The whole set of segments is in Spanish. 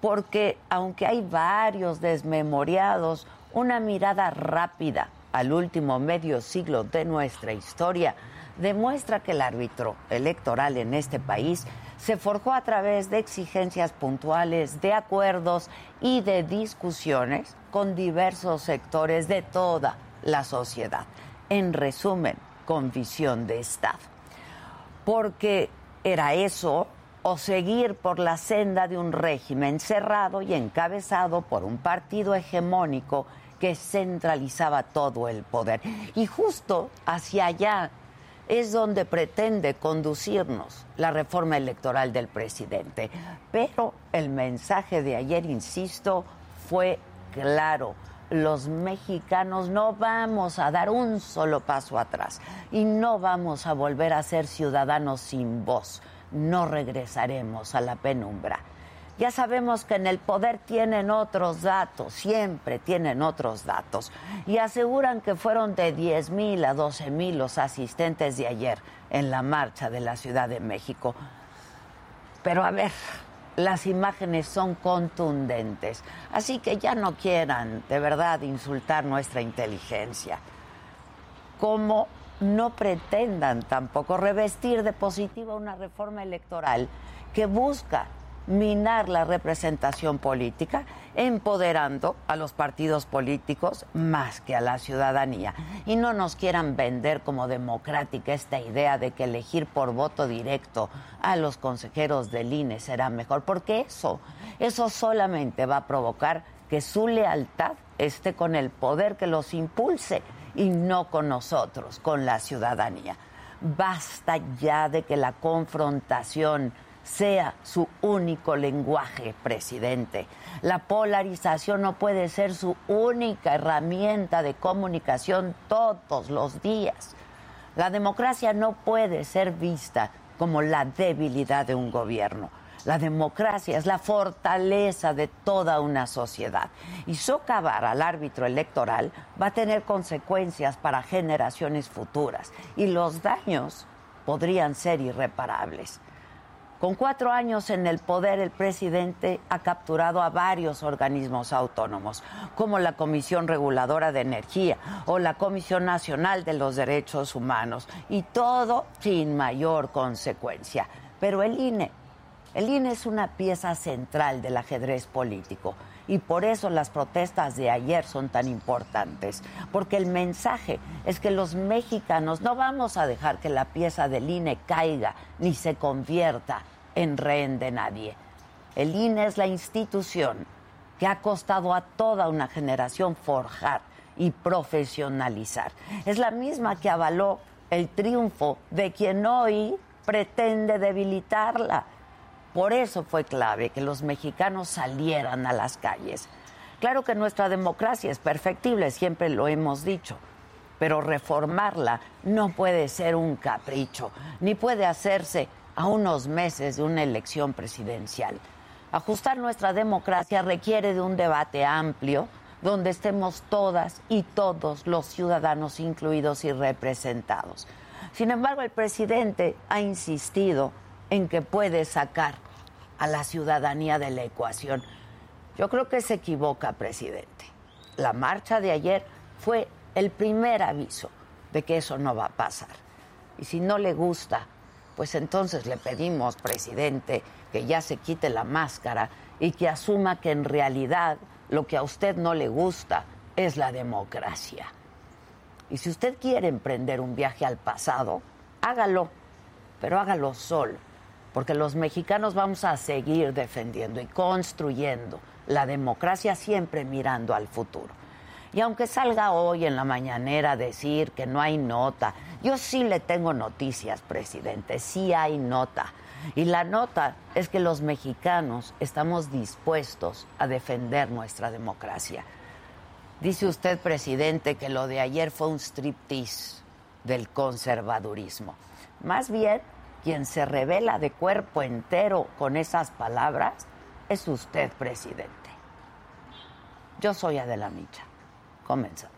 Porque aunque hay varios desmemoriados, una mirada rápida al último medio siglo de nuestra historia demuestra que el árbitro electoral en este país se forjó a través de exigencias puntuales, de acuerdos y de discusiones con diversos sectores de toda la sociedad. En resumen, con visión de Estado. Porque era eso o seguir por la senda de un régimen cerrado y encabezado por un partido hegemónico que centralizaba todo el poder. Y justo hacia allá es donde pretende conducirnos la reforma electoral del presidente. Pero el mensaje de ayer, insisto, fue claro. Los mexicanos no vamos a dar un solo paso atrás y no vamos a volver a ser ciudadanos sin voz. No regresaremos a la penumbra. Ya sabemos que en el poder tienen otros datos, siempre tienen otros datos, y aseguran que fueron de 10 mil a 12 mil los asistentes de ayer en la marcha de la Ciudad de México. Pero a ver, las imágenes son contundentes, así que ya no quieran de verdad insultar nuestra inteligencia. Como no pretendan tampoco revestir de positiva una reforma electoral que busca minar la representación política, empoderando a los partidos políticos más que a la ciudadanía. Y no nos quieran vender como democrática esta idea de que elegir por voto directo a los consejeros del INE será mejor, porque eso, eso solamente va a provocar que su lealtad esté con el poder que los impulse y no con nosotros, con la ciudadanía. Basta ya de que la confrontación sea su único lenguaje, presidente. La polarización no puede ser su única herramienta de comunicación todos los días. La democracia no puede ser vista como la debilidad de un gobierno. La democracia es la fortaleza de toda una sociedad y socavar al árbitro electoral va a tener consecuencias para generaciones futuras y los daños podrían ser irreparables. Con cuatro años en el poder, el presidente ha capturado a varios organismos autónomos, como la Comisión Reguladora de Energía o la Comisión Nacional de los Derechos Humanos, y todo sin mayor consecuencia. Pero el INE, el INE es una pieza central del ajedrez político y por eso las protestas de ayer son tan importantes, porque el mensaje es que los mexicanos no vamos a dejar que la pieza del INE caiga ni se convierta en rehén de nadie. El INE es la institución que ha costado a toda una generación forjar y profesionalizar. Es la misma que avaló el triunfo de quien hoy pretende debilitarla por eso fue clave que los mexicanos salieran a las calles. Claro que nuestra democracia es perfectible, siempre lo hemos dicho, pero reformarla no puede ser un capricho, ni puede hacerse a unos meses de una elección presidencial. Ajustar nuestra democracia requiere de un debate amplio donde estemos todas y todos los ciudadanos incluidos y representados. Sin embargo, el presidente ha insistido en que puede sacar a la ciudadanía de la ecuación. Yo creo que se equivoca, presidente. La marcha de ayer fue el primer aviso de que eso no va a pasar. Y si no le gusta, pues entonces le pedimos, presidente, que ya se quite la máscara y que asuma que en realidad lo que a usted no le gusta es la democracia. Y si usted quiere emprender un viaje al pasado, hágalo, pero hágalo solo porque los mexicanos vamos a seguir defendiendo y construyendo la democracia siempre mirando al futuro. Y aunque salga hoy en la mañanera a decir que no hay nota, yo sí le tengo noticias, presidente, sí hay nota. Y la nota es que los mexicanos estamos dispuestos a defender nuestra democracia. Dice usted, presidente, que lo de ayer fue un striptease del conservadurismo. Más bien, quien se revela de cuerpo entero con esas palabras es usted, presidente. Yo soy Adela Micha. Comenzamos.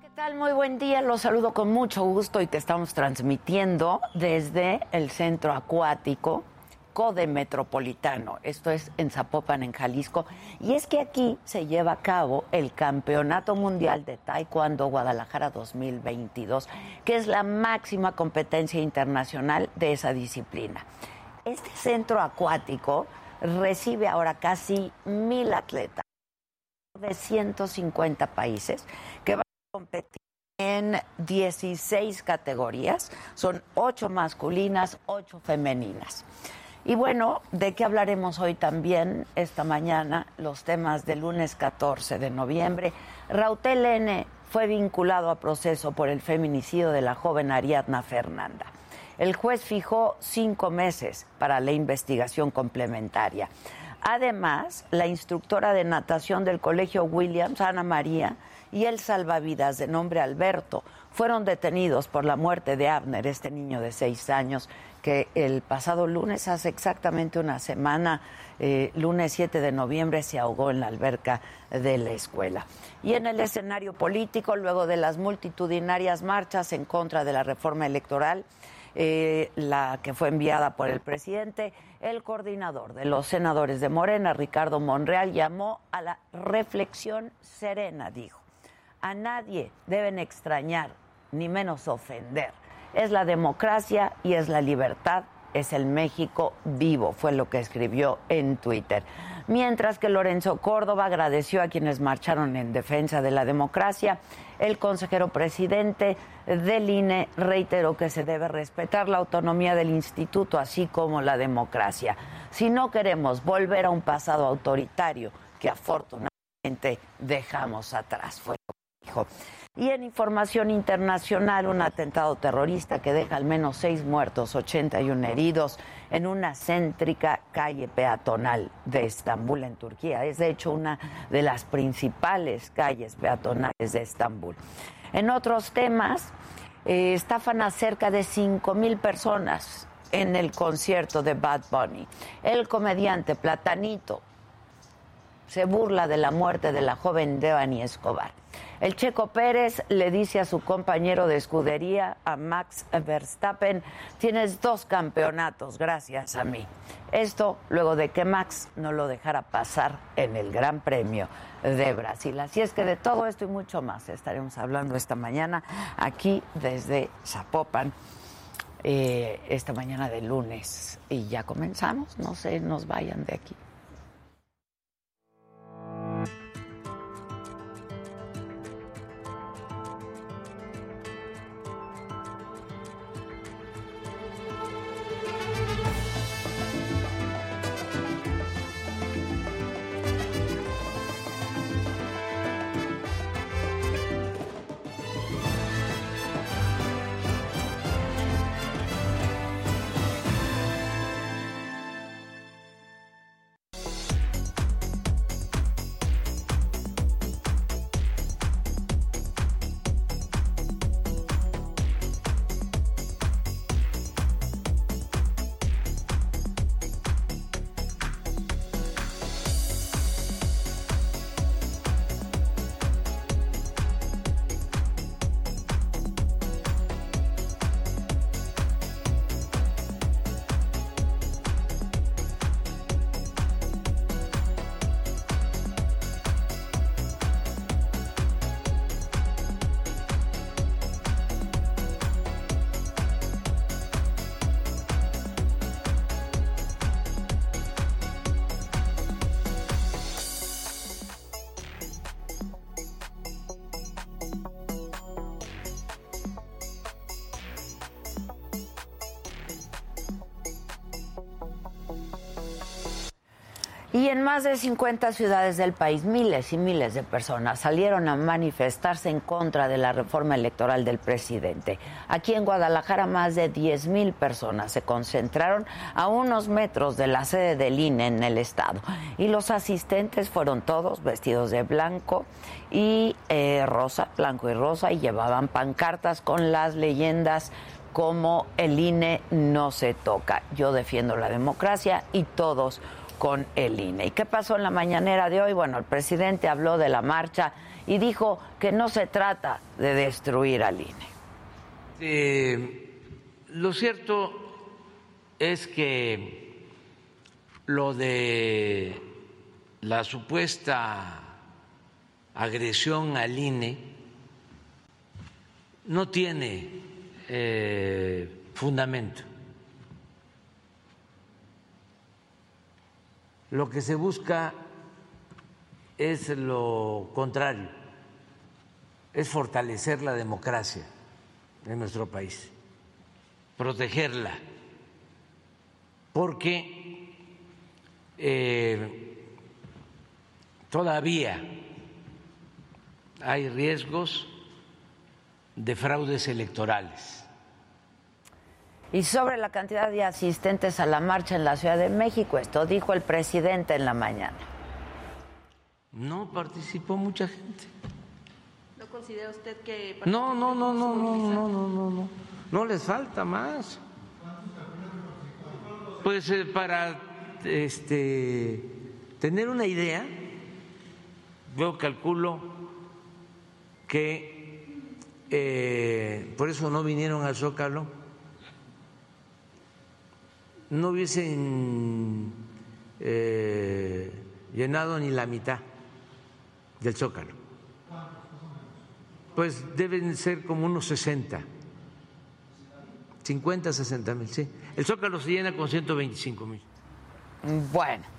¿Qué tal? Muy buen día. Los saludo con mucho gusto y que estamos transmitiendo desde el centro acuático Code Metropolitano. Esto es en Zapopan, en Jalisco. Y es que aquí se lleva a cabo el Campeonato Mundial de Taekwondo Guadalajara 2022, que es la máxima competencia internacional de esa disciplina. Este centro acuático recibe ahora casi mil atletas de 150 países que van a competir en 16 categorías. Son ocho masculinas, ocho femeninas. Y bueno, ¿de qué hablaremos hoy también esta mañana? Los temas del lunes 14 de noviembre. Rautel N fue vinculado a proceso por el feminicidio de la joven Ariadna Fernanda. El juez fijó cinco meses para la investigación complementaria. Además, la instructora de natación del Colegio Williams, Ana María, y el salvavidas de nombre Alberto fueron detenidos por la muerte de Abner, este niño de seis años, que el pasado lunes, hace exactamente una semana, eh, lunes 7 de noviembre, se ahogó en la alberca de la escuela. Y en el escenario político, luego de las multitudinarias marchas en contra de la reforma electoral, eh, la que fue enviada por el presidente, el coordinador de los senadores de Morena, Ricardo Monreal, llamó a la reflexión serena, dijo. A nadie deben extrañar, ni menos ofender es la democracia y es la libertad, es el México vivo, fue lo que escribió en Twitter. Mientras que Lorenzo Córdoba agradeció a quienes marcharon en defensa de la democracia, el consejero presidente del INE reiteró que se debe respetar la autonomía del instituto, así como la democracia. Si no queremos volver a un pasado autoritario que afortunadamente dejamos atrás, fue lo que dijo. Y en información internacional, un atentado terrorista que deja al menos seis muertos, 81 heridos en una céntrica calle peatonal de Estambul, en Turquía. Es de hecho una de las principales calles peatonales de Estambul. En otros temas, eh, estafan a cerca de 5 mil personas en el concierto de Bad Bunny. El comediante Platanito se burla de la muerte de la joven Devani Escobar. El Checo Pérez le dice a su compañero de escudería, a Max Verstappen, tienes dos campeonatos gracias a mí. Esto luego de que Max no lo dejara pasar en el Gran Premio de Brasil. Así es que de todo esto y mucho más estaremos hablando esta mañana aquí desde Zapopan. Eh, esta mañana de lunes y ya comenzamos, no se nos vayan de aquí. Y en más de 50 ciudades del país, miles y miles de personas salieron a manifestarse en contra de la reforma electoral del presidente. Aquí en Guadalajara, más de 10 mil personas se concentraron a unos metros de la sede del INE en el estado. Y los asistentes fueron todos vestidos de blanco y eh, rosa, blanco y rosa, y llevaban pancartas con las leyendas como el INE no se toca. Yo defiendo la democracia y todos con el INE. ¿Y qué pasó en la mañanera de hoy? Bueno, el presidente habló de la marcha y dijo que no se trata de destruir al INE. Lo cierto es que lo de la supuesta agresión al INE no tiene eh, fundamento. Lo que se busca es lo contrario, es fortalecer la democracia en nuestro país, protegerla, porque eh, todavía hay riesgos de fraudes electorales y sobre la cantidad de asistentes a la marcha en la Ciudad de México, esto dijo el presidente en la mañana. No participó mucha gente. ¿No considera usted que.? No, no, no, no, no, no, no, no, no. No les falta más. Pues eh, para este, tener una idea, yo calculo que eh, por eso no vinieron al Zócalo no hubiesen eh, llenado ni la mitad del zócalo. Pues deben ser como unos 60, 50, 60 mil, sí. El zócalo se llena con 125 mil. Bueno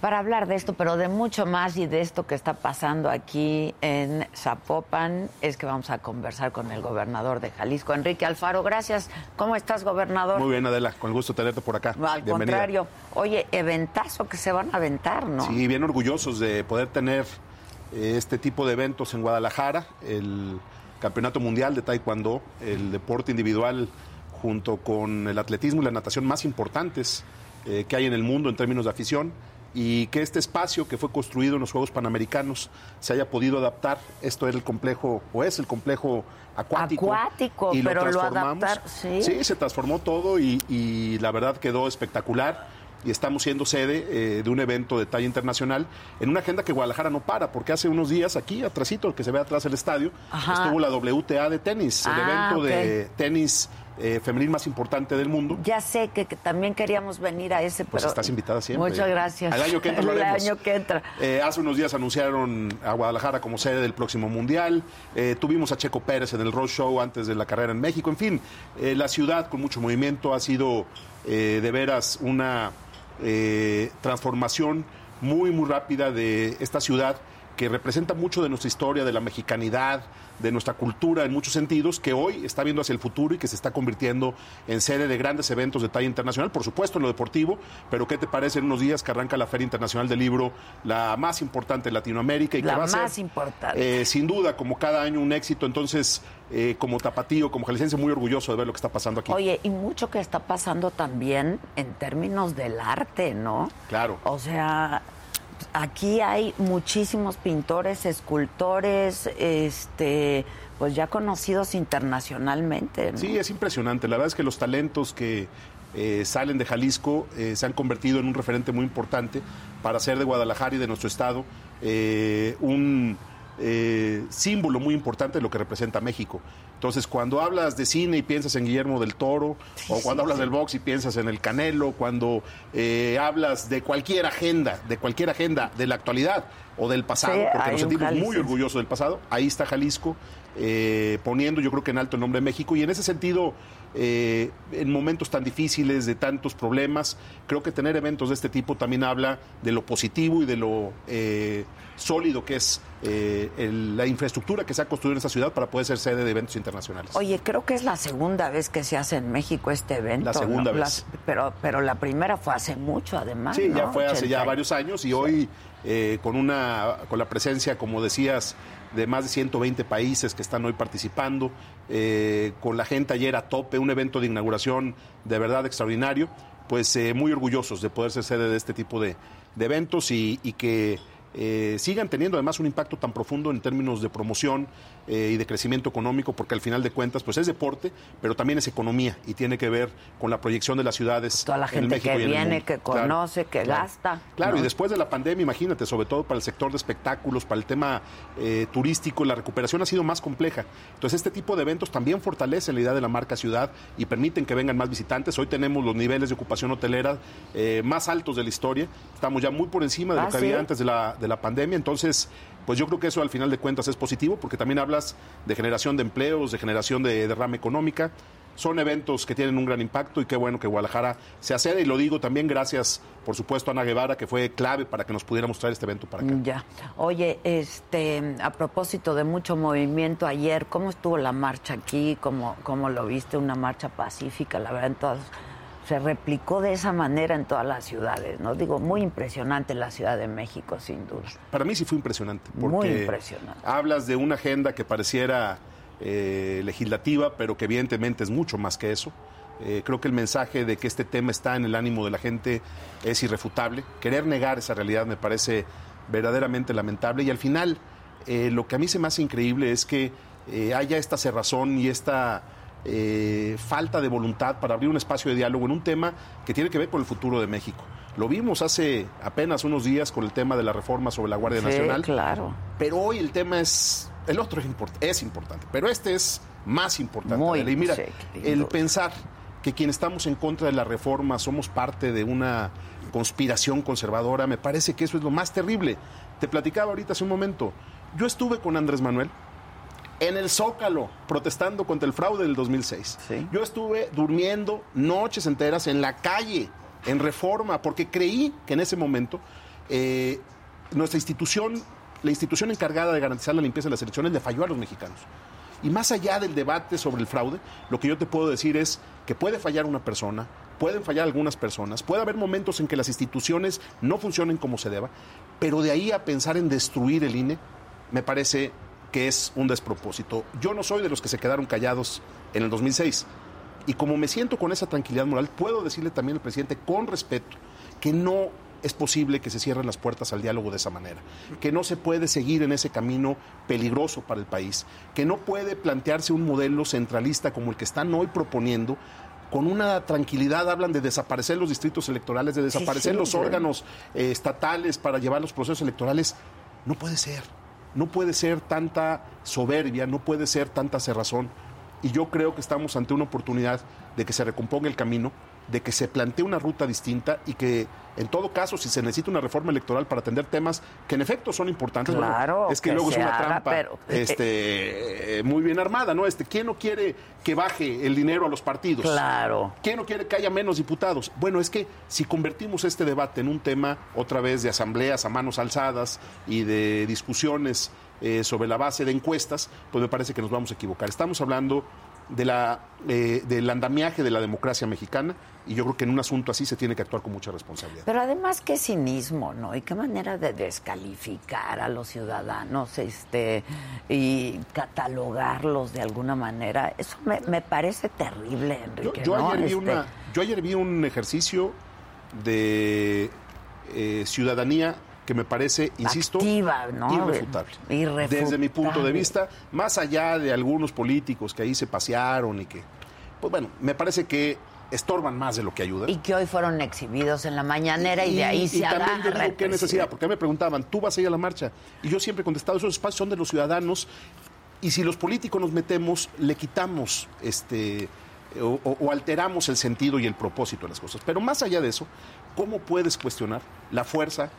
para hablar de esto, pero de mucho más y de esto que está pasando aquí en Zapopan, es que vamos a conversar con el gobernador de Jalisco, Enrique Alfaro. Gracias. ¿Cómo estás, gobernador? Muy bien, Adela, con gusto tenerte por acá. al contrario. Oye, eventazo que se van a aventar, ¿no? Sí, bien orgullosos de poder tener eh, este tipo de eventos en Guadalajara, el Campeonato Mundial de Taekwondo, el deporte individual junto con el atletismo y la natación más importantes eh, que hay en el mundo en términos de afición y que este espacio que fue construido en los Juegos Panamericanos se haya podido adaptar. Esto era el complejo, o es el complejo acuático. Acuático, y pero lo, transformamos. ¿sí? sí, se transformó todo y, la verdad quedó espectacular. Y estamos siendo sede eh, de un evento de talla internacional en una agenda que Guadalajara no para, porque hace unos días aquí, atrásito, que se ve atrás del estadio, estuvo la WTA de tenis, el Ah, evento de tenis eh, femenil más importante del mundo. Ya sé que, que también queríamos venir a ese, Pues pero... estás invitada siempre. Muchas gracias. Al año que entra lo El año que entra. Eh, hace unos días anunciaron a Guadalajara como sede del próximo Mundial. Eh, tuvimos a Checo Pérez en el Road Show antes de la carrera en México. En fin, la ciudad con mucho movimiento ha sido de veras una transformación muy, muy rápida de esta ciudad que representa mucho de nuestra historia, de la mexicanidad, de nuestra cultura en muchos sentidos, que hoy está viendo hacia el futuro y que se está convirtiendo en sede de grandes eventos de talla internacional, por supuesto en lo deportivo, pero ¿qué te parece en unos días que arranca la Feria Internacional del Libro, la más importante en Latinoamérica? Y La que va a más ser, importante. eh, sin duda, como cada año, un éxito. Entonces, eh, como tapatío, como jalisciense, muy orgulloso de ver lo que está pasando aquí. Oye, y mucho que está pasando también en términos del arte, ¿no? Claro. O sea, aquí hay muchísimos pintores, escultores, este, pues ya conocidos internacionalmente. Sí, es impresionante. La verdad es que los talentos que eh, salen de Jalisco eh, se han convertido en un referente muy importante para hacer de Guadalajara y de nuestro estado eh, un símbolo muy importante de lo que representa México. Entonces, cuando hablas de cine y piensas en Guillermo del Toro, o cuando hablas del box y piensas en el Canelo, cuando eh, hablas de cualquier agenda, de cualquier agenda de la actualidad o del pasado, porque nos sentimos muy orgullosos del pasado. Ahí está Jalisco, eh, poniendo yo creo que en alto el nombre de México. Y en ese sentido, eh, en momentos tan difíciles, de tantos problemas, creo que tener eventos de este tipo también habla de lo positivo y de lo eh, sólido que es eh, el- la infraestructura que se ha construido en esta ciudad para poder ser sede de eventos internacionales. Oye, creo que es la segunda vez que se hace en México este evento. La segunda ¿no? vez. pero, pero la primera fue hace mucho, además. Sí, ya fue hace ya 80. varios años y hoy eh, con una con la presencia, como decías, de más de 120 países que están hoy participando, eh, con la gente ayer a tope, un evento de inauguración de verdad extraordinario, pues eh, muy orgullosos de poder ser sede de este tipo de, de eventos y, que eh, sigan teniendo además un impacto tan profundo en términos de promoción eh, y de crecimiento económico, porque al final de cuentas pues es deporte, pero también es economía y tiene que ver con la proyección de las ciudades Toda la en gente México que y en el viene, mundo. que Claro, conoce, que claro. gasta. Claro, ¿no? y después de la pandemia, imagínate, sobre todo para el sector de espectáculos, para el tema eh, turístico, la recuperación ha sido más compleja. Entonces, este tipo de eventos también fortalecen la idea de la marca ciudad y permiten que vengan más visitantes. Hoy tenemos los niveles de ocupación hotelera eh, más altos de la historia. Estamos ya muy por encima de Ah, lo que ¿sí? había antes de la, de la pandemia. Entonces, pues yo creo que eso al final de cuentas es positivo porque también hablas de generación de empleos, de generación de derrama económica. Son eventos que tienen un gran impacto y qué bueno que Guadalajara se accede. Y lo digo también gracias, por supuesto, a Ana Guevara, que fue clave para que nos pudiéramos traer este evento para acá. Ya. Oye, este, a propósito de mucho movimiento ayer, ¿cómo estuvo la marcha aquí? ¿Cómo, cómo lo viste? Una marcha pacífica, la verdad, en todas, se replicó de esa manera en todas las ciudades, ¿no? Digo, muy impresionante la Ciudad de México, sin duda. Para mí sí fue impresionante. Porque Muy impresionante. Hablas de una agenda que pareciera eh, legislativa, pero que evidentemente es mucho más que eso. Eh, creo que el mensaje de que este tema está en el ánimo de la gente es irrefutable. Querer negar esa realidad me parece verdaderamente lamentable. Y al final, eh, lo que a mí se me hace increíble es que haya esta cerrazón y esta eh, falta de voluntad para abrir un espacio de diálogo en un tema que tiene que ver con el futuro de México. Lo vimos hace apenas unos días con el tema de la reforma sobre la Guardia Sí, Nacional. claro. Pero hoy el tema es. El otro es, import- es importante, pero este es más importante. Muy, y mira, el pensar que quienes estamos en contra de la reforma somos parte de una conspiración conservadora, me parece que eso es lo más terrible. Te platicaba ahorita hace un momento. Yo estuve con Andrés Manuel en el Zócalo protestando contra el fraude del 2006. Sí. Yo estuve durmiendo noches enteras en la calle, en reforma, porque creí que en ese momento eh, nuestra institución, la institución encargada de garantizar la limpieza de las elecciones, le falló a los mexicanos. Y más allá del debate sobre el fraude, lo que yo te puedo decir es que puede fallar una persona, pueden fallar algunas personas, puede haber momentos en que las instituciones no funcionen como se deba, pero de ahí a pensar en destruir el INE, me parece que es un despropósito. Yo no soy de los que se quedaron callados en el 2006. Y como me siento con esa tranquilidad moral, puedo decirle también al presidente con respeto que no es posible que se cierren las puertas al diálogo de esa manera, que no se puede seguir en ese camino peligroso para el país, que no puede plantearse un modelo centralista como el que están hoy proponiendo. Con una tranquilidad hablan de desaparecer los distritos electorales, de desaparecer sí, los órganos eh, estatales para llevar los procesos electorales. No puede ser. No puede ser tanta soberbia, no puede ser tanta cerrazón. Y yo creo que estamos ante una oportunidad de que se recomponga el camino, de que se plantee una ruta distinta y que, en todo caso, si se necesita una reforma electoral para atender temas que en efecto son importantes, bueno, es que, que luego es una haga, trampa pero- este, eh, muy bien armada, ¿no? Este, ¿Quién no quiere que baje el dinero a los partidos? Claro. ¿Quién no quiere que haya menos diputados? Bueno, es que si convertimos este debate en un tema otra vez de asambleas a manos alzadas y de discusiones eh, sobre la base de encuestas, pues me parece que nos vamos a equivocar. Estamos hablando de la, eh, del andamiaje de la democracia mexicana y yo creo que en un asunto así se tiene que actuar con mucha responsabilidad. Pero además qué cinismo, ¿no? Y qué manera de descalificar a los ciudadanos, este, y catalogarlos de alguna manera. Eso me, me parece terrible, Yo, Enrique. yo ¿no? ayer vi Este, una, yo ayer vi un ejercicio de eh, ciudadanía que me parece, insisto, Activa, ¿no? irrefutable. Irrefutable. Desde mi punto de vista, más allá de algunos políticos que ahí se pasearon y que, pues bueno, me parece que estorban más de lo que ayudan. Y que hoy fueron exhibidos en la mañanera y, de ahí se también yo digo, ¿qué necesidad? Porque me preguntaban, ¿tú vas a ir a la marcha? Y yo siempre he contestado, esos espacios son de los ciudadanos y si los políticos nos metemos, le quitamos este o- o alteramos el sentido y el propósito de las cosas. Pero más allá de eso, ¿cómo puedes cuestionar la fuerza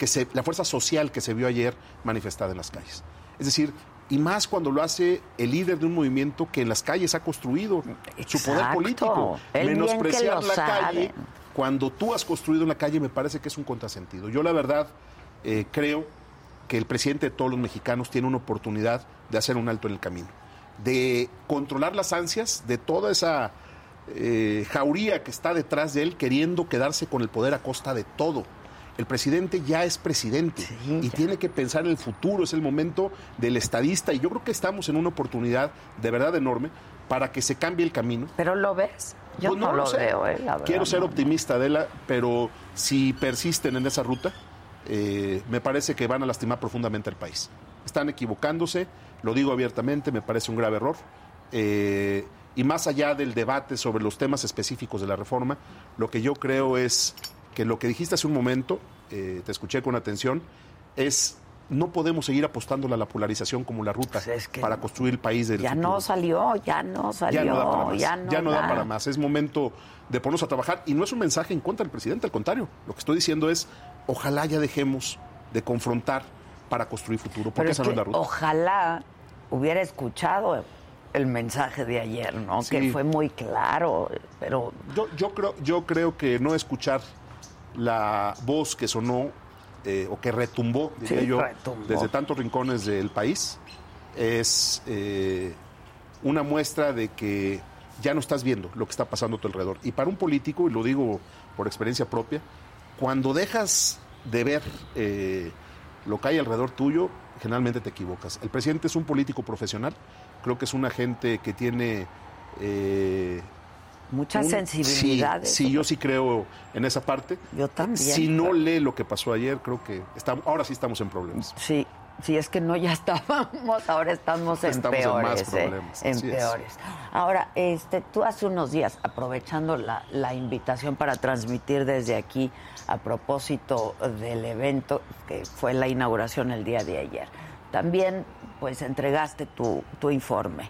que se, la fuerza social que se vio ayer manifestada en las calles. Es decir, y más cuando lo hace el líder de un movimiento que en las calles ha construido su poder político. Menospreciar la calle cuando tú has construido en la calle me parece que es un contrasentido. Yo la verdad eh, creo que el presidente de todos los mexicanos tiene una oportunidad de hacer un alto en el camino, de controlar las ansias de toda esa eh, jauría que está detrás de él queriendo quedarse con el poder a costa de todo. El presidente ya es presidente Sí, y ya. tiene que pensar en el futuro, es el momento del estadista y yo creo que estamos en una oportunidad de verdad enorme para que se cambie el camino ¿Pero lo ves? Yo pues no, lo sé. veo, ¿eh? La verdad, Quiero ser no. optimista, Adela, pero si persisten en esa ruta, eh, me parece que van a lastimar profundamente al país. Están equivocándose, lo digo abiertamente, me parece un grave error. Eh, y más allá del debate sobre los temas específicos de la reforma, lo que yo creo es que lo que dijiste hace un momento, eh, te escuché con atención, es no podemos seguir apostando a la polarización como la ruta Pues es que para construir el país del Ya futuro no salió, ya no salió, ya no da para más. ya no, da da. para más. Es momento de ponernos a trabajar. Y no es un mensaje en contra del presidente, al contrario. Lo que estoy diciendo es, ojalá ya dejemos de confrontar para construir futuro. Pero Porque es esa no que es la ruta. ojalá hubiera escuchado el mensaje de ayer, ¿no? Sí. Que fue muy claro, pero Yo, yo, creo, yo creo que no escuchar la voz que sonó eh, o que retumbó, diría Sí, yo, retumbó. desde tantos rincones del país, es eh, una muestra de que ya no estás viendo lo que está pasando a tu alrededor. Y para un político, y lo digo por experiencia propia, cuando dejas de ver eh, lo que hay alrededor tuyo, generalmente te equivocas. El presidente es un político profesional, creo que es una gente que tiene... mucha un- sensibilidad. Sí, sí, yo sí creo en esa parte. Yo también. Si no lee lo que pasó ayer, creo que estamos, ahora sí estamos en problemas. Sí, sí, es que no ya estábamos, ahora estamos en Estamos en peores. ¿eh? problemas, En así es. peores. Ahora, este, tú hace unos días, aprovechando la, la invitación para transmitir desde aquí a propósito del evento que fue la inauguración el día de ayer, también pues entregaste tu, tu informe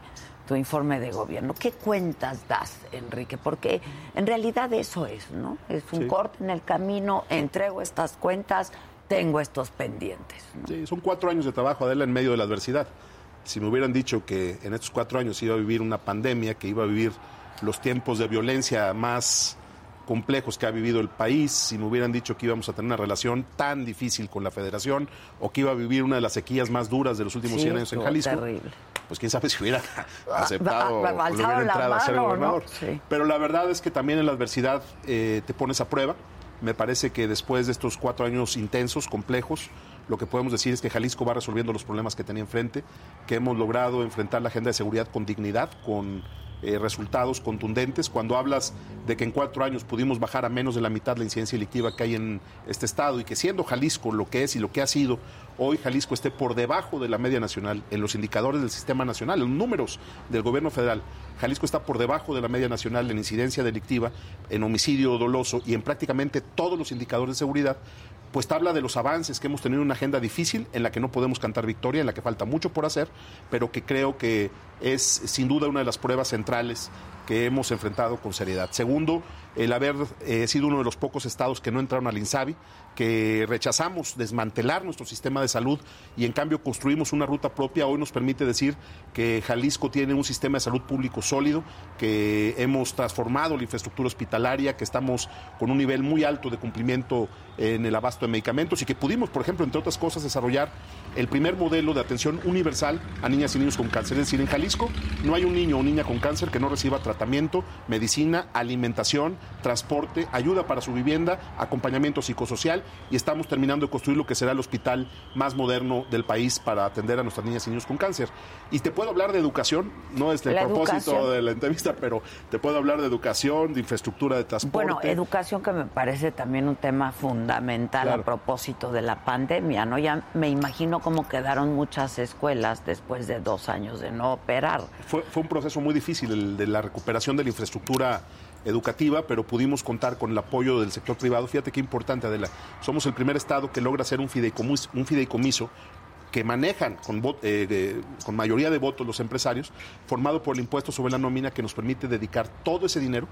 tu informe de gobierno. ¿Qué cuentas das, Enrique? Porque en realidad eso es, ¿no? Es un Sí. corte en el camino, entrego estas cuentas, tengo estos pendientes. ¿no? Sí, son cuatro años de trabajo, Adela, en medio de la adversidad. Si me hubieran dicho que en estos cuatro años iba a vivir una pandemia, que iba a vivir los tiempos de violencia más complejos que ha vivido el país, si me hubieran dicho que íbamos a tener una relación tan difícil con la federación o que iba a vivir una de las sequías más duras de los últimos Sí, 100 años en Jalisco, terrible. Pues quién sabe si hubiera aceptado ah, o le alzaron hubiera entrado a ser gobernador. Sí. Pero la verdad es que también en la adversidad eh, te pones a prueba. Me parece que después de estos cuatro años intensos, complejos, lo que podemos decir es que Jalisco va resolviendo los problemas que tenía enfrente, que hemos logrado enfrentar la agenda de seguridad con dignidad, con eh, resultados contundentes. Cuando hablas de que en cuatro años pudimos bajar a menos de la mitad la incidencia delictiva que hay en este estado y que siendo Jalisco lo que es y lo que ha sido, hoy Jalisco esté por debajo de la media nacional en los indicadores del sistema nacional, en números del gobierno federal. Jalisco está por debajo de la media nacional en incidencia delictiva, en homicidio doloso y en prácticamente todos los indicadores de seguridad pues habla de los avances que hemos tenido en una agenda difícil en la que no podemos cantar victoria, en la que falta mucho por hacer, pero que creo que es sin duda una de las pruebas centrales que hemos enfrentado con seriedad. Segundo, el haber eh, sido uno de los pocos estados que no entraron al INSABI, que rechazamos desmantelar nuestro sistema de salud y en cambio construimos una ruta propia, hoy nos permite decir que Jalisco tiene un sistema de salud público sólido, que hemos transformado la infraestructura hospitalaria, que estamos con un nivel muy alto de cumplimiento en el abasto de medicamentos y que pudimos, por ejemplo, entre otras cosas, desarrollar el primer modelo de atención universal a niñas y niños con cáncer. Es decir, en Jalisco no hay un niño o niña con cáncer que no reciba tratamiento, medicina, alimentación, transporte, ayuda para su vivienda, acompañamiento psicosocial y estamos terminando de construir lo que será el hospital más moderno del país para atender a nuestras niñas y niños con cáncer. Y te puedo hablar de educación, no es el La propósito educación. de la entrevista, pero te puedo hablar de educación, de infraestructura de transporte. Bueno, educación que me parece también un tema fundamental Claro. a propósito de la pandemia, ¿no? Ya me imagino cómo quedaron muchas escuelas después de dos años de no operar. Fue, fue un proceso muy difícil el de la recuperación de la infraestructura educativa, pero pudimos contar con el apoyo del sector privado. Fíjate qué importante, Adela. Somos el primer estado que logra hacer un fideicomiso, un fideicomiso que manejan eh, con mayoría de votos los empresarios, formado por el impuesto sobre la nómina que nos permite dedicar todo ese dinero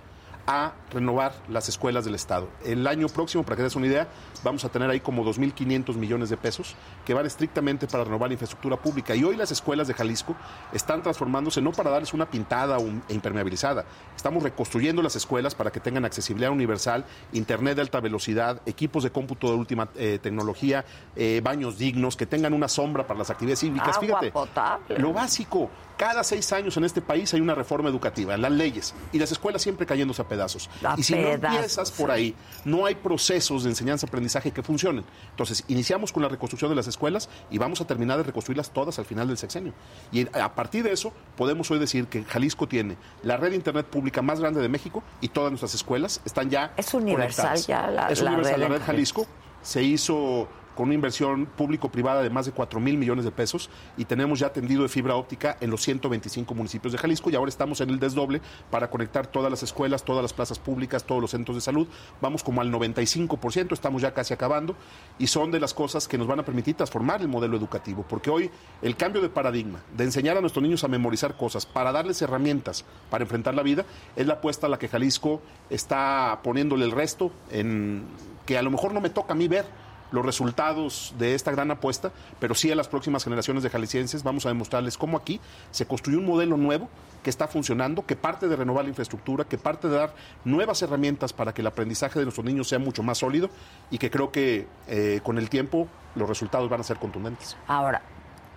a renovar las escuelas del Estado. El año próximo, para que des una idea, vamos a tener ahí como 2.500 millones de pesos que van estrictamente para renovar la infraestructura pública. Y hoy las escuelas de Jalisco están transformándose no para darles una pintada e impermeabilizada. Estamos reconstruyendo las escuelas para que tengan accesibilidad universal, internet de alta velocidad, equipos de cómputo de última eh, tecnología, eh, baños dignos, que tengan una sombra para las actividades cívicas. Agua Fíjate, potable. lo básico. Cada seis años en este país hay una reforma educativa, las leyes, y las escuelas siempre cayéndose a pedazos. A y si no empiezas por ahí, no hay procesos de enseñanza-aprendizaje que funcionen. Entonces, iniciamos con la reconstrucción de las escuelas y vamos a terminar de reconstruirlas todas al final del sexenio. Y a partir de eso, podemos hoy decir que Jalisco tiene la red de Internet pública más grande de México y todas nuestras escuelas están ya Es universal conectadas. ya la- es la universal red la red Jalisco. Se hizo con una inversión público-privada de más de 4 mil millones de pesos y tenemos ya tendido de fibra óptica en los 125 municipios de Jalisco y ahora estamos en el desdoble para conectar todas las escuelas, todas las plazas públicas, todos los centros de salud. Vamos como al 95%, estamos ya casi acabando y son de las cosas que nos van a permitir transformar el modelo educativo, porque hoy el cambio de paradigma, de enseñar a nuestros niños a memorizar cosas, para darles herramientas para enfrentar la vida, es la apuesta a la que Jalisco está poniéndole el resto, en que a lo mejor no me toca a mí ver los resultados de esta gran apuesta, pero sí a las próximas generaciones de jaliscienses vamos a demostrarles cómo aquí se construyó un modelo nuevo que está funcionando, que parte de renovar la infraestructura, que parte de dar nuevas herramientas para que el aprendizaje de nuestros niños sea mucho más sólido y que creo que eh, con el tiempo los resultados van a ser contundentes. Ahora,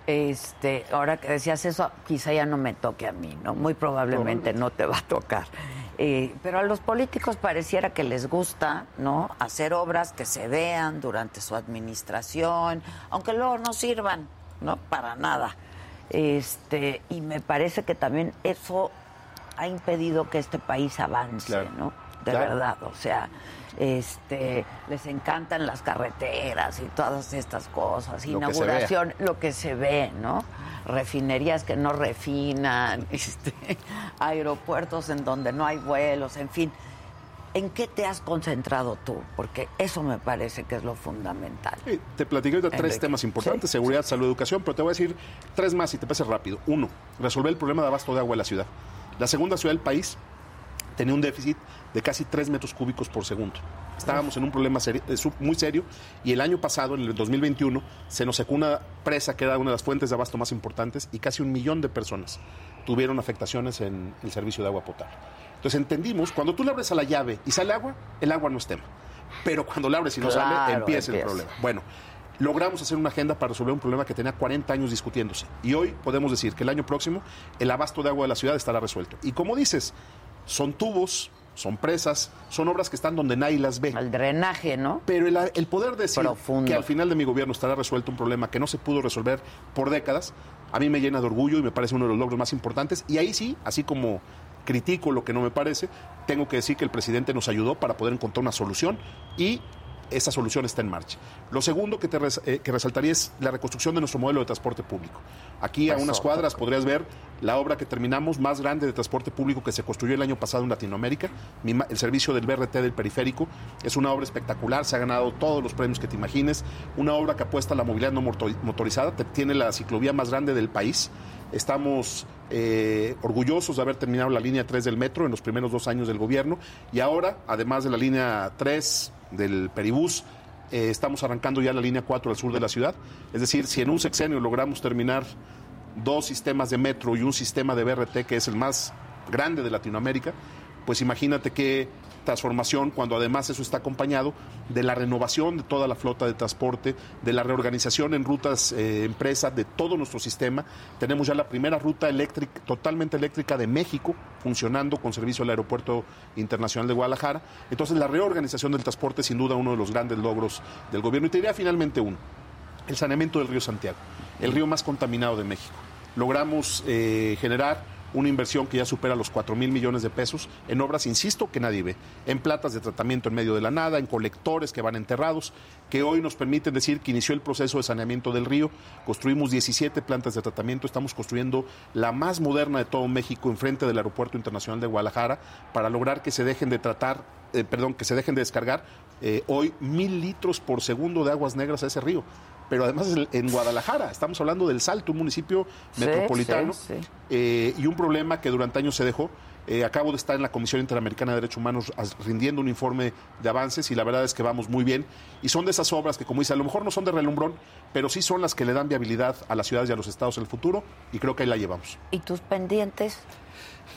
este, ahora que decías eso, quizá ya no me toque a mí, ¿no? Muy probablemente no te va a tocar. Eh, pero a los políticos pareciera que les gusta, ¿no? Hacer obras que se vean durante su administración, aunque luego no sirvan, ¿no? Para nada. Este, y me parece que también eso ha impedido que este país avance, Claro. ¿no? De Claro. verdad, o sea, este, les encantan las carreteras y todas estas cosas, Lo que inauguración, lo que se ve, ¿no? Refinerías que no refinan, este, aeropuertos en donde no hay vuelos, en fin. ¿En qué te has concentrado tú? Porque eso me parece que es lo fundamental. Te platiqué ahorita tres temas importantes, Sí. seguridad, salud, educación, pero te voy a decir tres más y te parece rápido. Uno, resolver el problema de abasto de agua en la ciudad. La segunda ciudad del país tenía un déficit de casi 3 metros cúbicos por segundo. Estábamos en un problema seri- eh, muy serio y el año pasado, en el 2021, se nos secó una presa que era una de las fuentes de abasto más importantes y casi un millón de personas tuvieron afectaciones en el servicio de agua potable. Entonces entendimos, cuando tú le abres a la llave y sale agua, el agua no es tema. Pero cuando la abres y no sale, Claro, empieza el empieza. problema. Bueno, logramos hacer una agenda para resolver un problema que tenía 40 años discutiéndose. Y hoy podemos decir que el año próximo el abasto de agua de la ciudad estará resuelto. Y como dices, son tubos, son presas, son obras que están donde nadie las ve. El drenaje, ¿no? Pero el, el poder decir Profundo. que al final de mi gobierno estará resuelto un problema que no se pudo resolver por décadas, a mí me llena de orgullo y me parece uno de los logros más importantes. Y ahí sí, así como critico lo que no me parece, tengo que decir que el presidente nos ayudó para poder encontrar una solución y esa solución está en marcha. Lo segundo que, te res- eh, que resaltaría es la reconstrucción de nuestro modelo de transporte público. Aquí a unas cuadras podrías ver la obra que terminamos más grande de transporte público que se construyó el año pasado en Latinoamérica. El servicio del BRT del periférico es una obra espectacular, se ha ganado todos los premios que te imagines. Una obra que apuesta a la movilidad no motor- motorizada, tiene la ciclovía más grande del país. Estamos eh, orgullosos de haber terminado la línea 3 del metro en los primeros dos años del gobierno y ahora, además de la línea 3 del Peribús, eh, estamos arrancando ya la línea 4 al sur de la ciudad. Es decir, si en un sexenio logramos terminar dos sistemas de metro y un sistema de BRT que es el más grande de Latinoamérica, pues imagínate qué transformación cuando además eso está acompañado de la renovación de toda la flota de transporte, de la reorganización en rutas eh, empresa de todo nuestro sistema. Tenemos ya la primera ruta eléctrica, totalmente eléctrica de México funcionando con servicio al Aeropuerto Internacional de Guadalajara. Entonces la reorganización del transporte es sin duda uno de los grandes logros del gobierno. Y te diría finalmente uno, el saneamiento del río Santiago, el río más contaminado de México. Logramos eh, generar una inversión que ya supera los 4 mil millones de pesos en obras, insisto, que nadie ve, en platas de tratamiento en medio de la nada, en colectores que van enterrados, que hoy nos permiten decir que inició el proceso de saneamiento del río. Construimos 17 plantas de tratamiento, estamos construyendo la más moderna de todo México enfrente del Aeropuerto Internacional de Guadalajara para lograr que se dejen de tratar, eh, perdón, que se dejen de descargar eh, hoy mil litros por segundo de aguas negras a ese río pero además es en Guadalajara. Estamos hablando del Salto, un municipio Sí, metropolitano, sí, sí. eh, y un problema que durante años se dejó. Eh, acabo de estar en la Comisión Interamericana de Derechos Humanos rindiendo un informe de avances y la verdad es que vamos muy bien. Y son de esas obras que, como dice, a lo mejor no son de relumbrón, pero sí son las que le dan viabilidad a las ciudades y a los estados en el futuro y creo que ahí la llevamos. ¿Y tus pendientes?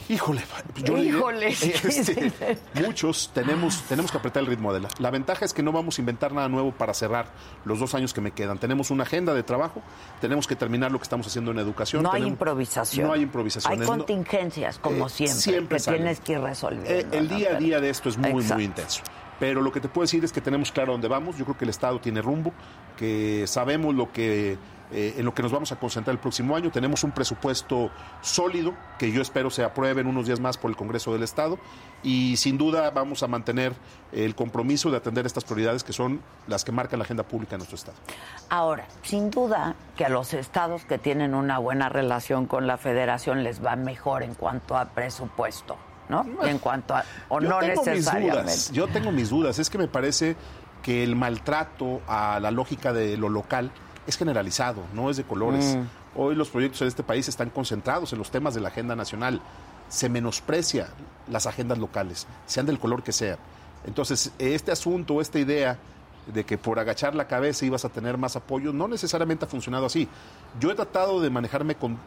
Híjole, yo Híjole, este, muchos tenemos, tenemos que apretar el ritmo, Adela. La ventaja es que no vamos a inventar nada nuevo para cerrar los dos años que me quedan. Tenemos una agenda de trabajo, tenemos que terminar lo que estamos haciendo en educación. No hay improvisación. No hay improvisación. Hay contingencias, como eh, siempre, siempre que salen. tienes que ir resolviendo. Eh, el día a día de esto es muy, Exacto. muy intenso. Pero lo que te puedo decir es que tenemos claro dónde vamos. Yo creo que el Estado tiene rumbo, que sabemos lo que eh, en lo que nos vamos a concentrar el próximo año. Tenemos un presupuesto sólido que yo espero se apruebe en unos días más por el Congreso del Estado y sin duda vamos a mantener el compromiso de atender estas prioridades que son las que marcan la agenda pública de nuestro Estado. Ahora, sin duda que a los estados que tienen una buena relación con la federación les va mejor en cuanto a presupuesto, ¿no? Y en cuanto a... o yo no tengo mis necesariamente. dudas. Yo tengo mis dudas. Es que me parece que el maltrato a la lógica de lo local es generalizado, no es de colores. Mm. Hoy los proyectos en este país están concentrados en los temas de la agenda nacional. Se menosprecia las agendas locales, sean del color que sea. Entonces, este asunto, esta idea de que por agachar la cabeza ibas a tener más apoyo, no necesariamente ha funcionado así. Yo he tratado de manejarme con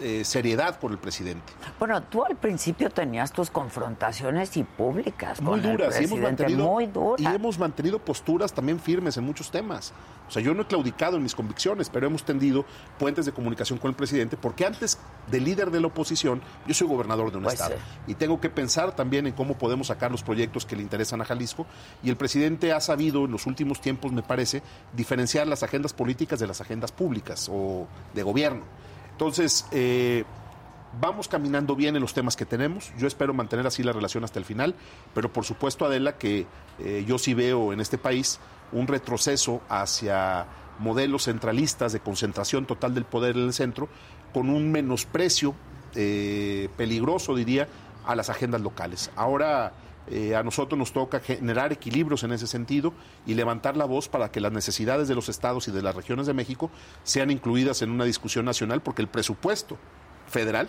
eh, seriedad por el presidente. Bueno, tú al principio tenías tus confrontaciones y públicas muy con el duras y hemos mantenido muy y duras. hemos mantenido posturas también firmes en muchos temas. O sea, yo no he claudicado en mis convicciones, pero hemos tendido puentes de comunicación con el presidente porque antes de líder de la oposición, yo soy gobernador de un Pues estado sí. y tengo que pensar también en cómo podemos sacar los proyectos que le interesan a Jalisco y el presidente ha sabido en los últimos tiempos, me parece, diferenciar las agendas políticas de las agendas públicas o de gobierno. Entonces, eh, Vamos caminando bien en los temas que tenemos. Yo espero mantener así la relación hasta el final, pero por supuesto, Adela, que eh, yo sí veo en este país un retroceso hacia modelos centralistas de concentración total del poder en el centro, con un menosprecio eh, peligroso, diría, a las agendas locales. Ahora eh, a nosotros nos toca generar equilibrios en ese sentido y levantar la voz para que las necesidades de los estados y de las regiones de México sean incluidas en una discusión nacional, porque el presupuesto federal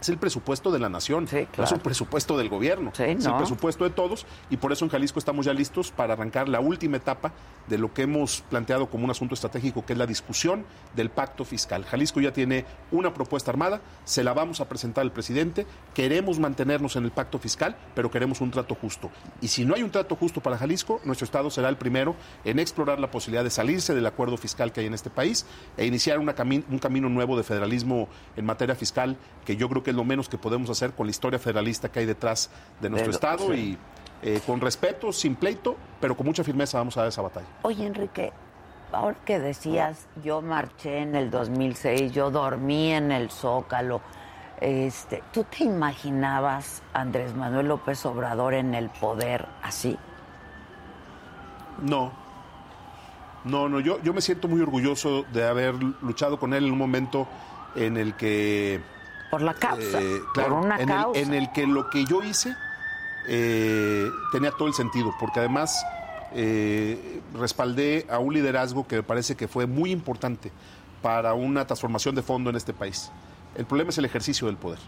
es el presupuesto de la nación, Sí, no es un presupuesto del gobierno, Sí, es el presupuesto de todos y por eso en Jalisco estamos ya listos para arrancar la última etapa de lo que hemos planteado como un asunto estratégico, que es la discusión del pacto fiscal. Jalisco ya tiene una propuesta armada, se la vamos a presentar al presidente, queremos mantenernos en el pacto fiscal, pero queremos un trato justo. Y si no hay un trato justo para Jalisco, nuestro Estado será el primero en explorar la posibilidad de salirse del acuerdo fiscal que hay en este país e iniciar una cami- un camino nuevo de federalismo en materia fiscal, que yo creo que es lo menos que podemos hacer con la historia federalista que hay detrás de nuestro De Estado sí. y eh, con respeto, sin pleito, pero con mucha firmeza vamos a dar esa batalla. Oye, Enrique, ahora que decías, yo marché en el 2006, yo dormí en el Zócalo, este, ¿tú te imaginabas a Andrés Manuel López Obrador en el poder así? No. No, no, yo, yo me siento muy orgulloso de haber luchado con él en un momento en el que... Por la causa, eh, claro, por una en, causa. El, en el que lo que yo hice eh, tenía todo el sentido, porque además eh, respaldé a un liderazgo que me parece que fue muy importante para una transformación de fondo en este país. El problema es el ejercicio del poder.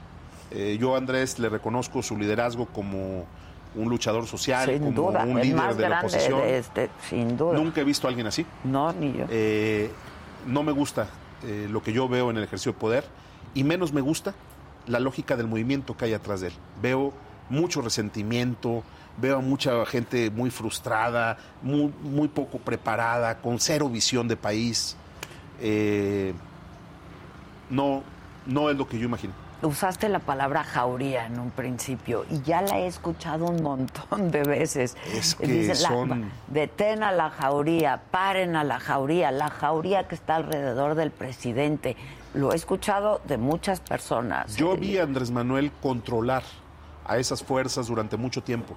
Yo a Andrés le reconozco su liderazgo como un luchador social, sin como duda, un líder de la oposición. de este, sin duda. Nunca he visto a alguien así. No, ni yo. No me gusta lo que yo veo en el ejercicio de poder y menos me gusta la lógica del movimiento que hay atrás de él. Veo mucho resentimiento, veo a mucha gente muy frustrada, muy, muy poco preparada, con cero visión de país. Eh, no, no es lo que yo imagino. Usaste la palabra jauría en un principio y ya la he escuchado un montón de veces. Es que la- son- detén a la jauría, paren a la jauría, la jauría que está alrededor del presidente. Lo he escuchado de muchas personas. Yo Eh, vi a Andrés Manuel controlar a esas fuerzas durante mucho tiempo.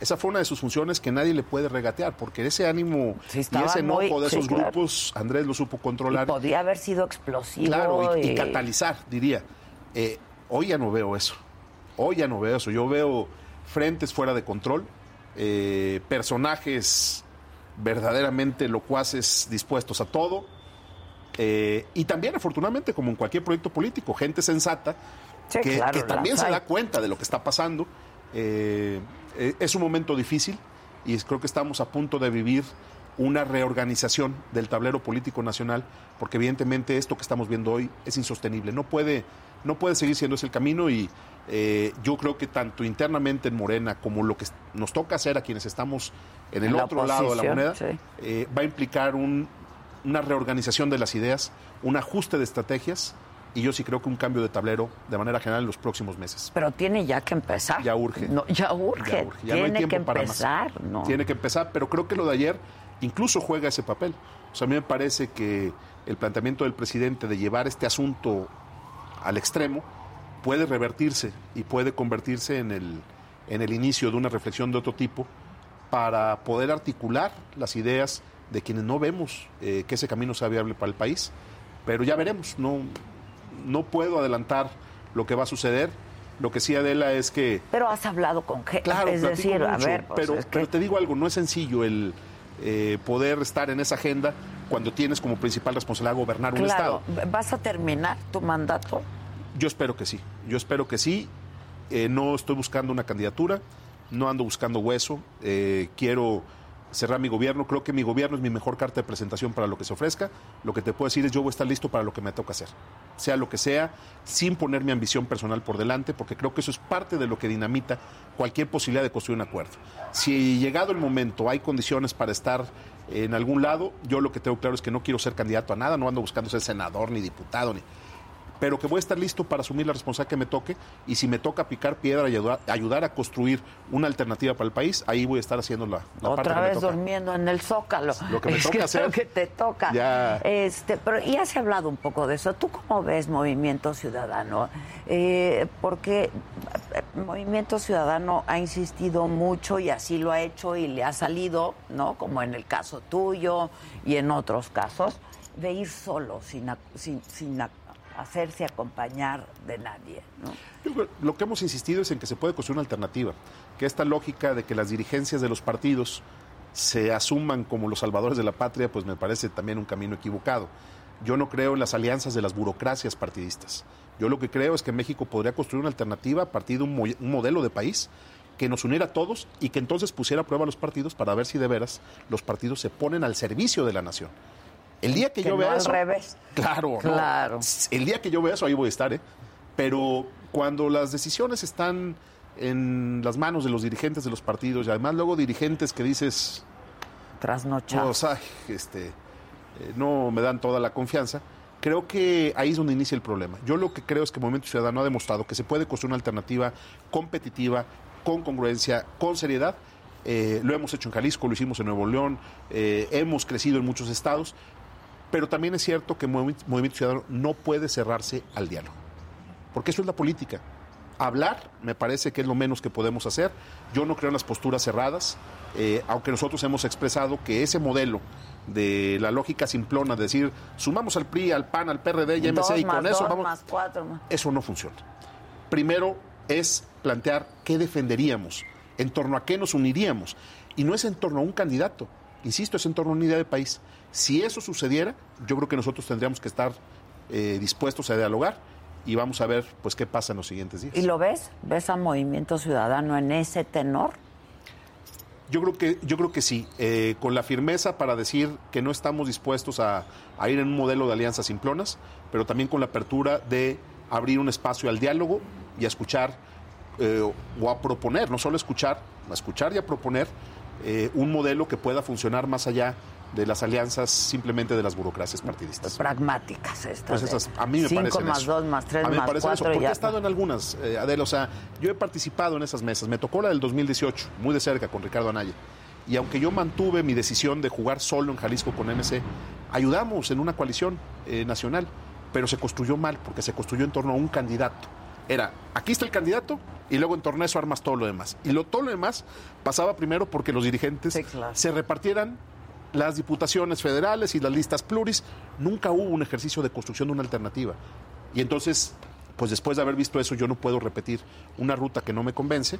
Esa fue una de sus funciones que nadie le puede regatear, porque ese ánimo Sí, y ese enojo muy- de sí, esos claro. grupos, Andrés lo supo y controlar. podía haber sido explosivo. Claro, y, y y- catalizar, diría. Eh, hoy ya no veo eso. Hoy ya no veo eso. Yo veo frentes fuera de control, eh, personajes verdaderamente locuaces dispuestos a todo. Eh, y también, afortunadamente, como en cualquier proyecto político, gente sensata Sí, que, claro, que también se da cuenta de lo que está pasando. Eh, eh, es un momento difícil y creo que estamos a punto de vivir una reorganización del tablero político nacional, porque evidentemente esto que estamos viendo hoy es insostenible. No puede, no puede seguir siendo ese el camino y eh, yo creo que tanto internamente en Morena como lo que nos toca hacer a quienes estamos en el En otro lado de la moneda, sí. eh, va a implicar un- una reorganización de las ideas, un ajuste de estrategias y yo sí creo que un cambio de tablero de manera general en los próximos meses. Pero tiene ya que empezar. Ya urge. No, ya urge. Ya urge. Ya no hay tiene tiempo que para más. empezar. ¿no? Tiene que empezar, pero creo que lo de ayer incluso juega ese papel. O sea, a mí me parece que el planteamiento del presidente de llevar este asunto al extremo puede revertirse y puede convertirse en el, en el inicio de una reflexión de otro tipo para poder articular las ideas de quienes no vemos eh, que ese camino sea viable para el país. Pero ya veremos, no, no puedo adelantar lo que va a suceder. Lo que sí, Adela, es que Pero has hablado con gente. Claro, es decir, a ver, pues, pero, es que- pero te digo algo, no es sencillo el eh, poder estar en esa agenda cuando tienes como principal responsabilidad gobernar un Estado. ¿vas a terminar tu mandato? Yo espero que sí, yo espero que sí. Eh, no estoy buscando una candidatura, no ando buscando hueso, eh, quiero cerrar mi gobierno, creo que mi gobierno es mi mejor carta de presentación para lo que se ofrezca. Lo que te puedo decir es yo voy a estar listo para lo que me toca hacer, sea lo que sea, sin poner mi ambición personal por delante, porque creo que eso es parte de lo que dinamita cualquier posibilidad de construir un acuerdo. Si llegado el momento hay condiciones para estar en algún lado, yo lo que tengo claro es que no quiero ser candidato a nada, no ando buscando ser senador ni diputado ni pero que voy a estar listo para asumir la responsabilidad que me toque y si me toca picar piedra y ayudar, ayudar a construir una alternativa para el país, ahí voy a estar haciendo la, la parte Otra que me vez toca. durmiendo en el zócalo. Lo que me Es toca es hacer. Lo que te toca. Ya. Este, pero ya se ha hablado un poco de eso. ¿Tú cómo ves Movimiento Ciudadano? Eh, porque eh, Movimiento Ciudadano ha insistido mucho y así lo ha hecho y le ha salido, ¿no? Como en el caso tuyo y en otros casos, de ir solo, sin, sin, sin hacerse acompañar de nadie, Lo que hemos insistido es en que se puede construir una alternativa, que esta lógica de que las dirigencias de los partidos se asuman como los salvadores de la patria, pues me parece también un camino equivocado. Yo no creo en las alianzas de las burocracias partidistas. Yo lo que creo es que México podría construir una alternativa a partir de un, un modelo de país que nos uniera a todos y que entonces pusiera a prueba a los partidos para ver si de veras los partidos se ponen al servicio de la nación. El día que, Que yo no vea al eso, revés. Claro, no. Claro. El día que yo vea eso, ahí voy a estar, ¿eh? Pero cuando las decisiones están en las manos de los dirigentes de los partidos y además luego dirigentes que dices, Trasnochado. pues, ay, este, eh, no me dan toda la confianza, creo que ahí es donde inicia el problema. Yo lo que creo es que Movimiento Ciudadano ha demostrado que se puede construir una alternativa competitiva, con congruencia, con seriedad. Eh, lo hemos hecho en Jalisco, lo hicimos en Nuevo León, eh, hemos crecido en muchos estados, pero también es cierto que Movi- Movimiento Ciudadano no puede cerrarse al diálogo, porque eso es la política. Hablar me parece que es lo menos que podemos hacer. Yo no creo en las posturas cerradas, eh, aunque nosotros hemos expresado que ese modelo de la lógica simplona, de decir, sumamos al PRI, al PAN, al PRD y MC y con eso vamos... más cuatro más. Eso no funciona. Primero es plantear qué defenderíamos, en torno a qué nos uniríamos. Y no es en torno a un candidato, insisto, es en torno a una idea de país. Si eso sucediera, yo creo que nosotros tendríamos que estar eh, dispuestos a dialogar y vamos a ver pues qué pasa en los siguientes días. ¿Y lo ves? ¿Ves a Movimiento Ciudadano en ese tenor? Yo creo que, yo creo que sí, eh, con la firmeza para decir que no estamos dispuestos a, a ir en un modelo de alianzas simplonas, pero también con la apertura de abrir un espacio al diálogo y a escuchar eh, o a proponer, no solo escuchar, a escuchar y a proponer eh, un modelo que pueda funcionar más allá de las alianzas simplemente de las burocracias partidistas. Pragmáticas estas. Pues esas, a mí me cinco parecen más eso. dos más tres a mí me más parece cuatro eso, porque ya. he estado en algunas, eh, Adela, o sea, yo he participado en esas mesas. Me tocó la del 2018, muy de cerca, con Ricardo Anaya. Y aunque yo mantuve mi decisión de jugar solo en Jalisco con MC, ayudamos en una coalición eh, nacional, pero se construyó mal, porque se construyó en torno a un candidato. Era, aquí está el candidato, y luego en torno a eso armas todo lo demás. Y lo, todo lo demás pasaba primero porque los dirigentes Sí, claro. se repartieran las diputaciones federales y las listas pluris, nunca hubo un ejercicio de construcción de una alternativa. Y entonces, pues después de haber visto eso, yo no puedo repetir una ruta que no me convence.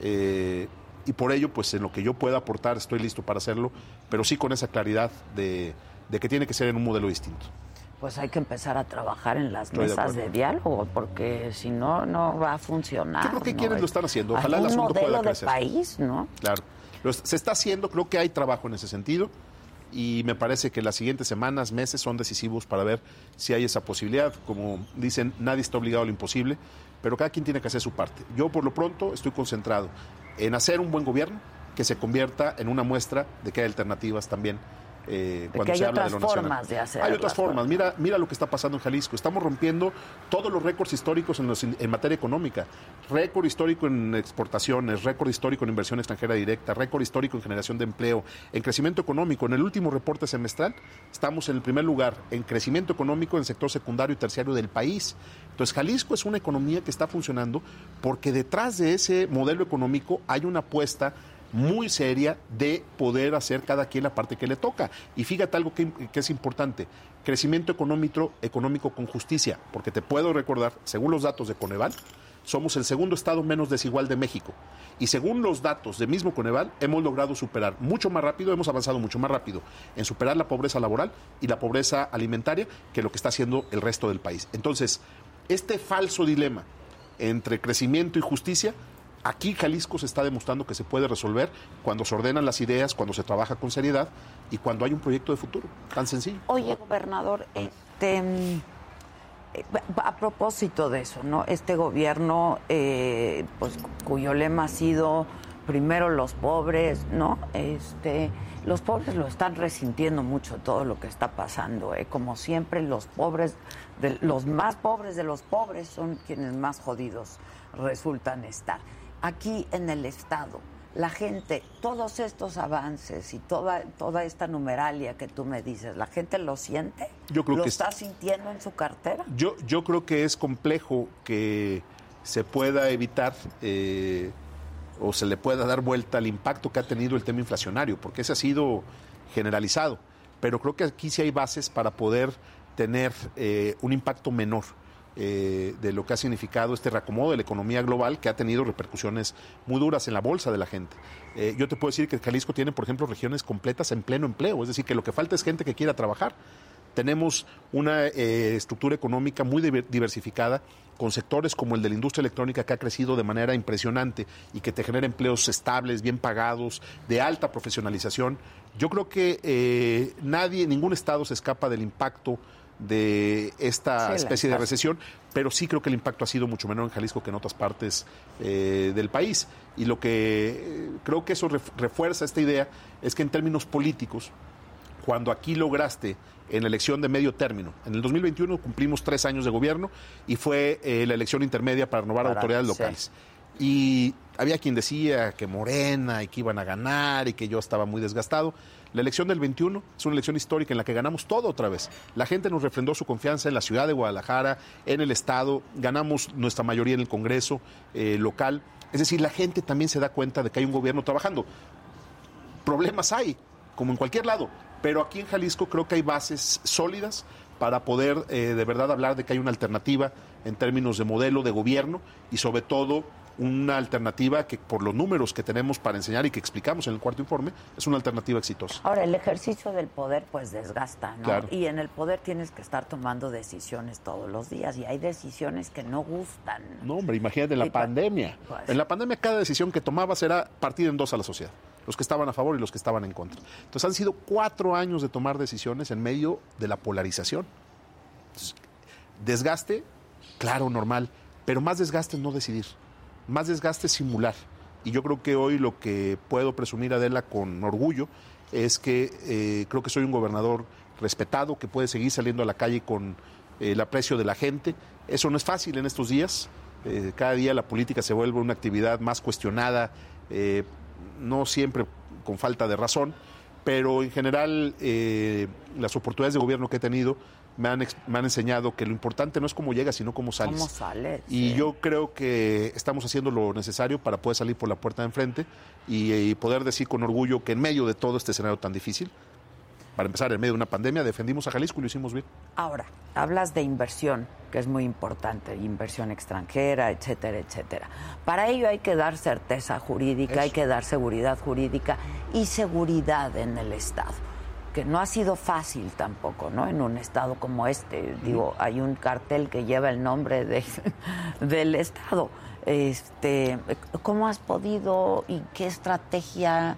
eh, y por ello, pues en lo que yo pueda aportar, estoy listo para hacerlo, pero sí con esa claridad de, de que tiene que ser en un modelo distinto. Pues hay que empezar a trabajar en las Estoy mesas de, diálogo, porque si no, no va a funcionar. Yo creo que ¿no? quienes lo están haciendo. Ojalá el un asunto pueda modelo de crecer. país, ¿no? Claro. Se está haciendo, creo que hay trabajo en ese sentido y me parece que las siguientes semanas, meses son decisivos para ver si hay esa posibilidad. Como dicen, nadie está obligado a lo imposible, pero cada quien tiene que hacer su parte. Yo por lo pronto estoy concentrado en hacer un buen gobierno que se convierta en una muestra de que hay alternativas también. Eh, cuando que hay se habla de otras lo nacional. formas de hacer Hay otras formas. Mira, mira lo que está pasando en Jalisco. Estamos rompiendo todos los récords históricos en, los- en materia económica. Récord histórico en exportaciones, récord histórico en inversión extranjera directa, récord histórico en generación de empleo, en crecimiento económico. En el último reporte semestral estamos en el primer lugar en crecimiento económico en el sector secundario y terciario del país. Entonces, Jalisco es una economía que está funcionando porque detrás de ese modelo económico hay una apuesta muy seria de poder hacer cada quien la parte que le toca. Y fíjate algo que, es importante, crecimiento económico, económico con justicia, porque te puedo recordar, según los datos de Coneval, somos el segundo estado menos desigual de México. Y según los datos de mismo Coneval, hemos logrado superar mucho más rápido, hemos avanzado mucho más rápido en superar la pobreza laboral y la pobreza alimentaria que lo que está haciendo el resto del país. Entonces, este falso dilema entre crecimiento y justicia Aquí Jalisco se está demostrando que se puede resolver cuando se ordenan las ideas, cuando se trabaja con seriedad y cuando hay un proyecto de futuro. Tan sencillo. Oye, gobernador, este, eh, a propósito de eso, ¿no? Este gobierno, eh, pues, cuyo lema ha sido primero los pobres, ¿no? Este, los pobres lo están resintiendo mucho todo lo que está pasando, ¿eh? Como siempre, los pobres, los más pobres de los pobres son quienes más jodidos resultan estar. Aquí en el Estado, la gente, todos estos avances y toda, toda esta numeralia que tú me dices, ¿la gente lo siente? Yo creo ¿Lo que está sintiendo en su cartera? Yo, yo creo que es complejo que se pueda evitar eh, o se le pueda dar vuelta al impacto que ha tenido el tema inflacionario, porque ese ha sido generalizado. Pero creo que aquí sí hay bases para poder tener eh, un impacto menor eh, de lo que ha significado este reacomodo de la economía global que ha tenido repercusiones muy duras en la bolsa de la gente. Eh, yo te puedo decir que Jalisco tiene, por ejemplo, regiones completas en pleno empleo, es decir, que lo que falta es gente que quiera trabajar. Tenemos una eh, estructura económica muy diver- diversificada con sectores como el de la industria electrónica que ha crecido de manera impresionante y que te genera empleos estables, bien pagados, de alta profesionalización. Yo creo que nadie, ningún estado se escapa del impacto de esta especie de recesión, pero sí creo que el impacto ha sido mucho menor en Jalisco que en otras partes eh, del país. Y lo que eh, creo que eso ref- refuerza esta idea es que en términos políticos, cuando aquí lograste en la elección de medio término, en el 2021 cumplimos tres años de gobierno y fue eh, la elección intermedia para renovar Para- autoridades sí. locales. Y había quien decía que Morena y que iban a ganar y que yo estaba muy desgastado. La elección del 21 es una elección histórica en la que ganamos todo otra vez. La gente nos refrendó su confianza en la ciudad de Guadalajara, en el Estado, ganamos nuestra mayoría en el Congreso eh, local. Es decir, la gente también se da cuenta de que hay un gobierno trabajando problemas hay, como en cualquier lado, pero aquí en Jalisco creo que hay bases sólidas para poder eh, de verdad hablar de que hay una alternativa en términos de modelo de gobierno y sobre todo una alternativa que por los números que tenemos para enseñar y que explicamos en el cuarto informe es una alternativa exitosa. Ahora, el ejercicio del poder pues desgasta, ¿no? Claro. Y en el poder tienes que estar tomando decisiones todos los días y hay decisiones que no gustan. No, hombre, imagínate la Y pa- pandemia. Pues. En la pandemia cada decisión que tomabas era partir en dos a la sociedad, los que estaban a favor y los que estaban en contra. Entonces han sido cuatro años de tomar decisiones en medio de la polarización. Entonces, desgaste, claro, normal, pero más desgaste es no decidir, más desgaste es simular. Y yo creo que hoy lo que puedo presumir, Adela, con orgullo, es que eh, creo que soy un gobernador respetado, que puede seguir saliendo a la calle con eh, el aprecio de la gente. Eso no es fácil en estos días. Eh, cada día la política se vuelve una actividad más cuestionada, no siempre con falta de razón, pero en general las oportunidades de gobierno que he tenido me han, me han enseñado que lo importante no es cómo llegas, sino cómo sales. ¿Cómo sales? Y Sí. yo creo que estamos haciendo lo necesario para poder salir por la puerta de enfrente y, y poder decir con orgullo que en medio de todo este escenario tan difícil, para empezar, en medio de una pandemia, defendimos a Jalisco y lo hicimos bien. Ahora, hablas de inversión, que es muy importante, inversión extranjera, etcétera, etcétera. Para ello hay que dar certeza jurídica, hay que dar seguridad jurídica y seguridad en el Estado, que no ha sido fácil tampoco, ¿no? En un Estado como este, digo, hay un cartel que lleva el nombre de, del Estado. Este, ¿Cómo has podido y qué estrategia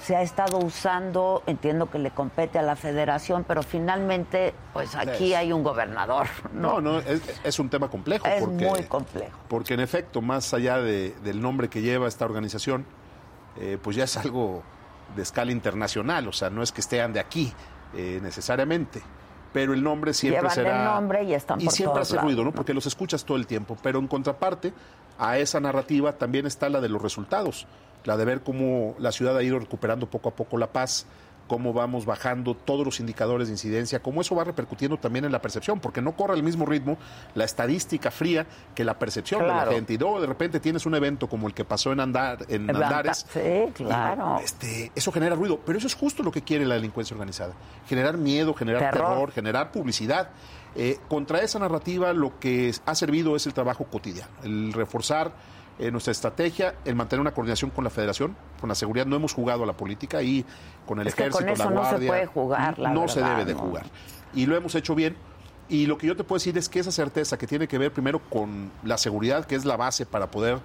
se ha estado usando, entiendo que le compete a la federación, pero finalmente, pues aquí hay un gobernador. No, no, es, un tema complejo. Es muy complejo. Porque en efecto, más allá del nombre que lleva esta organización, eh, pues ya es algo de escala internacional, o sea, no es que estén de aquí eh, necesariamente. Pero el nombre siempre Llevan será. el nombre y están Y siempre hace ruido, ¿no? Porque los escuchas todo el tiempo. Pero en contraparte, a esa narrativa también está la de los resultados la de ver cómo la ciudad ha ido recuperando poco a poco la paz, cómo vamos bajando todos los indicadores de incidencia, cómo eso va repercutiendo también en la percepción, porque no corre al mismo ritmo la estadística fría que la percepción de la gente. Y luego de repente tienes un evento como el que pasó en, Andar, en Andares. Sí, claro. este, eso genera ruido, pero eso es justo lo que quiere la delincuencia organizada. Generar miedo, generar terror, generar publicidad. Eh, contra esa narrativa lo que ha servido es el trabajo cotidiano, el reforzar eh, nuestra estrategia, el mantener una coordinación con la federación, con la seguridad. No hemos jugado a la política y con el ejército, con la guardia. No se puede jugar, la No se debe de jugar. Y lo hemos hecho bien. Y lo que yo te puedo decir es que esa certeza que tiene que ver primero con la seguridad, que es la base para poder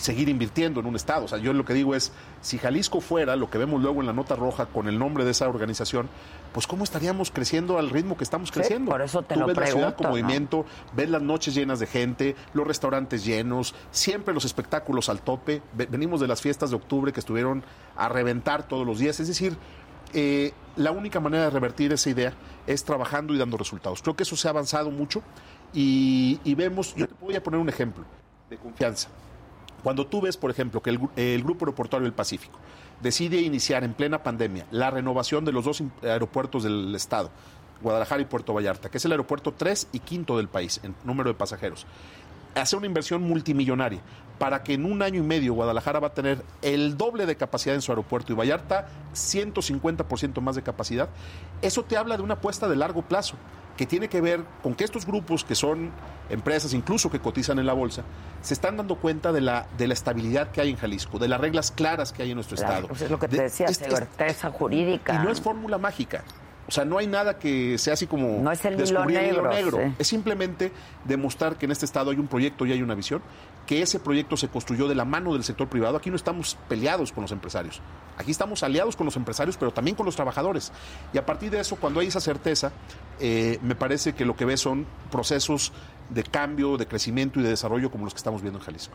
seguir invirtiendo en un Estado. O sea, yo lo que digo es, si Jalisco fuera lo que vemos luego en la nota roja con el nombre de esa organización, pues cómo estaríamos creciendo al ritmo que estamos creciendo. por eso te Tú lo ves la ciudad con ¿no? movimiento, ves las noches llenas de gente, los restaurantes llenos, siempre los espectáculos al tope. Venimos de las fiestas de octubre que estuvieron a reventar todos los días. Es decir, eh, la única manera de revertir esa idea es trabajando y dando resultados. Creo que eso se ha avanzado mucho y, y vemos, yo te voy a poner un ejemplo de confianza. Cuando tú ves, por ejemplo, que el, Grupo Aeroportuario del Pacífico decide iniciar en plena pandemia la renovación de los dos aeropuertos del Estado, Guadalajara y Puerto Vallarta, que es el aeropuerto 3 y quinto del país en número de pasajeros, hace una inversión multimillonaria. Para que en un año y medio Guadalajara va a tener el doble de capacidad en su aeropuerto y Vallarta 150% más de capacidad, eso te habla de una apuesta de largo plazo que tiene que ver con que estos grupos, que son empresas incluso que cotizan en la bolsa, se están dando cuenta de la, de la estabilidad que hay en Jalisco, de las reglas claras que hay en nuestro Estado. Pues es lo que te decía, certeza jurídica. Y no es fórmula mágica. O sea, no hay nada que sea así como no es el descubrir el hilo negro. Es simplemente demostrar que en este estado hay un proyecto y hay una visión, que ese proyecto se construyó de la mano del sector privado. Aquí no estamos peleados con los empresarios. Aquí estamos aliados con los empresarios, pero también con los trabajadores. Y a partir de eso, cuando hay esa certeza, eh, me parece que lo que ves son procesos de cambio, de crecimiento y de desarrollo como los que estamos viendo en Jalisco.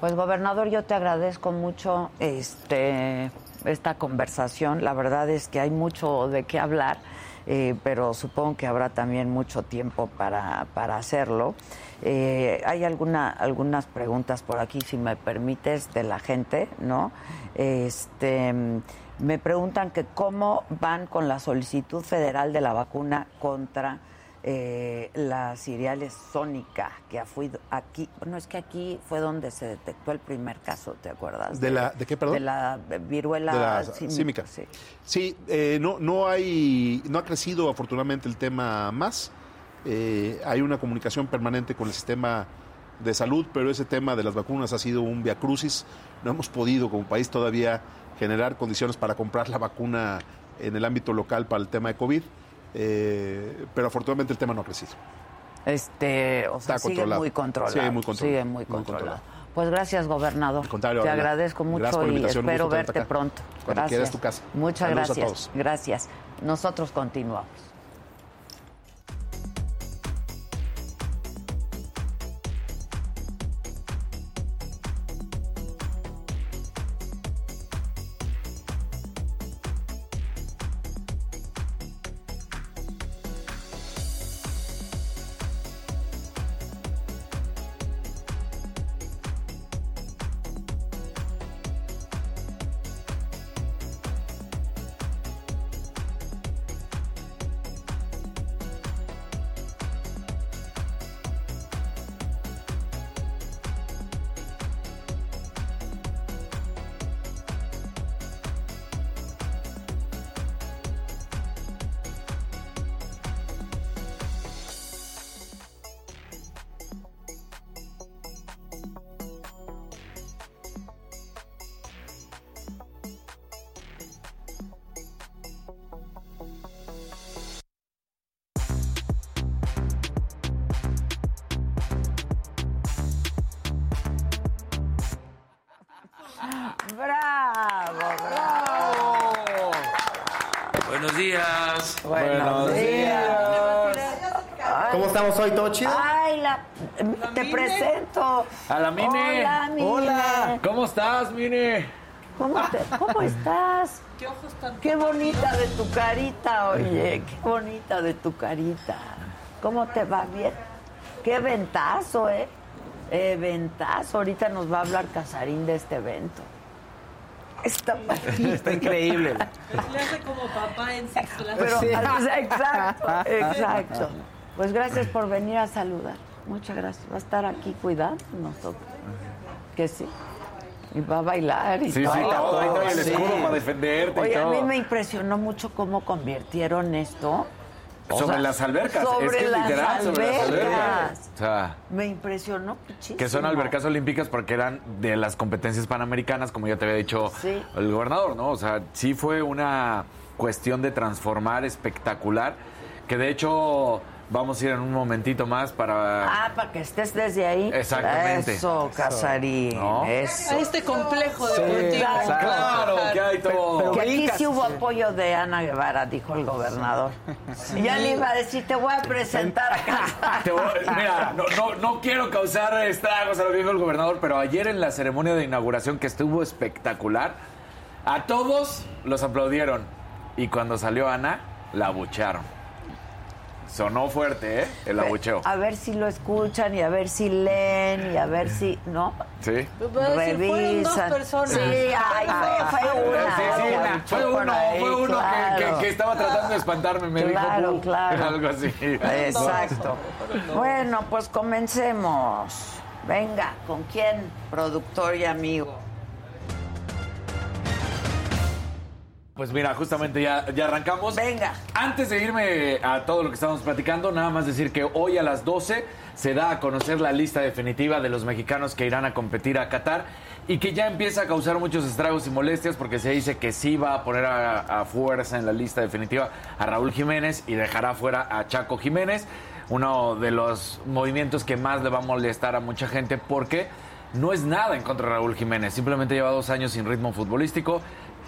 Pues gobernador, yo te agradezco mucho este esta conversación. La verdad es que hay mucho de qué hablar, eh, pero supongo que habrá también mucho tiempo para, para hacerlo. Eh, hay alguna, algunas preguntas por aquí, si me permites, de la gente, ¿no? Este, me preguntan que cómo van con la solicitud federal de la vacuna contra eh, la Ciriales Sónica, que fue aquí, bueno, es que aquí fue donde se detectó el primer caso, ¿te acuerdas? ¿De, la, ¿de qué, perdón? De la viruela símica. Sí, sí eh, no, no, hay, no ha crecido afortunadamente el tema más. Eh, hay una comunicación permanente con el sistema de salud, pero ese tema de las vacunas ha sido un viacrucis. No hemos podido como país todavía generar condiciones para comprar la vacuna en el ámbito local para el tema de COVID. Eh, pero afortunadamente el tema no ha crecido. Este, o sea, sigue muy controlado. Sigue muy controlado. Sigue muy controlado. Pues gracias, gobernador. Contrario, Te agradezco mucho y espero verte pronto. Gracias. tu casa. Muchas gracias. Gracias. Nosotros continuamos. Qué bonita de tu carita, oye, qué bonita de tu carita. ¿Cómo te va bien? Qué ventazo, ¿eh? Eh, ventazo. Ahorita nos va a hablar Casarín de este evento. Está Está increíble. Le hace como papá en sexo. Pero, Sí. exacto, exacto. Pues gracias por venir a saludar. Muchas gracias. Va a estar aquí cuidando nosotros. Que sí. Y va a bailar y Sí, sí, todo. todo. Ahí trae el Sí. escudo para defenderte y Oye, a todo. mí me impresionó mucho cómo convirtieron esto. Sobre sea, las albercas. Sobre es que es las literal, sobre las albercas. albercas. O sea, Me impresionó muchísimo. que son albercas olímpicas porque eran de las competencias panamericanas, como ya te había dicho Sí. el gobernador, ¿no? O sea, sí fue una cuestión de transformar espectacular, que de hecho vamos a ir en un momentito más para... Ah, para que estés desde ahí. Exactamente. Eso, Casarín. ¿No? Eso. A este complejo Sí, deportivo. exacto. Claro, que hay todo. Pero- Que aquí sí hubo apoyo de Ana Guevara, dijo el gobernador. Ya le iba a decir, te voy a presentar acá. Te voy- mira, no, no, no quiero causar estragos a lo que dijo el gobernador, pero ayer en la ceremonia de inauguración que estuvo espectacular, a todos los aplaudieron. Y cuando salió Ana, la abuchearon. Sonó fuerte, ¿eh? El abucheo. A ver si lo escuchan y a ver si leen y a ver si, ¿no? Sí. Dos Revisan. personas. Sí, ay, fue, fue una. Sí, sí, que fue uno, ahí, fue uno que- claro. que, que estaba tratando de espantarme, me Claro, dijo claro. algo así. Exacto. Bueno, pues comencemos. Venga, ¿con quién? Productor y amigo. Pues mira, justamente ya, ya arrancamos. Venga. Antes de irme a todo lo que estamos platicando, nada más decir que hoy a las 12 se da a conocer la lista definitiva de los mexicanos que irán a competir a Qatar y que ya empieza a causar muchos estragos y molestias porque se dice que sí va a poner a, a fuerza en la lista definitiva a Raúl Jiménez y dejará fuera a Chaco Jiménez, uno de los movimientos que más le va a molestar a mucha gente porque no es nada en contra de Raúl Jiménez, simplemente lleva dos años sin ritmo futbolístico,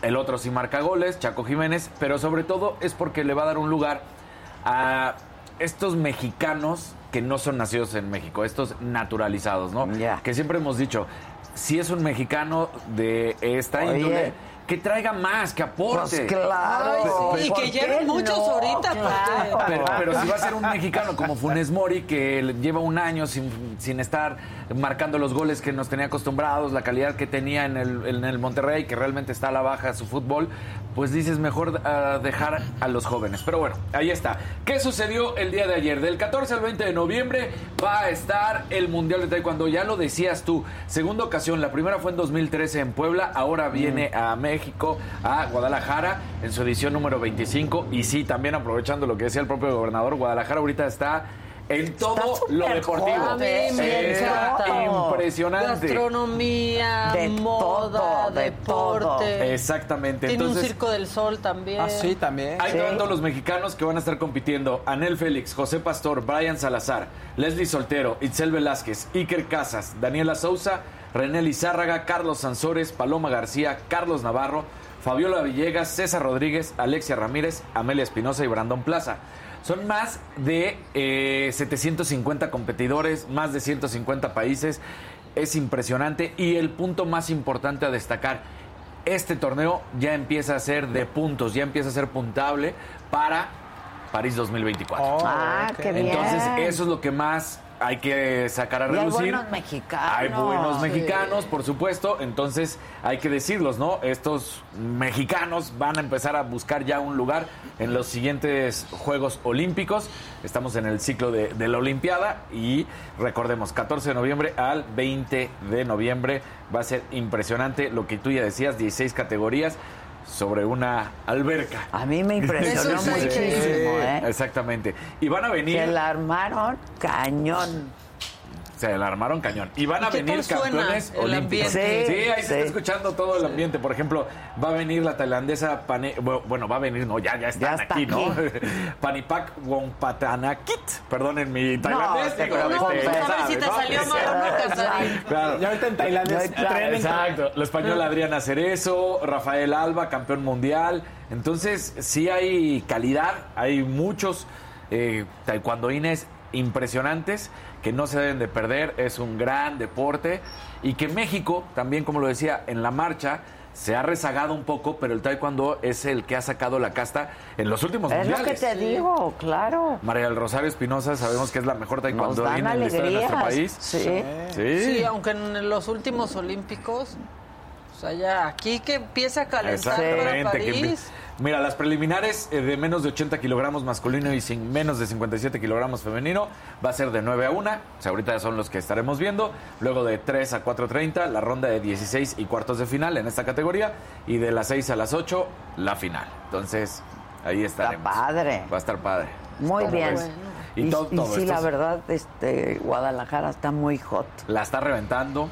el otro sí marca goles, Chaco Jiménez, pero sobre todo es porque le va a dar un lugar a estos mexicanos que no son nacidos en México, estos naturalizados, ¿no? Ya. Que siempre hemos dicho, si es un mexicano de esta Oye. índole, que traiga más, que aporte. Pues claro. Ay, sí, y ¿por que lleven muchos no? ahorita, Claro. Pero, pero si va a ser un mexicano como Funes Mori, que le- lleva un año sin, sin estar marcando los goles que nos tenía acostumbrados, la calidad que tenía en el, en el Monterrey, que realmente está a la baja su fútbol, pues dices mejor ah, dejar a los jóvenes. Pero bueno, ahí está. ¿Qué sucedió el día de ayer? Del 14 al 20 de noviembre va a estar el Mundial de Taekwondo. Ya lo decías tú, segunda ocasión, la primera fue en 2013 en Puebla, ahora viene a México, a Guadalajara, en su edición número 25. Y sí, también aprovechando lo que decía el propio gobernador, Guadalajara ahorita está en todo lo deportivo. impresionante. Gastronomía, De moda, todo, de deporte. todo. Exactamente. Tiene un circo del sol también. Ah, sí, también. Sí. van todos los mexicanos que van a estar compitiendo. Anel Félix, José Pastor, Brian Salazar, Leslie Soltero, Itzel Velázquez, Iker Casas, Daniela Souza, René Lizárraga, Carlos Sansores, Paloma García, Carlos Navarro, Fabiola Villegas, César Rodríguez, Alexia Ramírez, Amelia Espinosa y Brandon Plaza. Son más de eh, 750 competidores, más de 150 países. Es impresionante. Y el punto más importante a destacar, este torneo ya empieza a ser de puntos, ya empieza a ser puntable para París 2024. Oh, Ah, ok. qué bien. Entonces, eso es lo que más hay que sacar a Y hay buenos mexicanos. Hay buenos Sí. mexicanos, por supuesto. Entonces, hay que decirlos, ¿no? Estos mexicanos van a empezar a buscar ya un lugar en los siguientes Juegos Olímpicos. Estamos en el ciclo de, de la Olimpiada y recordemos, 14 de noviembre al 20 de noviembre. Va a ser impresionante lo que tú ya decías, 16 categorías sobre una alberca. A mí me impresionó sí. muchísimo, ¿eh? Exactamente. Y van a venir. Se la armaron cañón. Se la armaron cañón. Y van a ¿Y qué venir tal suena campeones el olímpicos. ambiente? Sí, ahí se Sí. está escuchando todo el ambiente. Por ejemplo, va a venir la tailandesa Pane- bueno, va a venir, no, ya, ya están Ya está aquí, ¿no? Panipak Wongpatanakit. Perdonen mi tailandés. este, sabes, si te ¿no? salió mal o no, Casarín. Claro. Ya ahorita en es claro, Exacto. La española Adriana Cerezo, Rafael Alba, campeón mundial. Entonces, sí hay calidad, hay muchos eh, taekwondoines impresionantes que no se deben de perder. Es un gran deporte. Y que México, también como lo decía, en la marcha se ha rezagado un poco, pero el taekwondo es el que ha sacado la casta en los últimos Es lo que te digo, claro. María del Rosario Espinosa, sabemos que es la mejor taekwondo dan en la historia de nuestro país. Sí. Sí. Sí, aunque en los últimos olímpicos, o sea, ya aquí que empiece a calentar para Exactamente. que París. empie- Mira, las preliminares eh, de menos de 80 kilogramos masculino y sin menos de 57 kilogramos femenino va a ser de 9 a 1. O sea, ahorita son los que estaremos viendo. Luego de 3 a 4.30, la ronda de 16 y cuartos de final en esta categoría. Y de las 6 a las 8, la final. Entonces, ahí estaremos. padre. Va a estar padre. Muy ¿Cómo bien. ves? Y, Y, todo, y todo sí, esto la es- verdad, este, Guadalajara está muy hot. la está reventando,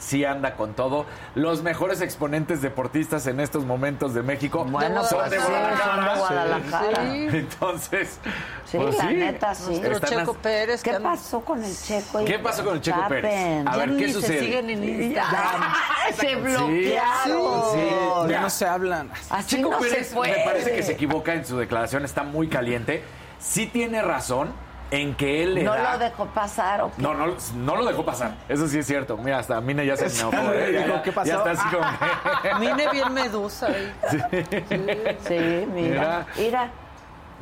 sí anda con todo. Los mejores exponentes deportistas en estos momentos de México Bueno, son pues de sí, de Guadalajara. Sí. Entonces, Sí, pues la sí. neta, sí. Están Checo Pérez. ¿Qué pasó con el Checo? ¿Qué pasó con el Checo Pérez? A ver, ¿qué sucede? se siguen en Instagram. Se bloquearon. Ya no se hablan. Así Checo no Pérez se puede. me parece que se equivoca en su declaración, está muy caliente. Sí tiene razón en que él le No da- lo dejó pasar. ¿o qué? No, no, no lo dejó pasar. Eso sí es cierto. Mira, hasta a Mina ya se enojó. ¿eh? Ya, Dijo, ya- ¿qué pasó? ya está así como que- Vine bien medusa ahí. Sí, mira. Mira.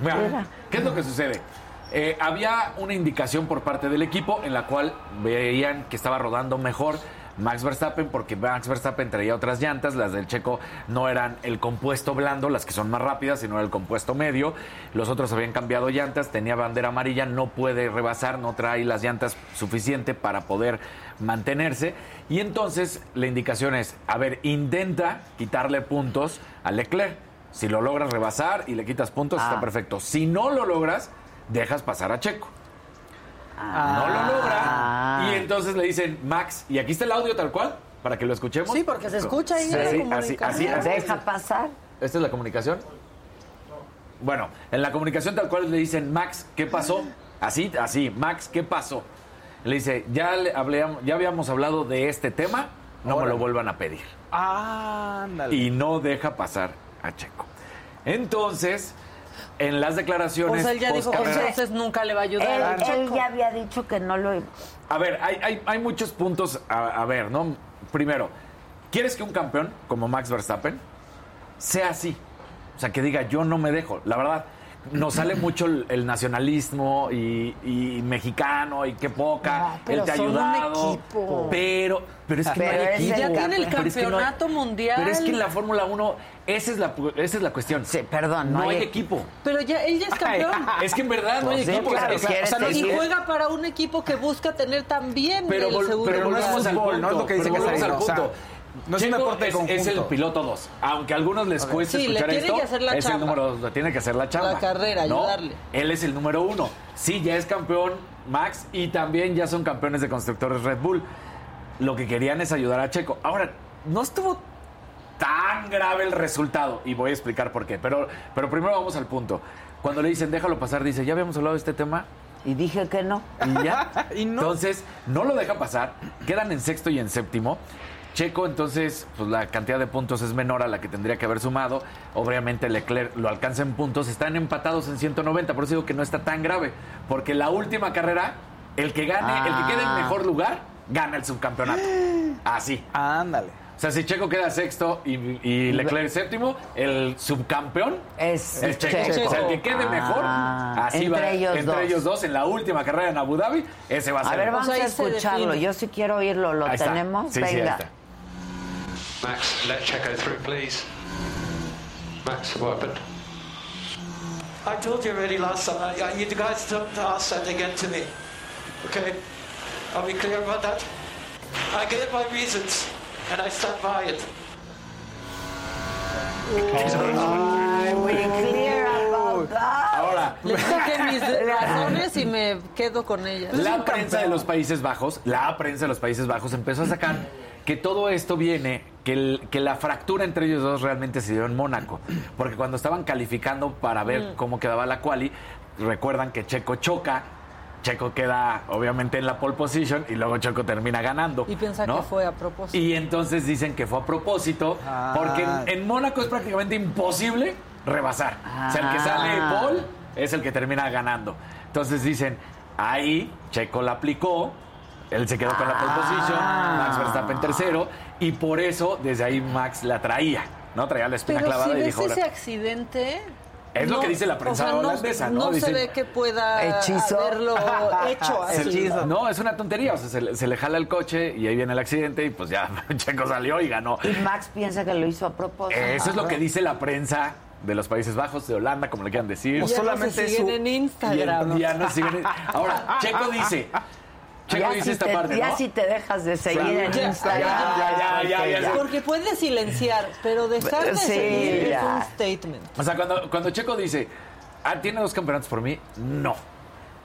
Mira, Mira. ¿qué es lo que sucede? Eh, había una indicación por parte del equipo en la cual veían que estaba rodando mejor Max Verstappen porque Max Verstappen traía otras llantas, las del checo no eran el compuesto blando, las que son más rápidas, sino el compuesto medio. Los otros habían cambiado llantas, tenía bandera amarilla, no puede rebasar, no trae las llantas suficiente para poder mantenerse. Y entonces la indicación es, a ver, intenta quitarle puntos a Leclerc. Si lo logras rebasar y le quitas puntos, Ah. está perfecto. Si no lo logras, dejas pasar a Checo. Ah. No lo logra. Y entonces le dicen, Max, y aquí está el audio tal cual, para que lo escuchemos. Sí, porque se escucha ahí en la Sí, así, comunicación. así, así. Deja pasar. ¿Esta es la comunicación? Bueno, en la comunicación tal cual le dicen, Max, ¿qué pasó? Así, así, Max, ¿qué pasó? Le dice, ya, le hablé, ya habíamos hablado de este tema, no me lo vuelvan a pedir. Ándale. Y no deja pasar a Checo. Entonces, en las O declaraciones... sea, él ya dijo que postcarrera- entonces nunca le va a ayudar Él, él ya había dicho que no lo. A ver, hay, hay, hay muchos puntos a, a ver, ¿no? Primero, ¿quieres que un campeón como Max Verstappen sea así? O sea, que diga, yo no me dejo. La verdad, nos sale mucho el, el nacionalismo y, y mexicano y qué poca. No, pero él te ha ayudado. equipo. Pero, pero es que Pero no hay es equipo. Ya tiene el Pero es que no hay- campeonato mundial. Pero es que en la Fórmula 1, esa es la, esa es la cuestión. Sí, perdón, No, no hay hay- equipo. Pero ya, él ya es campeón. Es que en verdad no hay Pues sí, equipo. claro, o sea, quieres o sea, no- y juega para un equipo que busca tener también Pero, el segundo pero no es lugar. volvemos al fútbol, no es lo que dice pero volvemos al Casarín, o sea, punto. No es un Checo deporte de es, es el piloto 2. Aunque a algunos les cueste Sí, le escuchar tiene esto, que hacer la es el número 2, tiene que hacer la chamba. La carrera, ¿no? ayudarle. Él es el número uno. Sí, ya es campeón Max y también ya son campeones de constructores Red Bull. Lo que querían es ayudar a Checo. Ahora, no estuvo tan grave el resultado y voy a explicar por qué. Pero, pero primero vamos al punto. Cuando le dicen déjalo pasar, dice, ya habíamos hablado de este tema, Y dije que no. y ya. Y no. Entonces, no lo deja pasar. Quedan en sexto y en séptimo. Checo, entonces, pues la cantidad de puntos es menor a la que tendría que haber sumado. Obviamente Leclerc lo alcanza en puntos. Están empatados en 190. Por eso digo que no está tan grave. Porque la última carrera, el que gane, el que quede en Ah. mejor lugar, gana el subcampeonato. Así. Ándale. O sea, si Checo queda sexto y, y Leclerc séptimo, el subcampeón Es es Checo. Checo. O sea, el que quede mejor, Ah, así entre va. ellos entre dos. ellos dos, en la última carrera en Abu Dhabi, ese va a A ser. ver, vamos O sea, a escucharlo. Yo sí quiero oírlo. ¿Lo Ahí está. tenemos? Sí, sí, ahí Venga. está. Max, let Checo through, please. Max, what happened? I told you already last time. I, I, you guys don't ask that again to me. Okay? Are we clear about that? I gave my reasons, and I stand by it. Ay, we clear about that. Ahora, Les dije mis razones y me quedo con ella. La prensa de los Países Bajos, la prensa de los Países Bajos empezó a sacar que todo esto viene, que, el- que la fractura entre ellos dos realmente se dio en Mónaco. Porque cuando estaban calificando para ver cómo quedaba la quali, recuerdan que Checo choca, Checo queda obviamente en la pole position y luego Checo termina ganando. Y piensa ¿no? que fue a propósito. Y entonces dicen que fue a propósito, Ah. porque en, en Mónaco es prácticamente imposible rebasar. O sea, el que sale Ah. Paul es el que termina ganando. Entonces dicen, ahí Checo la aplicó, él se quedó con la pole position, Max Verstappen tercero, y por eso desde ahí Max la traía, ¿no? Traía la espina Pero clavada si y ves dijo... ese "Ahora". accidente... Es lo que dice la prensa holandesa, ¿no? No se ve que pueda Hechizo. haberlo hecho así. no, es una tontería. O sea, se, le- se le jala el coche y ahí viene el accidente y pues ya Checo salió y ganó. Y Max piensa que lo hizo a propósito. Eso es lo que dice la prensa de los Países Bajos, de Holanda, como le quieran decir. Ya no se solamente siguen su- en Y Instagram. el- ya no siguen- Ahora, Checo dice. Checo ya dice si esta te, parte, ya ¿no? si te dejas de seguir en ya, Instagram. ya, ya, ya, ya. Porque puede silenciar, pero dejar de Sí, seguir ya. es un statement. O sea, cuando, cuando Checo dice, ah, ¿tiene dos campeonatos por mí? No.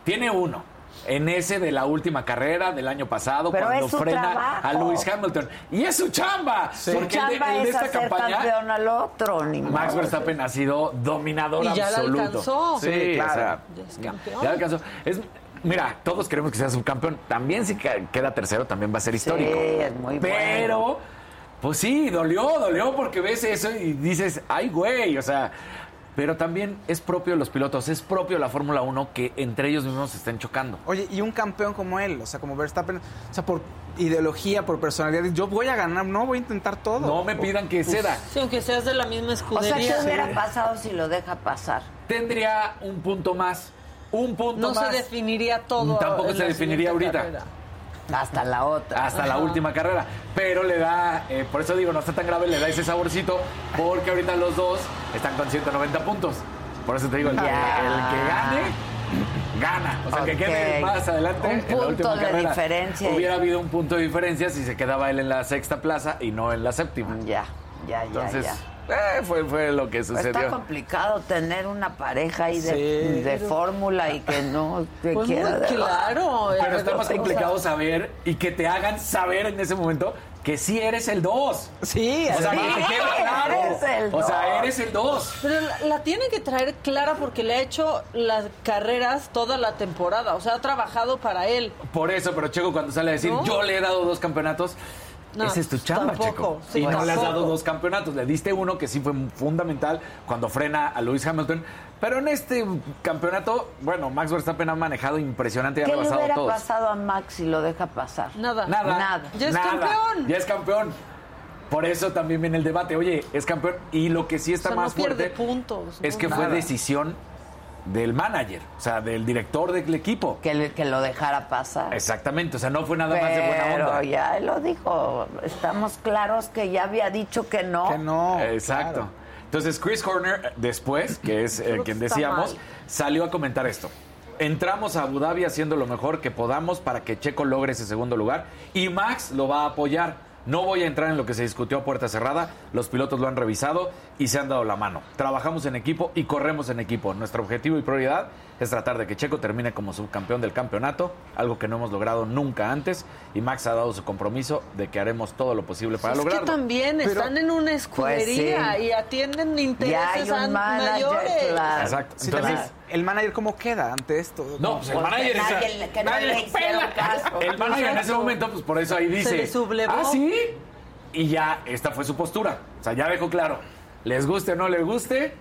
Tiene uno. En ese de la última carrera del año pasado, Pero cuando frena trabajo. a Lewis Hamilton. Y es su chamba. Su Porque el de, chamba el de es esta hacer campaña, campeón al otro, ni Max modo. Verstappen ha sido dominador Y ya la absoluto. alcanzó. Sí, Sí, claro. o sea, Ya es campeón. ya alcanzó. Es, mira, todos queremos que sea subcampeón. También si queda tercero, también va a ser histórico. es muy Pero, bueno. pues sí, dolió, dolió porque ves eso y dices, ay, güey, o sea. Pero también es propio de los pilotos, es propio de la Fórmula 1 que entre ellos mismos se estén chocando. Oye, y un campeón como él, o sea, como Verstappen, o sea, por ideología, por personalidad, yo voy a ganar, no voy a intentar todo. No me pidan que ceda. Sí, aunque seas de la misma O sea, escudería. ¿qué hubiera pasado si lo deja pasar? Tendría un punto más. Un punto no más. se definiría todo. Tampoco en se definiría ahorita. carrera. Hasta la otra. hasta la última carrera. Pero le da, eh, por eso digo, no está tan grave, le da ese saborcito, porque ahorita los dos están con 190 puntos. Por eso te digo, el, que, Ya. el que gane, gana. O sea, el que quede más adelante. Un en la punto última de carrera, diferencia. Hubiera habido un punto de diferencia si se quedaba él en la sexta plaza y no en la séptima. Ya, ya, ya, Entonces, ya. Eh, fue, fue lo que Está sucedió. complicado tener una pareja ahí de, Sí. de fórmula y que no te Pues quiera muy claro. Pero está más complicado saber y que te hagan saber en ese momento que sí eres el 2. Sí, O sea, así. que te quede claro. Eres el o sea, eres el 2. Pero la, la tiene que traer clara porque le ha hecho las carreras toda la temporada. O sea, ha trabajado para él. Por eso, pero Checo cuando sale a decir, ¿No? yo le he dado dos campeonatos, No, esa es tu chamba, tampoco, Checo. sí, y no le has dado dos campeonatos. Le diste uno que sí fue fundamental cuando frena a Lewis Hamilton. Pero en este campeonato, bueno, Max Verstappen ha manejado impresionante y ha ¿Qué le rebasado a hubiera pasado a Max si lo deja pasar? Nada. Nada. Nada. Ya es nada. campeón. Ya es campeón. Por eso también viene el debate. Oye, es campeón. Y lo que sí está O sea, no más pierde fuerte puntos, es que fue decisión del manager, o sea, del director del equipo. Que, le- que lo dejara pasar. Exactamente, o sea, no fue nada más de buena Pero onda. ya él lo dijo. Estamos claros que ya había dicho que no. Que no. Exacto. claro. Entonces, Chris Horner, después, que es eh, quien decíamos, salió a comentar esto. Entramos a Abu Dhabi haciendo lo mejor que podamos para que Checo logre ese segundo lugar y Max lo va a apoyar. No voy a entrar en lo que se discutió a puerta cerrada. Los pilotos lo han revisado y se han dado la mano. Trabajamos en equipo y corremos en equipo. Nuestro objetivo y prioridad es tratar de que Checo termine como subcampeón del campeonato, algo que no hemos logrado nunca antes. Y Max ha dado su compromiso de que haremos todo lo posible para es que lograrlo. también están en una escudería Pues sí. y atienden Ya hay intereses un an- manager, mayores. claro. Exacto. Sí, Entonces, también, el manager cómo queda ante esto. No, pues el manager que es- nadie que pela. caso. El manager en ese momento, pues por eso ahí dice. le sublevó. Ah, sí. Y ya, esta fue su postura. O sea, ya dejó claro. Les guste o no les guste,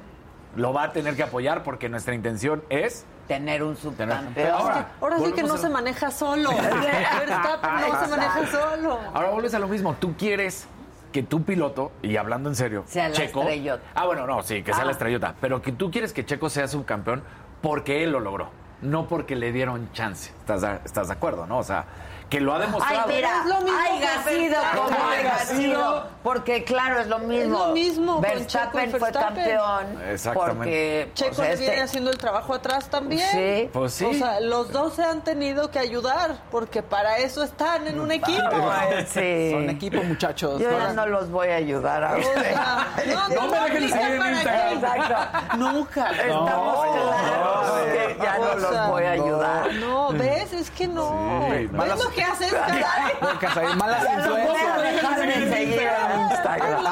lo va a tener que apoyar porque nuestra intención es. Tener un Tener- subcampeón. Ahora, Ahora sí que no a- se maneja solo. Verstappen no se maneja solo. Ahora vuelves a lo mismo. Tú quieres que tu piloto, y hablando en serio, Sea la Checo. estrellota. Ah, bueno, no, sí, que sea Ah. la estrellota. Pero que tú quieres que Checo sea subcampeón porque él lo logró. No porque le dieron chance. ¿Estás de, estás de acuerdo, no? O sea, que lo ha Ay, demostrado. mira, es lo mismo haya sido como haya sido. Porque claro, es lo mismo. lo mismo Verstappen fue Verstappen. campeón. Exactamente. Porque Checo pues, le este- viene haciendo el trabajo atrás también. Sí. Pues sí. O sea, los dos se han tenido que ayudar porque para eso están en un equipo. Ay, sí. Son equipo, muchachos. Yo ya no los voy a ayudar a ustedes. sea, no, No me dejen seguir en Instagram. Exacto. Nunca. Estamos claros que, ya no los voy a ayudar. No, ¿ves? Es que no. Sí, no. ¿Ves lo que haces, Casarín, malas influencias. dejar de seguir en Instagram.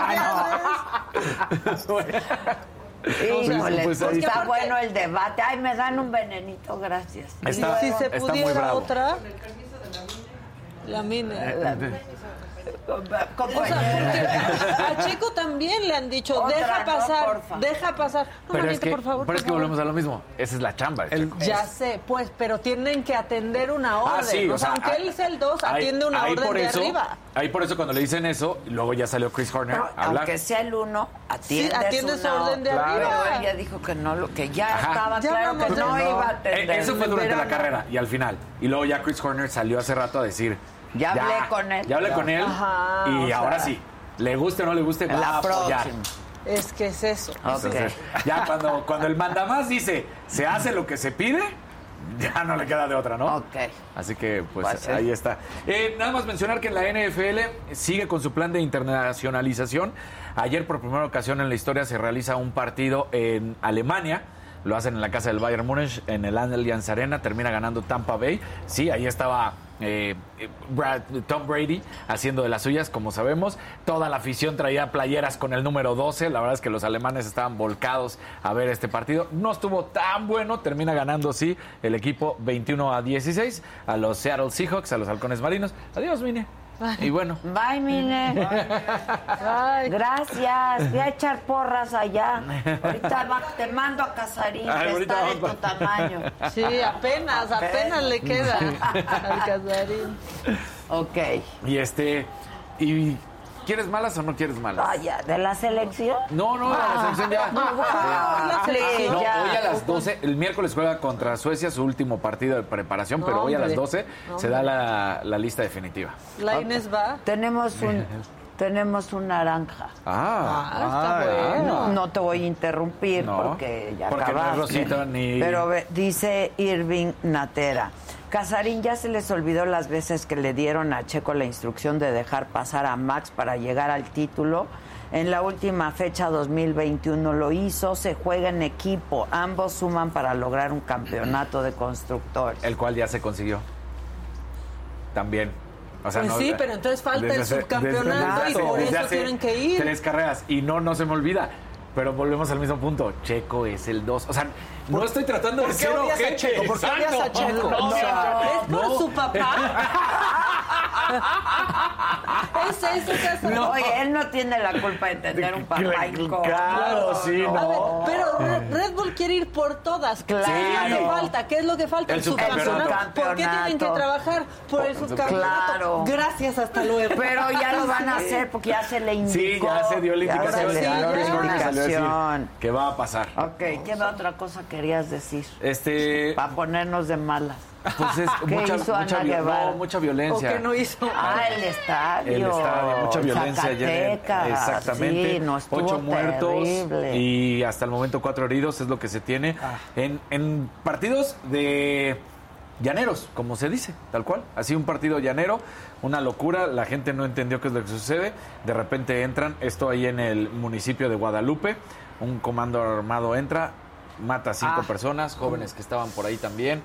Híjole, pues, pues, está bueno el debate. Ay, me dan un venenito, gracias. Está- si se está muy pudiera bravo. otra. La mina. A Checo también le han dicho, Otra, deja pasar, deja pasar. No, Pero es que, por favor. pero es favor. volvemos a lo mismo. Esa es la chamba. de El- Checo. Ya sé, pues, pero tienen que atender una orden. Ah, sí, o o sea, aunque él sea el 2, ahí- atiende una orden por de eso- arriba. Ahí por eso cuando le dicen eso, luego ya salió Chris Horner No, a hablar. aunque sea el uno, atiende, Sí, atiende su orden de arriba. Pero ella dijo que no, lo que ya Ajá. estaba Ya claro vamos que no iba a Eh, atender. eso fue durante Pero la carrera y al final. Y luego ya Chris Horner salió hace rato a decir. Ya hablé con él. Ya hablé con él. Ajá, y sea- ahora sí. Le guste o no le guste, va La a apoyar. próxima. Es que es eso. Ya cuando, cuando el mandamás dice se hace lo que se pide, ya no le queda de otra, ¿no? Ok. Así que, pues, Pues sí. ahí está. Eh, nada más mencionar que la NFL sigue con su plan de internacionalización. Ayer, por primera ocasión en la historia, se realiza un partido en Alemania. Lo hacen en la casa del Bayern Múnich, en el Allianz Arena. Termina ganando Tampa Bay. Sí, ahí estaba eh, eh, Brad- Tom Brady haciendo de las suyas, como sabemos. Toda la afición traía playeras con el número 12. La verdad es que los alemanes estaban volcados a ver este partido. No estuvo tan bueno. Termina ganando, sí, el equipo 21 a 16 a los Seattle Seahawks, a los halcones marinos. Adiós, Mine. Y bueno. Bye, Mine. Gracias. Voy a echar porras allá. Ahorita va- te mando a Casarín, Ay, que está de tu tamaño. sí, apenas, apenas le queda al Casarín. Ok. Y este. Y, ¿Quieres malas o no quieres malas? Vaya, ¿de la selección? No, no, de la selección ya. No, bueno, la selección. No, hoy a las 12, el miércoles juega contra Suecia su último partido de preparación, No, pero hoy a las hombre. 12 se da la, la lista definitiva. La Inés va. Tenemos un, tenemos un naranja. Ah, Ah, está bueno. No te voy a interrumpir No, porque ya porque no es. Rosita ni- Pero ve- dice Irving Natera. Casarín ya se les olvidó las veces que le dieron a Checo la instrucción de dejar pasar a Max para llegar al título. En la última fecha 2021 lo hizo, se juega en equipo, ambos suman para lograr un campeonato de constructores. el cual ya se consiguió. También. O sea, Pues no- sí, pero entonces falta desde el subcampeonato desde- y por desde eso tienen que ir. Tres carreras. Y no, no se me olvida. Pero volvemos al mismo punto. Checo es el 2. O sea, no estoy tratando de ser odias a ojete. Checo? ¿Por qué odias a. Checo? No, O sea, ¿Es por no. su papá? ¿Es eso, Casarín? No, oye, él no tiene la culpa de tener un papá incómodo. Claro, sí, A ver, no. pero Red Bull quiere ir por todas. Claro. ¿Qué hace falta? ¿Qué es lo que falta? El subcampeonato. ¿Por qué tienen que trabajar por el subcampeonato? Claro. Gracias, hasta luego. Pero ya lo van a hacer porque ya se le indicó. Sí, ya se dio la Ya indicación. Decir que va a pasar. Ok, ¿qué otra cosa querías decir? Este, Para ponernos de malas. pues es ¿Qué mucha, hizo mucha, no, mucha ¿O violencia. qué no hizo? Ah, el estadio. El estadio, mucha violencia ayer. Exactamente. Sí, no Ocho muertos y hasta el momento cuatro heridos es lo que se tiene Ah. en, en partidos de llaneros, como se dice, tal cual. Así un partido llanero, una locura, la gente no entendió qué es lo que sucede. De repente entran, esto ahí en el municipio de Guadalupe, un comando armado entra, mata a cinco Ah. personas, jóvenes que estaban por ahí también.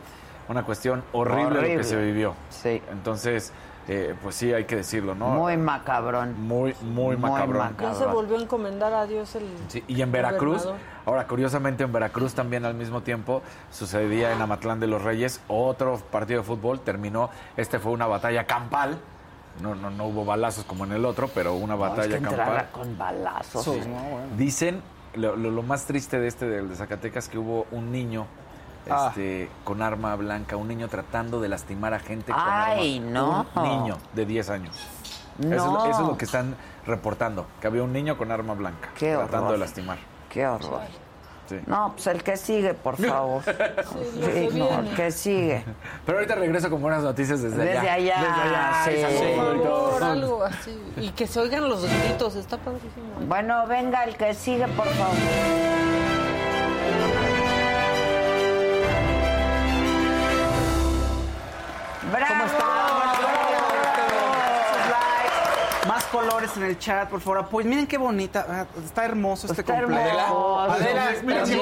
Una cuestión horrible, lo Horrible. que se vivió. Sí. Entonces, eh, pues sí, hay que decirlo, ¿no? Muy macabrón. Muy, muy macabrón. macabrón. Ya se volvió a encomendar a Dios el. Sí, y en Veracruz, gobernador. Ahora curiosamente en Veracruz también al mismo tiempo sucedía en Amatlán de los Reyes otro partido de fútbol, terminó, este fue una batalla campal, no, no, no hubo balazos como en el otro, pero una No, es batalla que entrara campal. con balazos. Sí, no, bueno. Dicen, lo, lo- lo más triste de este del de Zacatecas que hubo un niño Ah. este, con arma blanca, un niño tratando de lastimar a gente con Ay, arma. no. Un niño de 10 años. Eso, es, lo- No. eso es lo que están reportando, que había un niño con arma blanca Qué tratando horror. de lastimar. Qué horror. Sí. No, pues el que sigue, por favor. que Sí, no, el que sigue. Pero ahorita regreso con buenas noticias desde, Desde allá, Desde allá, sí. Por favor, algo así. Y que se oigan los gritos, está padrísimo. Bueno, venga, el que sigue, por favor. Colores en el chat, por favor. Pues miren qué bonita. ah, Está hermoso este Está completo. hermoso. Adela, Adela, sí,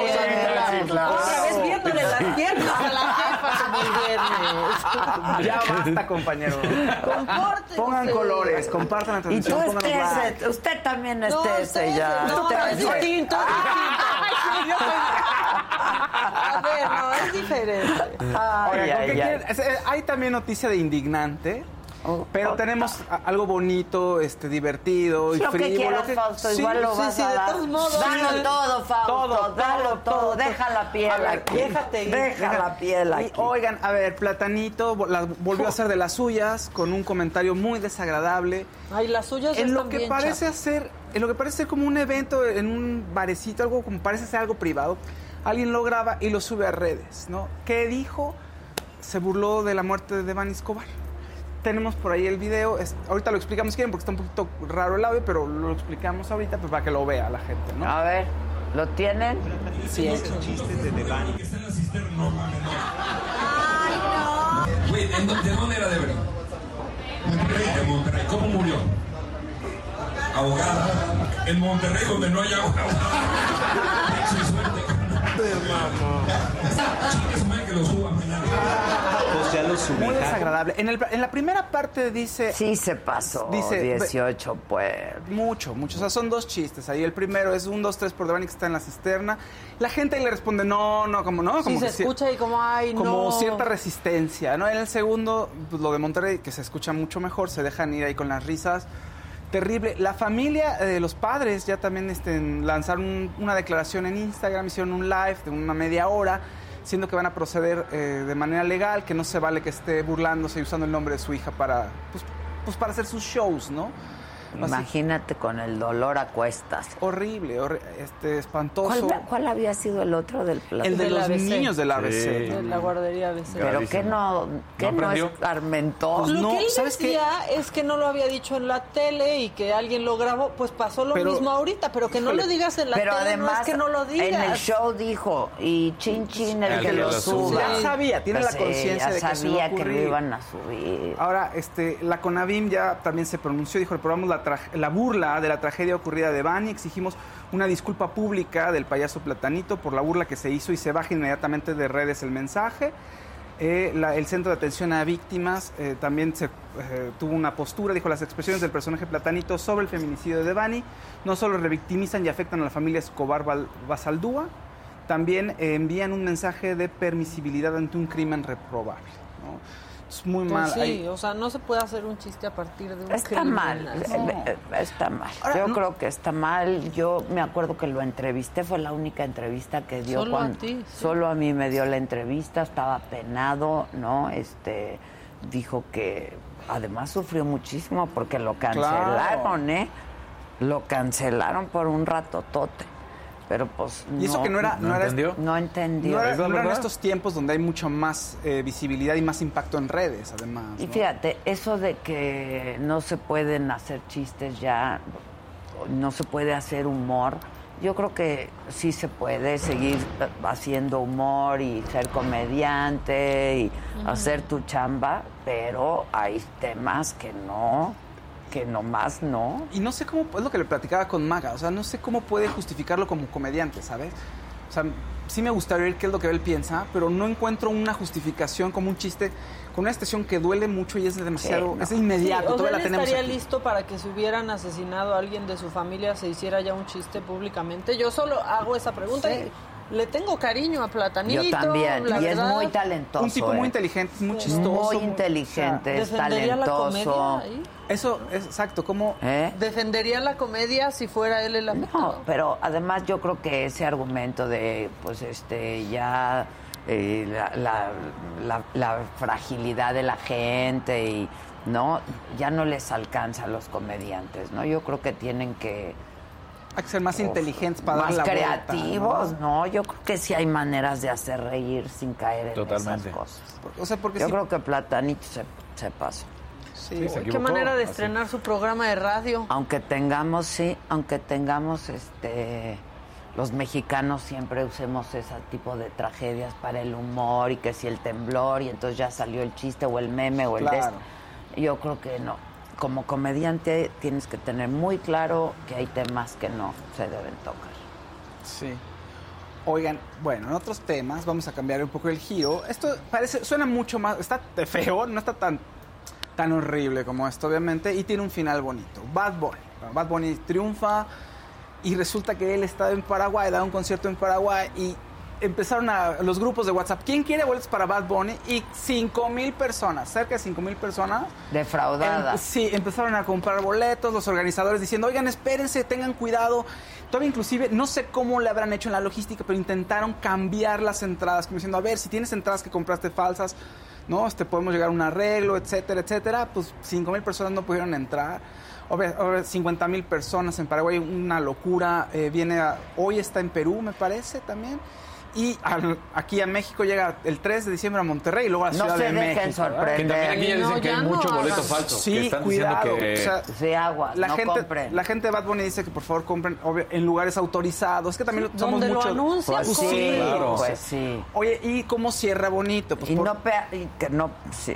claro. Otra vez viéndole las piernas a la jefa como el viernes. Ya basta, compañero. Compórtense. Pongan colores, compartan la Y tú transmisión, estés, like. usted también No, estés ustedes, ya. no, Usted es distinto, es distinto. A ver, no, es diferente. Es- eh, Hay también noticia de indignante. Oh, Pero oh, tenemos a- algo bonito, este, divertido y Lo que quieras, que- Fausto, Sí, igual lo sí, vas sí, a de dar. todos modos. Dalo todo, Fausto, Todo, dalo todo, todo. todo. Deja la piel ver, aquí. déjate ir. Deja la piel Y, aquí. oigan, a ver, Platanito vo- la volvió a hacer de las suyas con un comentario muy desagradable. Ay, las suyas ya En lo que bien parece ser, en lo que parece ser como un evento en un barecito, algo como parece ser algo privado. Alguien lo graba y lo sube a redes, ¿no? ¿Qué dijo? Se burló de la muerte de Devani Escobar. Tenemos por ahí el video, es- ahorita lo explicamos si quieren porque está un poquito raro el audio, pero lo explicamos ahorita pues, para que lo vea la gente, ¿no? A ver, ¿lo tienen? Sí, es- Güey, ¿en dó- ¿de dónde era de verdad? De Monterrey. ¿Cómo murió? Ahogada. En Monterrey, donde no hay agua. Su suerte. Chingue su madre que lo suba mañana. Muy desagradable. En, el- en la primera parte dice... Sí se pasó. Dice- 18, pues. Mucho, mucho. O sea, son dos chistes. Ahí el primero es un, dos, tres por Devani que está en la cisterna. La gente ahí le responde, no, no, como no. Sí, Como se que ci- escucha y como, ay, como no. cierta resistencia, ¿no? En el segundo, pues, lo de Monterrey, que se escucha mucho mejor, se dejan ir ahí con las risas. Terrible. La familia, eh, los padres ya también este, lanzaron un- una declaración en Instagram, hicieron un live de una media hora, siendo que van a proceder eh, de manera legal, que no se vale que esté burlándose y usando el nombre de su hija para, pues, pues para hacer sus shows, ¿no? Así- Imagínate con el dolor a cuestas. horrible, horri- este, espantoso. ¿Cuál, cuál había sido el otro del plato? el de Del los ABC. niños del ABC. Sí. De la guardería ABC. Pero que no, que ¿No no, escarmentó. Pues Lo no, que él ¿sabes qué? decía es que no lo había dicho en la tele y que alguien lo grabó, pues pasó lo Pero, mismo ahorita, pero que no lo digas en la Pero tele además, no es que no lo digas. en el show dijo, y chin chin el, El que, que lo lo suba. Ya sabía, tiene la sí, conciencia de que eso iba a sabía que lo iban a subir. Ahora, este, la CONAVIM ya también se pronunció, dijo, reprobamos la, la burla de la tragedia ocurrida de Bani, exigimos una disculpa pública del payaso Platanito por la burla que se hizo y se baja inmediatamente de redes el mensaje. Eh, el Centro de Atención a Víctimas eh, también se, eh, tuvo una postura, dijo las expresiones del personaje Platanito sobre el feminicidio de Devani no solo revictimizan y afectan a la familia Escobar Basaldúa, también envían un mensaje de permisibilidad ante un crimen reprobable. Es muy Pues mal. sí, o sea, no se puede hacer un chiste a partir de un Está crimen mal, eh, eh, está mal. Ahora, Yo no- creo que está mal. Yo me acuerdo que lo entrevisté, fue la única entrevista que dio Solo a cuando ti, sí. solo a mí me dio la entrevista, estaba penado, ¿no? Este dijo que además sufrió muchísimo porque lo cancelaron, ¿eh? Lo cancelaron por un ratotote. Pero pues Y eso que no era- ¿No no era- entendió? no entendió. No, era- estos tiempos donde hay mucho más eh, visibilidad y más impacto en redes, además. Y ¿no? fíjate, eso de que no se pueden hacer chistes ya, no se puede hacer humor, yo creo que sí se puede seguir eh, haciendo humor y ser comediante y hacer tu chamba, pero hay temas que no, que nomás no. Y no sé cómo, es lo que le platicaba con Maga, o sea, no sé cómo puede justificarlo como comediante, ¿sabes? O sea, sí me gustaría ver qué es lo que él piensa, pero no encuentro una justificación como un chiste con una expresión que duele mucho y es demasiado, Sí, no. es inmediato, Sí, o sea, todavía la él tenemos estaría aquí. listo para que si hubieran asesinado a alguien de su familia se hiciera ya un chiste públicamente. Yo solo hago esa pregunta Sí. y le tengo cariño a Platanito. Yo también, la y es verdad. muy talentoso. Un tipo muy ¿eh? inteligente, muy chistoso. Muy inteligente, es ¿Defendería la talentoso. comedia ahí? Eso es exacto, como ¿Eh? ¿Defendería la comedia si fuera él el afectado? No, pero además yo creo que ese argumento de, pues, este, ya eh, la, la- la- la fragilidad de la gente y, ¿no? Ya no les alcanza a los comediantes, ¿no? Yo creo que tienen que... hay que ser más inteligentes para más dar la vuelta, creativos, ¿no? ¿no? Yo creo que sí hay maneras de hacer reír sin caer en Totalmente. esas cosas. O sea, porque Yo creo que Platanito se, se pasó. Sí, Sí, se Qué manera de Así. estrenar su programa de radio. Aunque tengamos, sí, aunque tengamos, este, los mexicanos siempre usemos ese tipo de tragedias para el humor y que si el temblor y entonces ya salió el chiste o el meme o el de Claro. este. Yo creo que no. como comediante tienes que tener muy claro que hay temas que no se deben tocar. Sí. Oigan, bueno, en otros temas vamos a cambiar un poco el giro. Esto parece, suena mucho más, está feo, no está tan, tan horrible como esto, obviamente, y tiene un final bonito. Bad Bunny. Bad Bunny triunfa y resulta que él estaba en Paraguay, da un concierto en Paraguay y empezaron a los grupos de WhatsApp. ¿Quién quiere boletos para Bad Bunny? Y 5 mil personas, cerca de 5 mil personas. Defraudadas. Em- sí, empezaron a comprar boletos, los organizadores diciendo, oigan, espérense, tengan cuidado. Todavía inclusive, no sé cómo le habrán hecho en la logística, pero intentaron cambiar las entradas, como diciendo, a ver, si tienes entradas que compraste falsas, ¿no? Este, podemos llegar a un arreglo, etcétera, etcétera. Pues 5 mil personas no pudieron entrar. Obvia- 50 mil personas en Paraguay, una locura. Eh, viene a- hoy está en Perú, me parece, también. Y al- aquí a México llega el 3 de diciembre a Monterrey y luego a No Ciudad de México. Que también aquí ya dicen No, que ya hay no mucho boleto falso. Sí, que están cuidado. diciendo que... O sea, Sí, aguas, la no gente, compren. la gente de Bad Bunny dice que por favor compren obvio, en lugares autorizados. Es que también somos donde lo mucho. anuncian, Pues Sí, sí, claro. pues sí. Oye, ¿y cómo cierra bonito? Pues Y por- no, pea- y que no, sí.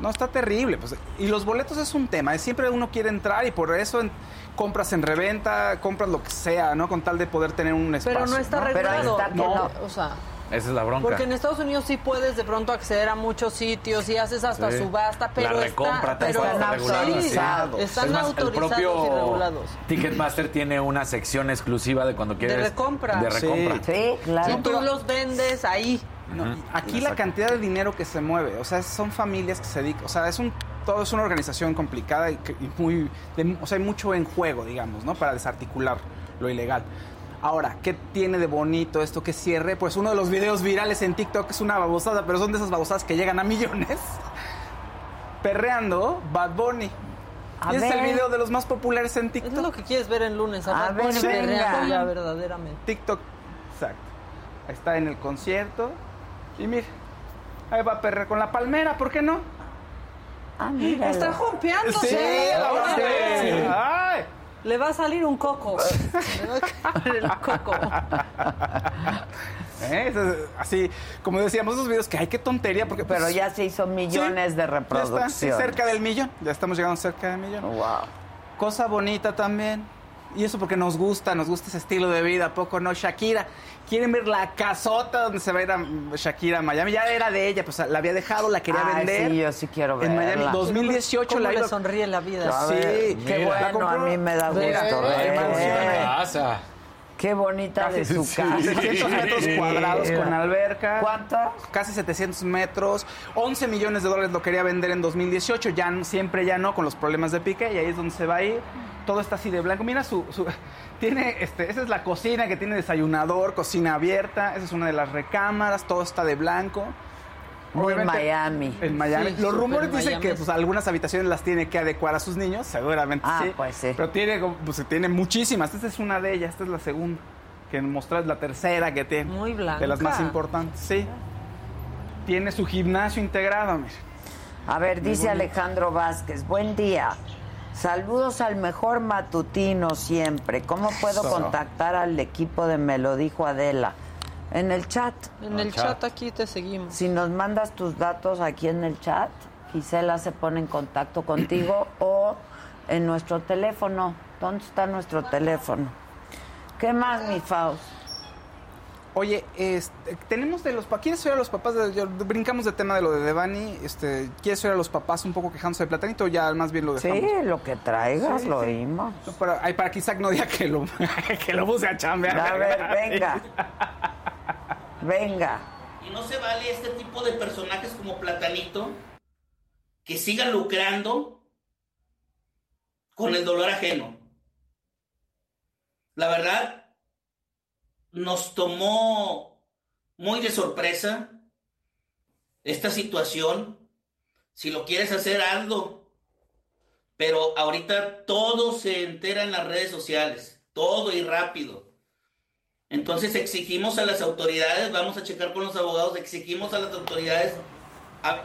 no está terrible. Pues, y los boletos es un tema. Siempre uno quiere entrar y por eso en- compras en reventa, compras lo que sea, ¿no? Con tal de poder tener un espacio. Pero no está ahí regulado. no. no. O sea, Esa es la bronca. porque en Estados Unidos sí puedes de pronto acceder a muchos sitios y haces hasta Sí. subasta, pero la recompra está, pero está regulada. sí, regulado. están Es más, autorizados el propio y regulados. Ticketmaster tiene una sección exclusiva de cuando quieres... recompra. De recompra. Sí, claro. Si tú los vendes ahí. No, y Aquí la cantidad de dinero que se mueve, o sea, son familias que se dedican, o sea, es un todo es una organización complicada y, muy, de- o sea, hay mucho en juego, digamos, ¿no? Para desarticular lo ilegal. Ahora, ¿qué tiene de bonito esto que cierre? Pues uno de los videos virales en TikTok es una babosada, pero son de esas babosadas que llegan a millones. Perreando Bad Bunny. A y ese es el ver. video de los más populares en TikTok. es lo que quieres ver el lunes. A A, ver, Bad Bunny perreando ya verdaderamente. TikTok, exacto. Ahí está en el concierto. Y mira, ahí va a perrear con la palmera, ¿por qué no? Ah, mira. Está jompeándose. Sí, la. Ay. Le va a salir un coco. Le va a caer el coco. ¿Eh? Así, como decíamos, esos videos que hay qué tontería, porque Pero pues, ya se hizo millones sí, de ya está, sí, reproducciones. cerca del millón, ya estamos llegando cerca del millón. Wow. Cosa bonita también. Y eso porque nos gusta, nos gusta ese estilo de vida, ¿a poco no? Shakira, quieren ver la casota donde se va a ir a Shakira a Miami. Ya era de ella, pues la había dejado, la quería Ay, vender. sí, yo sí quiero En Miami, verla. 2018 ¿Cómo la le iba- sonríe la vida? A Sí, ver, qué mira. Bueno, a mí me da Mira, gusto. mira, ver. Hermosa casa. Qué bonita de su Sí, casa. 700 metros cuadrados con alberca. ¿Cuántos? Casi 700 metros. 11 millones de dólares lo quería vender en 2018. Ya siempre ya no, con los problemas de pique. Y ahí es donde se va a ir. Todo está así de blanco. Mira su... su- tiene, este, esa es la cocina que tiene desayunador, cocina abierta. Esa es una de las recámaras. Todo está de blanco. Obviamente, Miami. En Miami. Sí, Los rumores dicen Miami. que pues, algunas habitaciones las tiene que adecuar a sus niños, seguramente Ah, sí. pues sí. Pero tiene, pues, tiene muchísimas. Esta es una de ellas, esta es la segunda. Que mostrar la tercera que tiene. Muy blanca. De las más importantes, sí. Tiene su gimnasio integrado, mire. A ver, dice Alejandro Vázquez, buen día. Saludos al mejor matutino siempre. ¿Cómo puedo Eso. contactar al equipo de Me lo dijo Adela? En el chat. En el chat aquí te seguimos. Si nos mandas tus datos aquí en el chat, Gisela se pone en contacto contigo o en nuestro teléfono. ¿Dónde está nuestro teléfono? ¿Qué más, mi Faust? Oye, este, tenemos de los papás. ¿Quieres oír a los papás? De, yo- brincamos de tema de lo de Devani. Este, ¿Quieres oír a los papás un poco quejándose de platanito o ya más bien lo Sí, dejamos? lo que traigas, Sí, lo sí. oímos. No, para, ay, para que Isaac no diga que lo, que lo puse a chambear. A ver, venga. Venga. Y no se vale este tipo de personajes como Platanito que sigan lucrando con el dolor ajeno. La verdad, nos tomó muy de sorpresa esta situación. Si lo quieres hacer, hazlo. Pero ahorita todo se entera en las redes sociales, todo y rápido. Entonces exigimos a las autoridades, vamos a checar con los abogados, exigimos a las autoridades a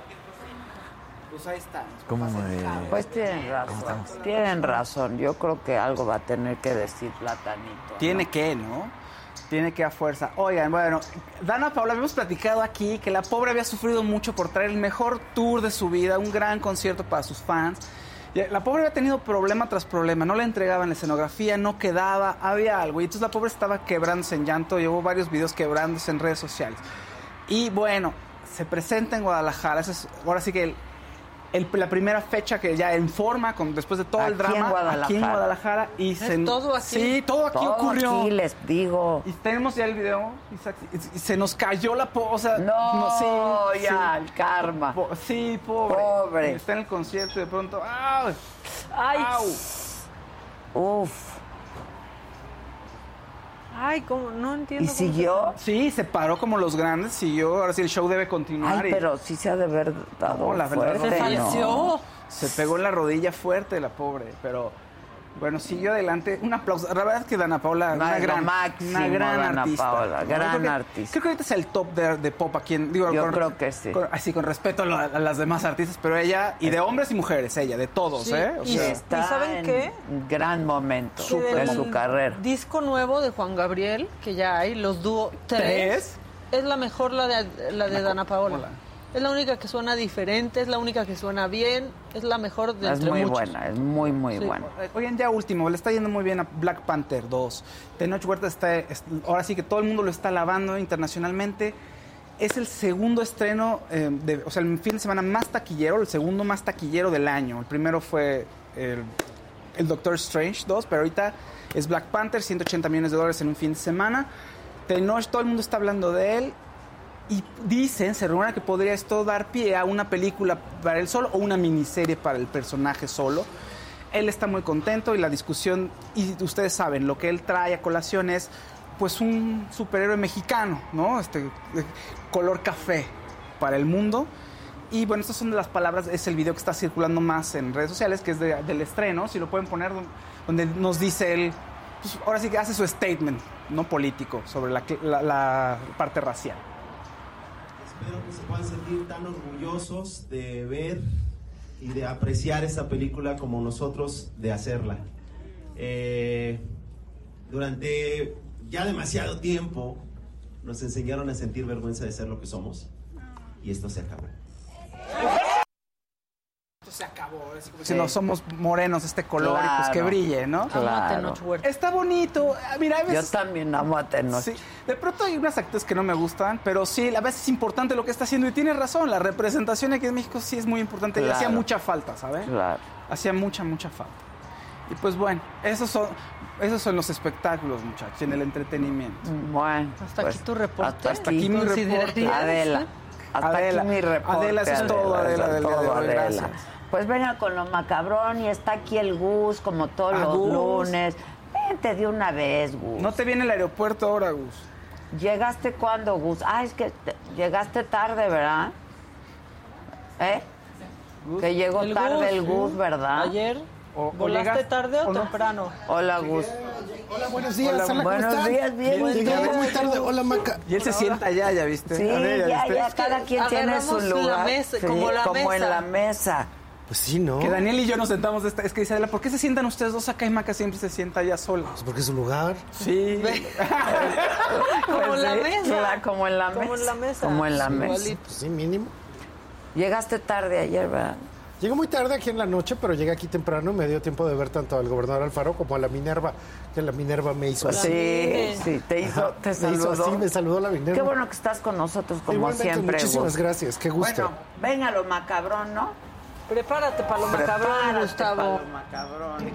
Pues ahí está. ¿Cómo me- Pues tienen razón. Tienen razón. Yo creo que algo va a tener que decir Platanito. ¿no? Tiene que, ¿no? Tiene que a fuerza. Oigan, bueno, Dana Paula, habíamos platicado aquí que la pobre había sufrido mucho por traer el mejor tour de su vida, un gran concierto para sus fans. Y la pobre había tenido problema tras problema, no le entregaban la escenografía, no quedaba, había algo. Y entonces la pobre estaba quebrándose en llanto, llevó varios videos quebrándose en redes sociales. Y bueno, se presenta en Guadalajara, ahora sí que el- el- la primera fecha que ya en forma, con, después de todo el Aquí en drama, Guadalajara. aquí en Guadalajara. Y ¿Es se, todo aquí? Sí, todo aquí Todo ocurrió. aquí les digo. Y tenemos ya el video, Isaac, y- y se nos cayó la po, o sea, No, sí, ya, sí. el karma. Po- sí, pobre. Pobre. Está en el concierto y de pronto, ¡au! Ay, ¡Au! Uf. Ay, cómo, no entiendo. ¿Y cómo siguió? Sí, se paró como los grandes, siguió, ahora sí el show debe continuar. Ay, y- pero sí se ha de haber dado No, la verdad, fuerte, Se ¿no? falleció. Se pegó en la rodilla fuerte la pobre, pero bueno, siguió adelante. Un aplauso. La verdad es que Dana Paola, No, una gran, máximo, una gran Dana artista. Paola, gran creo que- artista. Creo que ahorita es el top de, de pop aquí en, digo, Yo con- creo que sí. con- así con respeto a, lo- a las demás artistas, pero ella, y de hombres y mujeres, ella, de todos, Sí, ¿eh? O y sea, Está saben en qué? gran momento de su carrera. Disco nuevo de Juan Gabriel, que ya hay, los dúo tres. ¿Tres? Es la mejor la de, la de Dana Paola. Hola. Es la única que suena diferente, es la única que suena bien, es la mejor de Es entre muy muchos. buena, es muy, muy Sí. buena. Oigan, ya último, le está yendo muy bien a Black Panther 2. Tenoch Huerta está, es- ahora sí que todo el mundo lo está alabando internacionalmente. Es el segundo estreno, eh, de- o sea, el fin de semana más taquillero, el segundo más taquillero del año. El primero fue el, el Doctor Strange 2, pero ahorita es Black Panther, 180 millones de dólares en un fin de semana. Tenoch, todo el mundo está hablando de él. Y dicen, se rumora que podría esto dar pie a una película para él solo o una miniserie para el personaje solo. Él está muy contento y la discusión, y ustedes saben, lo que él trae a colación es pues un superhéroe mexicano, ¿no? Este eh, color café para el mundo. Y bueno, estas son de las palabras, es el video que está circulando más en redes sociales, que es de- del estreno, si lo pueden poner, don- donde nos dice él, pues, ahora sí que hace su statement, no político, sobre la, la- la parte racial. Espero que se puedan sentir tan orgullosos de ver y de apreciar esta película como nosotros de hacerla. Eh, durante ya demasiado tiempo nos enseñaron a sentir vergüenza de ser lo que somos y esto se acabó. Esto se acabó. Si no somos morenos, este color, y pues que brille, ¿no? Claro. Está bonito. Mira, a Yo veces. también amo a Tenoch. Sí, de pronto hay unas actrices que no me gustan, pero sí, a veces es importante lo que está haciendo y tiene razón, la representación aquí en México sí es muy importante y hacía mucha falta, ¿sabes? Claro. Hacía mucha, mucha falta. Y pues bueno, esos son, esos son los espectáculos, muchachos, en el entretenimiento. Bueno. Hasta pues, aquí tu reporte. Hasta Hasta aquí mi reporte. Adela. Hasta Adela. aquí mi reporte. Adela, eso es todo, Adela, todo, Adela. Pues venga con lo macabrón y está aquí el Gus, como todos Ah, los Gus. lunes. Vente de una vez, Gus. No te viene el aeropuerto ahora, Gus. ¿Llegaste cuándo, Gus? Ah, es que te- llegaste tarde, ¿verdad? ¿Eh? Que llegó El tarde Gus, el Gus, ¿sí? ¿verdad? Ayer. O- o ¿Volaste llegas- tarde o, o no. temprano? Hola, Gus. Hola, buenos días. Hola, ¿cómo buenos están? días, bien, Llegué bien. muy tarde. Hola, Maca. Y él se sienta allá, ¿ya viste? Sí, Adela, ya, ¿viste? ya, cada quien tiene su la lugar. mesa, Sí, como la como en mesa. la mesa. Pues sí, ¿no? Que Daniel y yo nos sentamos, de esta, es que dice Adela, ¿por qué se sientan ustedes dos acá y Maca siempre se sienta allá sola? Pues porque es su lugar. Sí. Como Pues la mesa. como en la Como mesa. en la mesa. Como en la mesa. igualito. Pues sí, mínimo. Llegaste tarde ayer, ¿verdad? Llegué muy tarde aquí en la noche, pero llegué aquí temprano y me dio tiempo de ver tanto al gobernador Alfaro como a la Minerva, que la Minerva me hizo Pues así. sí, sí, te hizo, Ajá, te me saludó. hizo así, me saludó la Minerva. Qué bueno que estás con nosotros como Igualmente, siempre. muchísimas gracias, qué gusto. Bueno, venga lo macabrón, ¿no? Prepárate para lo macabrón, Prepárate Gustavo. pa' lo macabrón.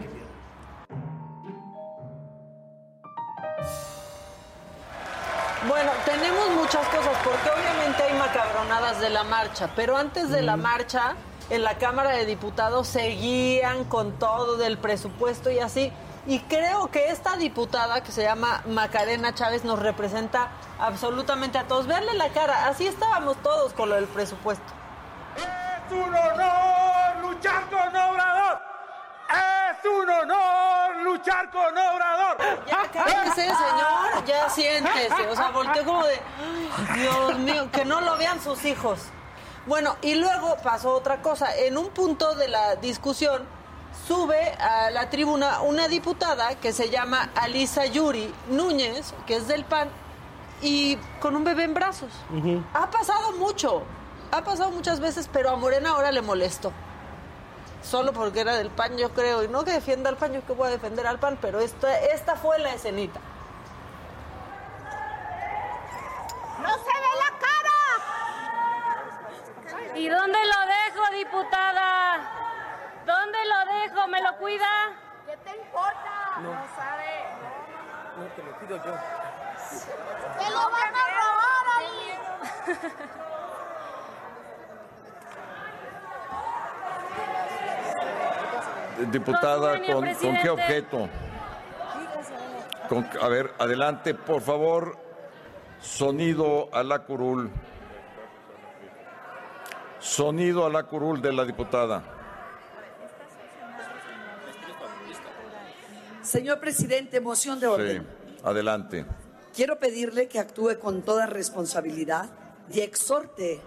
Bueno, tenemos muchas cosas, porque obviamente hay macabronadas de la marcha, pero antes de la marcha, en la Cámara de Diputados seguían con todo del presupuesto y así. Y creo que esta diputada que se llama Macarena Chávez nos representa absolutamente a todos. Verle la cara, así estábamos todos con lo del presupuesto. Es un honor luchar con Obrador. Es un honor luchar con Obrador. Ya cálmese, señor, ya siéntese. O sea, volteó como de, "Ay, Dios mío, que no lo vean sus hijos. Bueno, y luego pasó otra cosa. En un punto de la discusión sube a la tribuna una diputada que se llama Alisa Yuri Núñez, que es del PAN, y con un bebé en brazos. Ha pasado mucho, ha pasado muchas veces, pero a Morena ahora le molestó. solo porque era del PAN, yo creo, y no que defienda al PAN, yo que voy a defender al PAN, pero esta, esta fue la escenita. ¡No se ve la cara! ¿Y dónde lo dejo, diputada? ¿Dónde lo dejo? ¿Me lo cuida? ¿Qué te importa? No, sabe. No, te lo pido yo. ¡Te lo van a robar ahí! Diputada, Con su venia, ¿con, ¿con qué objeto? Con- a ver, adelante, por favor. Sonido a la curul. Sonido a la curul de la diputada. Señor presidente, moción de orden. Sí, adelante. Quiero pedirle que actúe con toda responsabilidad y exhorte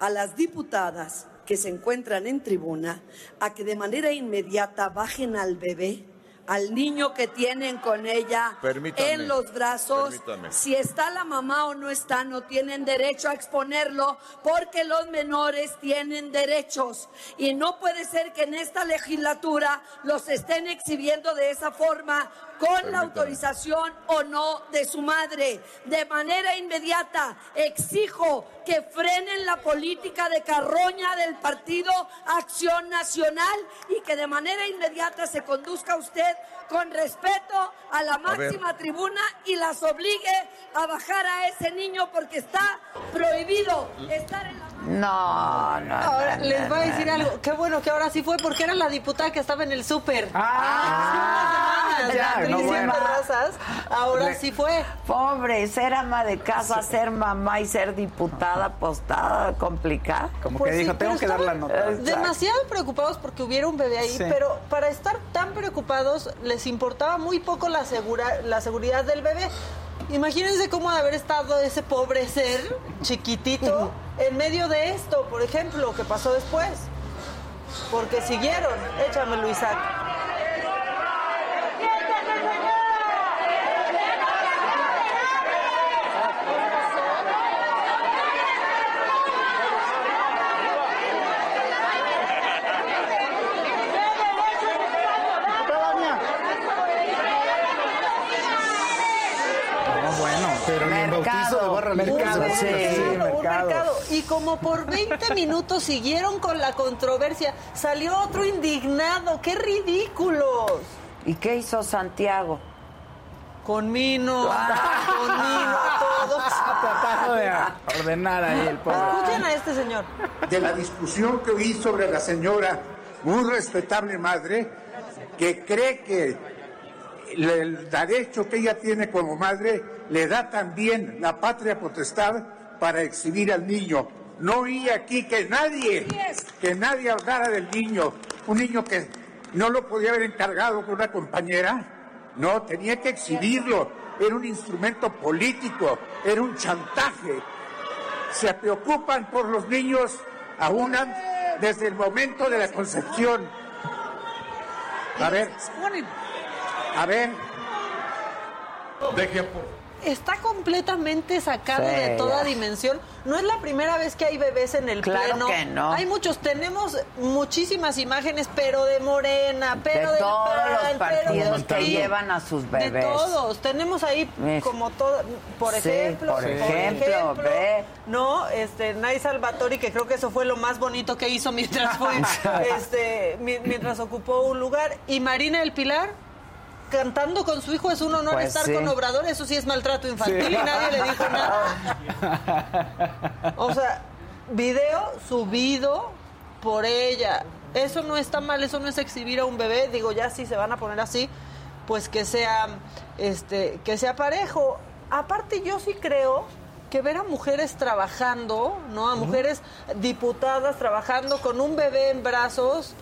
a las diputadas que se encuentran en tribuna a que de manera inmediata bajen al bebé, al niño que tienen con ella Permítame, en los brazos. permítame. Si está la mamá o no está, no tienen derecho a exponerlo porque los menores tienen derechos. Y no puede ser que en esta legislatura los estén exhibiendo de esa forma con la autorización o no de su madre. De manera inmediata exijo que frenen la política de carroña del Partido Acción Nacional y que de manera inmediata se conduzca usted con respeto a la máxima tribuna y las obligue a bajar a ese niño porque está prohibido estar en la... No, no. Ahora no, les no, voy a decir no. algo. Qué bueno que ahora sí fue porque era la diputada que estaba en el súper. Ah, unas ya, Patricia bueno. Terrazas, Ahora Le- sí fue. Pobre, ser ama de casa, ser mamá y ser diputada, está complicada. Como Pues que sí, dijo, tengo que dar la nota. Demasiado preocupados porque hubiera un bebé ahí, Sí. pero para estar tan preocupados les importaba muy poco la, segura, la seguridad del bebé. Imagínense cómo de haber estado ese pobre ser chiquitito en medio de esto, por ejemplo, que pasó después. Porque siguieron. Échamelo, Isaac. No, bueno. De barra Mercado, sí. Un mercado. mercado. Y como por 20 minutos siguieron con la controversia, salió otro indignado. ¡Qué ridículos! ¿Y qué hizo Santiago? Conmino, conmino a todos. Tratando de ordenar ahí el pobre. Escuchen a este señor. de la discusión que oí sobre la señora, muy respetable madre, que cree que le- el derecho que ella tiene como madre le da también la patria potestad para exhibir al niño. No oí aquí que nadie, que nadie hablara del niño, un niño que no lo podía haber encargado con una compañera, no, tenía que exhibirlo, era un instrumento político, era un chantaje. Se preocupan por los niños aún desde el momento de la concepción. A ver, a ver, Deje por. Está completamente sacado Sí, de toda ya. dimensión. No es la primera vez que hay bebés en el Claro pleno. que no. Hay muchos, tenemos muchísimas imágenes, pero de Morena, pero de del todos PAN, los pero partidos que llevan a sus De bebés. todos. Tenemos ahí Es- como todo, por Sí, ejemplo, por ejemplo, ve. no, este, Nay Salvatori, que creo que eso fue lo más bonito que hizo mientras fue, este, mi- mientras ocupó un lugar, y Marina del Pilar cantando con su hijo es un honor Pues estar sí. con Obrador, eso sí es maltrato infantil Sí. y nadie le dijo nada. O sea, video subido por ella. Eso no está mal, eso no es exhibir a un bebé. Digo, ya si se van a poner así, pues que sea, este, que sea parejo. Aparte, yo sí creo que ver a mujeres trabajando, ¿no? A mujeres diputadas trabajando con un bebé en brazos,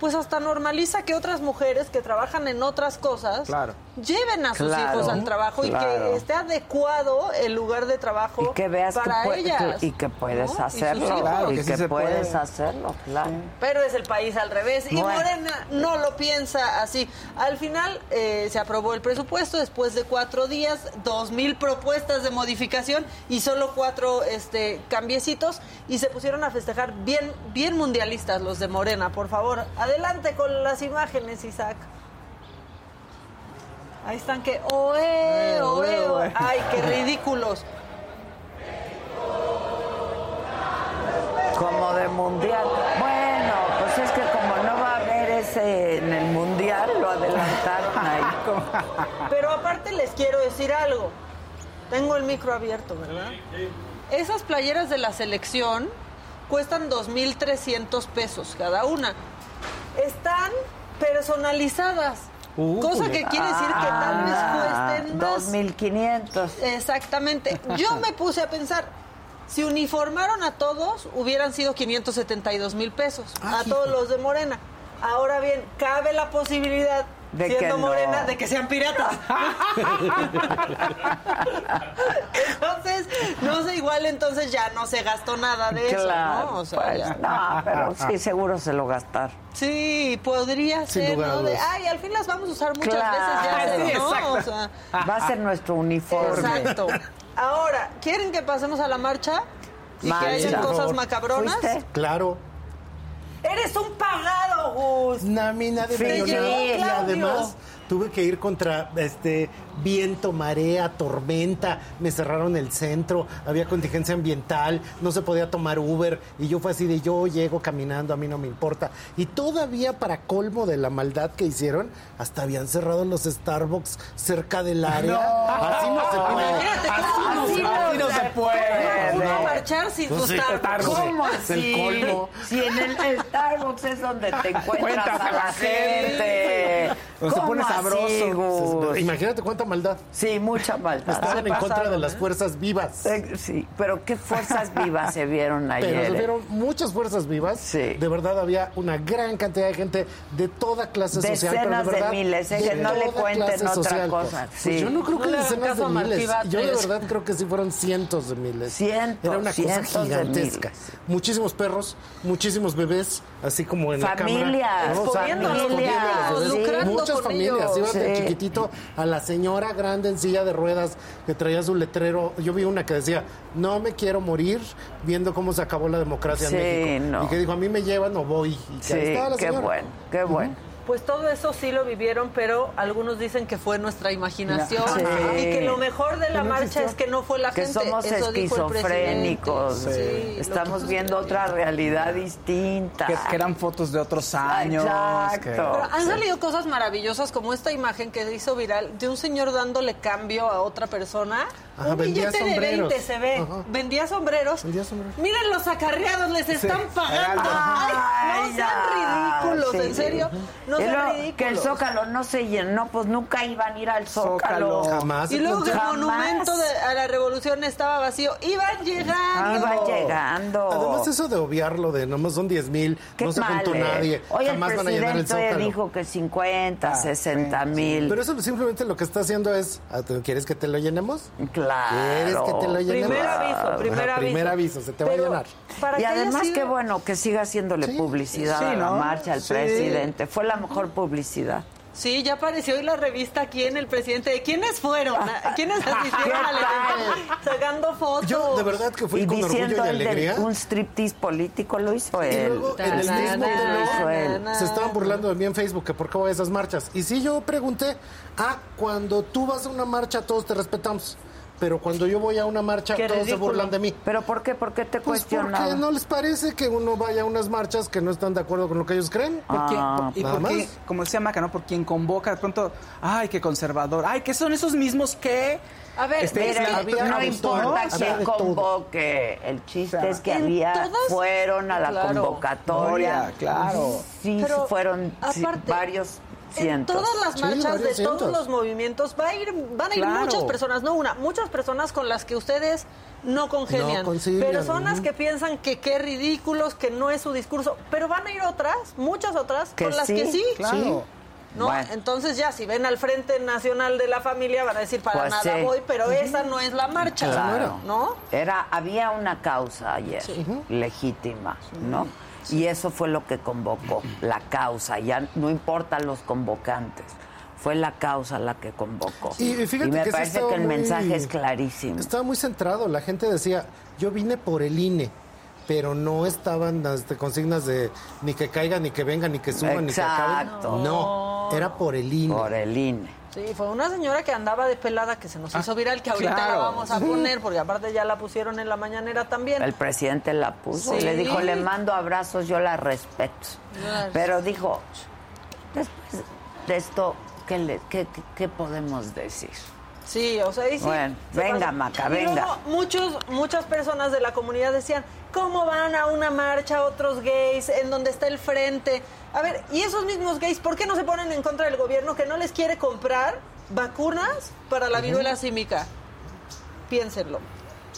pues hasta normaliza que otras mujeres que trabajan en otras cosas Claro. lleven a sus Claro, hijos al trabajo y que esté adecuado el lugar de trabajo Y que veas que, para pue- ellas. que- y que puedes. Y hacerlo. y que que, sí se puedes puede. hacerlo, claro. Pero es el país al revés. Y. Morena no lo piensa así. Al final eh, se aprobó el presupuesto después de cuatro días, dos mil propuestas de modificación y solo cuatro este, cambiecitos. Y se pusieron a festejar bien, bien mundialistas los de Morena. Por favor, adelante. Adelante con las imágenes, Isaac. Ahí están que, oe, oe, oe. Ay, qué ridículos. Como de mundial. Bueno, pues es que como no va a haber ese en el mundial, lo adelantaron ahí. Pero aparte les quiero decir algo. Tengo el micro abierto, ¿verdad? Esas playeras de la selección cuestan 2.300 pesos cada una. Están personalizadas. cosa que quiere decir que tal vez cuesten más. 2.500. Exactamente. Yo me puse a pensar, si uniformaron a todos, hubieran sido 572 mil pesos. a todos los de Morena. Ahora bien, cabe la posibilidad, De siendo que no. Morena, de que sean piratas. entonces, no sé, igual entonces ya no se gastó nada de eso, ¿no? O sea, pues, ya. no, pero sí, seguro se lo gastaron. Sí, podría Sin ser, ¿no? De, ay, al fin las vamos a usar muchas Claro. veces ya, Sí, ¿no? exacto. O sea, Va a ser nuestro uniforme. Exacto. Ahora, ¿quieren que pasemos a la marcha? Y que hayan Por cosas macabronas. Claro. Eres un pagado, Gus. Namina de Te millonada. llevó Y además tuve que ir contra este viento, marea, tormenta. Me cerraron el centro, había contingencia ambiental, no se podía tomar Uber. Y yo fue así de yo llego caminando, a mí no me importa. Y todavía, para colmo de la maldad que hicieron, hasta habían cerrado los Starbucks cerca del área. Así no se puede. Imagínate cómo Así no, no se puede. ¿Cómo marchar sin Pues sí, Starbucks? ¿Cómo Es el así? colmo. Si en el, Starbucks es donde te encuentras a la gente. Pues se ¿Cómo pone así, sabroso. Gus? Imagínate cuánta maldad. Sí, mucha maldad. Estaban Se en contra de las ¿eh? fuerzas vivas. Eh, Sí, pero qué fuerzas vivas se vieron ayer. Pero se eh? vieron muchas fuerzas vivas. De verdad había una gran cantidad de gente de toda clase social. Decenas de verdad, miles, eh, que no le cuenten otra social. cosa, Pues sí. yo no creo No que decenas de miles. Yo de verdad creo que sí fueron cientos de miles. Cientos, Era una cosa gigantesca. miles. Muchísimos perros, muchísimos bebés, así como en Familias, la cámara. ¿no? O sea, familias, bebés. lucrando Muchas con familias. ellos. Iba de Sí. chiquitito a la señora grande en silla de ruedas que traía su letrero. Yo vi una que decía, no me quiero morir viendo cómo se acabó la democracia Sí, en México. no. Y que dijo, a mí me llevan o voy. Y que Sí, ahí estaba la qué bueno, qué bueno. Pues todo eso sí lo vivieron, pero algunos dicen que fue nuestra imaginación Sí. y que lo mejor de la marcha es que no fue la que gente. somos Eso dijo el esquizofrénicos. presidente. Sí, Estamos viendo otra realidad distinta. Que, que eran fotos de otros años. Exacto. que- Pero han salido cosas maravillosas como esta imagen que se hizo viral de un señor dándole cambio a otra persona. Ajá, un vendía billete de sombreros. 20 se ve. Ajá. Vendía sombreros. Miren los acarreados, les están pagando. Ay, Ay, no sean ridículos, sí. en serio. No Ridículos. Que el Zócalo no se llenó, pues nunca iban a ir al Zócalo. Jamás. Y luego que el monumento de- a la revolución estaba vacío. Iban llegando. Iban llegando. Además, eso de obviarlo, de nomás son 10 mil, no se juntó eh. nadie, Hoy jamás el van a llenar el presidente zócalo. dijo que 50, Ah, 60 mil. Pero eso simplemente lo que está haciendo es, ah, ¿tú ¿quieres que te lo llenemos? Claro. ¿Quieres que te lo llenemos? Primer aviso, primer Ajá, primer aviso. aviso, se te va a llenar. para Y además, sido- qué bueno que siga haciéndole publicidad sí, a la ¿no? marcha al Sí. presidente. Fue la mejor publicidad. Sí, ya apareció hoy la revista aquí en el presidente. ¿De quiénes fueron? ¿Quiénes asistieron al evento? Sacando fotos. Yo de verdad que fui y con orgullo y alegría. un striptease político lo hizo Y él. luego en el mismo se estaban burlando de mí en Facebook que por qué voy a esas marchas. Y sí, yo pregunté, ah, cuando tú vas a una marcha todos te respetamos. Pero cuando yo voy a una marcha, Qué todos se burlan de mí. ¿Pero por qué? ¿Por qué te Pues porque cuestionaban? no les parece que uno vaya a unas marchas que no están de acuerdo con lo que ellos creen. ¿Por qué? Ah, y nada por qué, como decía Maca, ¿no? Por quien convoca, de pronto, ay, qué conservador, ay, que son esos mismos que... A ver, Este, Mira, había no importa quién convoque. El chiste O sea, es que había, todas- fueron a la Claro. convocatoria. Claro. Sí, Pero, fueron sí, aparte, En todas las Sí, marchas de todos los movimientos va a ir, van a ir Claro. muchas personas, no una, muchas personas con las que ustedes no congenian. No personas que piensan que qué ridículos, que no es su discurso, pero van a ir otras, muchas otras, Que con las que sí. Claro. ¿no? Bueno. Entonces ya, si ven al Frente Nacional de la Familia, van a decir, para Pues nada sí. voy, pero esa no es la marcha, Claro. ¿no? Era, había una causa ayer legítima, ¿no? Y eso fue lo que convocó, la causa. Ya no importan los convocantes. Fue la causa la que convocó. Y fíjate me que parece que el muy- mensaje es clarísimo. Estaba muy centrado. La gente decía, yo vine por el INE. pero no estaban las consignas de ni que caiga, ni que venga, ni que suba, ni que acabe. No, era por el INE. Por el INE. Sí, fue una señora que andaba de pelada que se nos hizo viral, que ahorita claro. la vamos a poner, porque aparte ya la pusieron en la mañanera también. El presidente la puso y Sí. le dijo, le mando abrazos, yo la respeto. Claro. Pero dijo, después de esto, ¿qué, le- qué- qué- qué podemos decir? Sí, o sea, ahí sí. Bueno, se venga. Maca, Y luego venga. muchos, muchas personas de la comunidad decían, ¿cómo van a una marcha otros gays en donde está el frente? A ver, y esos mismos gays, ¿por qué no se ponen en contra del gobierno que no les quiere comprar vacunas para la viruela símica? Piénsenlo.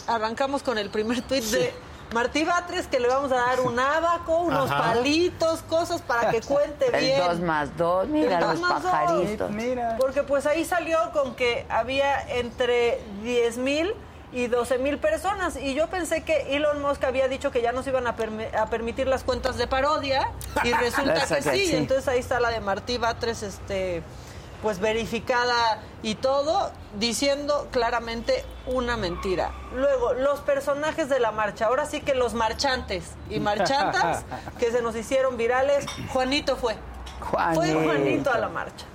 Arrancamos con el primer tuit de Martí Batres, que le vamos a dar un abaco, unos Ajá. palitos, cosas para que cuente El bien. dos más dos, mira El los dos más dos. pajaritos. Porque pues ahí salió con que había entre 10 mil y 12 mil personas. Y yo pensé que Elon Musk había dicho que ya no se iban a, permi- a permitir las cuentas de parodia. Y resulta que sí. sí. Entonces ahí está la de Martí Batres, este pues verificada y todo, diciendo claramente una mentira. Luego, los personajes de la marcha, ahora sí que los marchantes y marchantas que se nos hicieron virales, Juanito fue. Fue Juanito. Juanito a la marcha.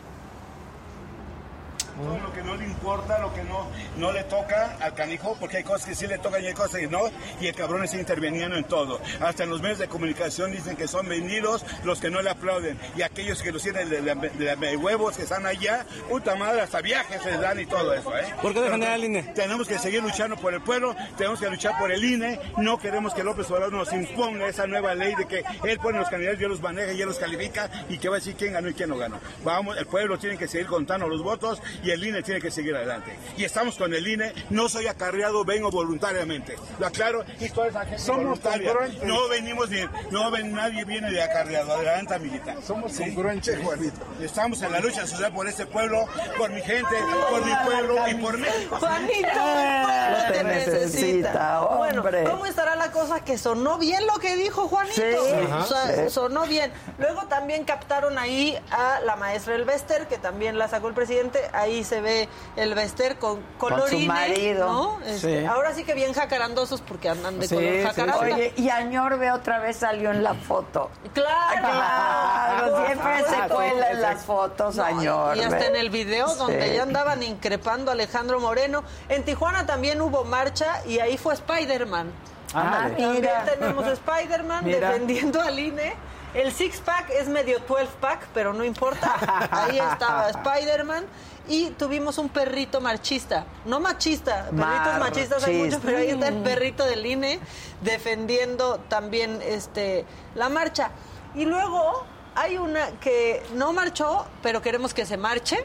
Todo lo que no le importa, lo que no, no le toca al canijo, porque hay cosas que sí le tocan y hay cosas que no, y el cabrón está interviniendo en todo. Hasta en los medios de comunicación dicen que son vendidos los que no le aplauden, y aquellos que los tienen de, de, de- de huevos que están allá, puta madre, hasta viajes les dan y todo eso, ¿eh? ¿Por qué defender al INE? Tenemos que seguir luchando por el pueblo, tenemos que luchar por el INE, no queremos que López Obrador nos imponga esa nueva ley de que él pone los candidatos, yo los maneja y él los califica, y que va a decir quién ganó y quién no ganó. Vamos, el pueblo tiene que seguir contando los votos y el INE tiene que seguir adelante. Y estamos con el INE, no soy acarreado, vengo voluntariamente. Lo aclaro, y toda esa gente Somos voluntaria. congruentes. No venimos ni, no ven, nadie viene de acarreado. Adelante, amiguita. Somos Sí. congruentes, Juanito. Estamos en la lucha social por este pueblo, por mi gente, por mi pueblo y por México. Juanito, el Ah, pueblo te necesita. hombre. Bueno, ¿cómo estará la cosa que sonó bien lo que dijo Juanito? Sí, o sea, sí. sonó bien. Luego también captaron ahí a la maestra El Bester, que también la sacó el presidente. Ahí se ve el Bester con color Con su marido. ¿no? Este, Sí. Ahora sí que bien jacarandosos porque andan de Sí, color sí, jacaranda. Oye, y Añorbe otra vez salió en la foto. Claro, siempre favor. se cuela en las fotos, No, Añorbe. Y hasta en el video donde Sí. ya andaban increpando a Alejandro Moreno. En Tijuana también hubo marcha y ahí fue Spider-Man. Ah, También mira. tenemos a Spider-Man defendiendo al INE. El six-pack es medio 12-pack, pero no importa. Ahí estaba Spider-Man. Y tuvimos un perrito marchista. No machista. Perritos machistas hay muchos, pero ahí está el perrito del INE defendiendo también este la marcha. Y luego hay una que no marchó, pero queremos que se marche.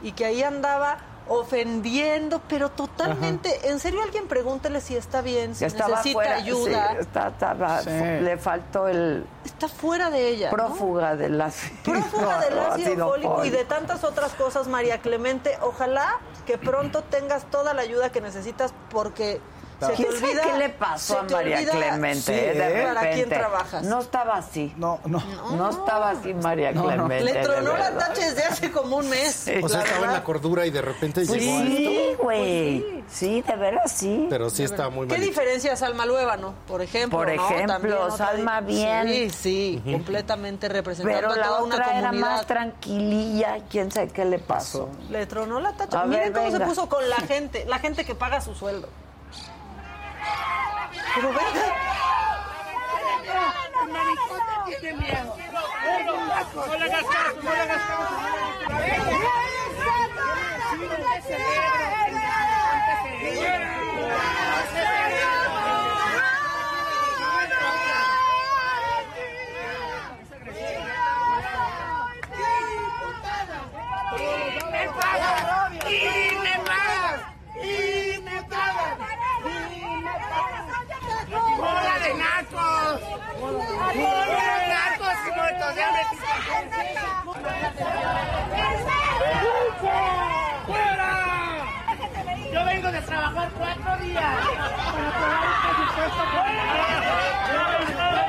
Y que ahí andaba ofendiendo, pero totalmente. En serio, alguien pregúntele si está bien, si Estaba necesita fuera, ayuda. sí, está- estaba- Sí. le faltó el Está fuera de ella. ¿no? prófuga del ácido. Prófuga del ácido fólico y de tantas otras cosas, María Clemente. Ojalá que pronto tengas toda la ayuda que necesitas porque se te ¿Quién sabe olvida. qué le pasó se a María olvida Clemente? eh, de ¿Para quién repente? trabajas? No estaba así. No, no. No, estaba así María No, no. Clemente. Le de tronó la tacha desde hace como un mes. O sea, estaba en la cordura y de repente Pues llegó a sí, güey. Sí, de veras sí. Pero sí estaba muy ¿Qué mal. diferencia Salma Luébano, por ejemplo? Por ¿no? ejemplo, otra Salma bien. Sí, sí, completamente representando Pero a la toda una otra era comunidad. más tranquililla. ¿Quién sabe qué le pasó? Le tronó la tacha. A Miren ver, cómo se venga. puso con la gente, la gente que paga su sueldo. Pero venga. No le hagas caso, no le hagas ¡Bola ¡Fuera! Yo vengo de trabajar cuatro días para pagar el presupuesto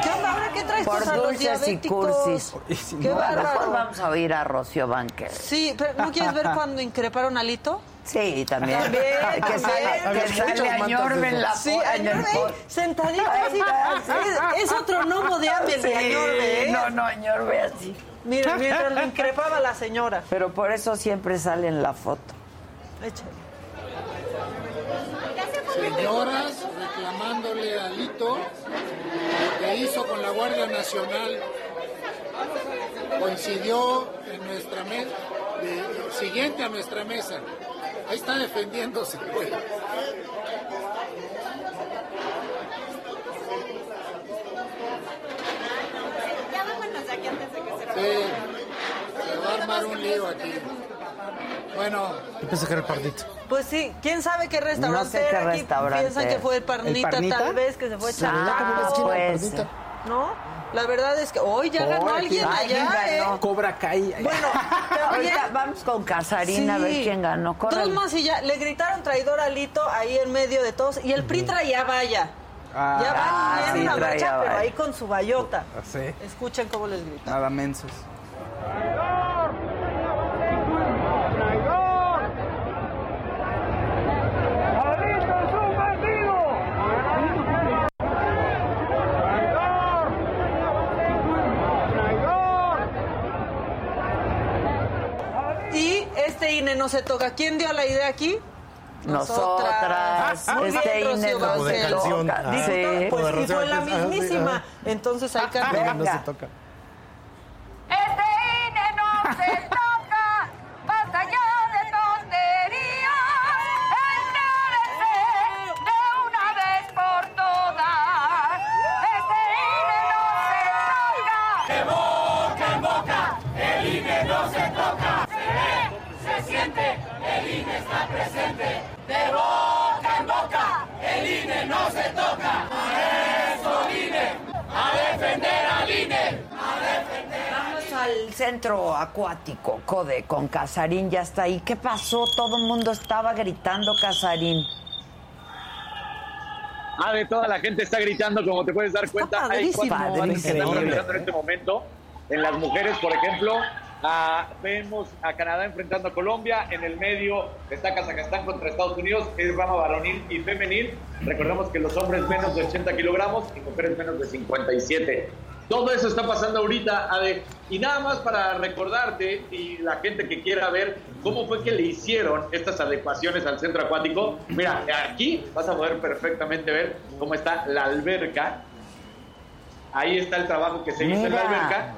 ¿Qué onda? ¿Ahora qué traes Por los dulces y cursis. Qué Bueno, bárbaro. mejor vamos a oír a Rocío Banquet. Sí, pero ¿no quieres ver cuando increparon a Lito? Sí, también. También, que sale, que sale muchos Añorbe en la Sí, fo- en el Añorbe, fo- sentadito así. Es, es otro gnomo de Amber, Sí, Añorbe, ¿eh? No, no, Añorbe así. Mira, mientras lo increpaba la señora. Pero por eso siempre sale en la foto. Échale. Señoras reclamándole a Lito lo que hizo con la Guardia Nacional coincidió en nuestra mesa, siguiente a nuestra mesa. Ahí está defendiéndose, güey. Sí, se va a armar un lío aquí. Bueno, Yo pensé que era el pardito. Pues sí, quién sabe qué restaurante No sé qué era aquí? Piensan que fue el Parnita, ¿El Parnita? tal vez, que se fue a Ah, echar tacos. pues. ¿No? La verdad es que hoy ya ganó alguien allá, ganó. ¿eh? Cobra Kai. Bueno. Ahorita vamos con Casarín a ver quién ganó. Dos Córrele. más y ya. Le gritaron traidor a Lito ahí en medio de todos. Y el PRI traía valla. Ah, ya Ah, van sí, una marcha, pero valla. ahí con su bayota. Sí, Escuchen cómo les gritan. nada mensos. Y este INE no se toca. ¿Quién dio la idea aquí? Nosotras. Muy este bien, INE Rocío no se toca. Ah, Sí. Pues, Rocío fue la. Ah, sí, mismísima. Entonces hay que... No, se toca. Este INE no se acuático, Code, con Casarín, ya está ahí. ¿Qué pasó? Todo el mundo estaba gritando Casarín. Ah, de toda la gente está gritando, como te puedes dar cuenta. Hay cuatro que están realizando en este momento. En las mujeres, por ejemplo, ah, vemos a Canadá enfrentando a Colombia. En el medio está Kazajstán contra Estados Unidos. Es rama varonil y femenil. Recordemos que los hombres menos de 80 kilogramos y mujeres menos de 57. Todo eso está pasando ahorita, Ade. Y nada más para recordarte y la gente que quiera ver cómo fue que le hicieron estas adecuaciones al centro acuático. Mira, aquí vas a poder perfectamente ver cómo está la alberca. Ahí está el trabajo que se hizo en la alberca.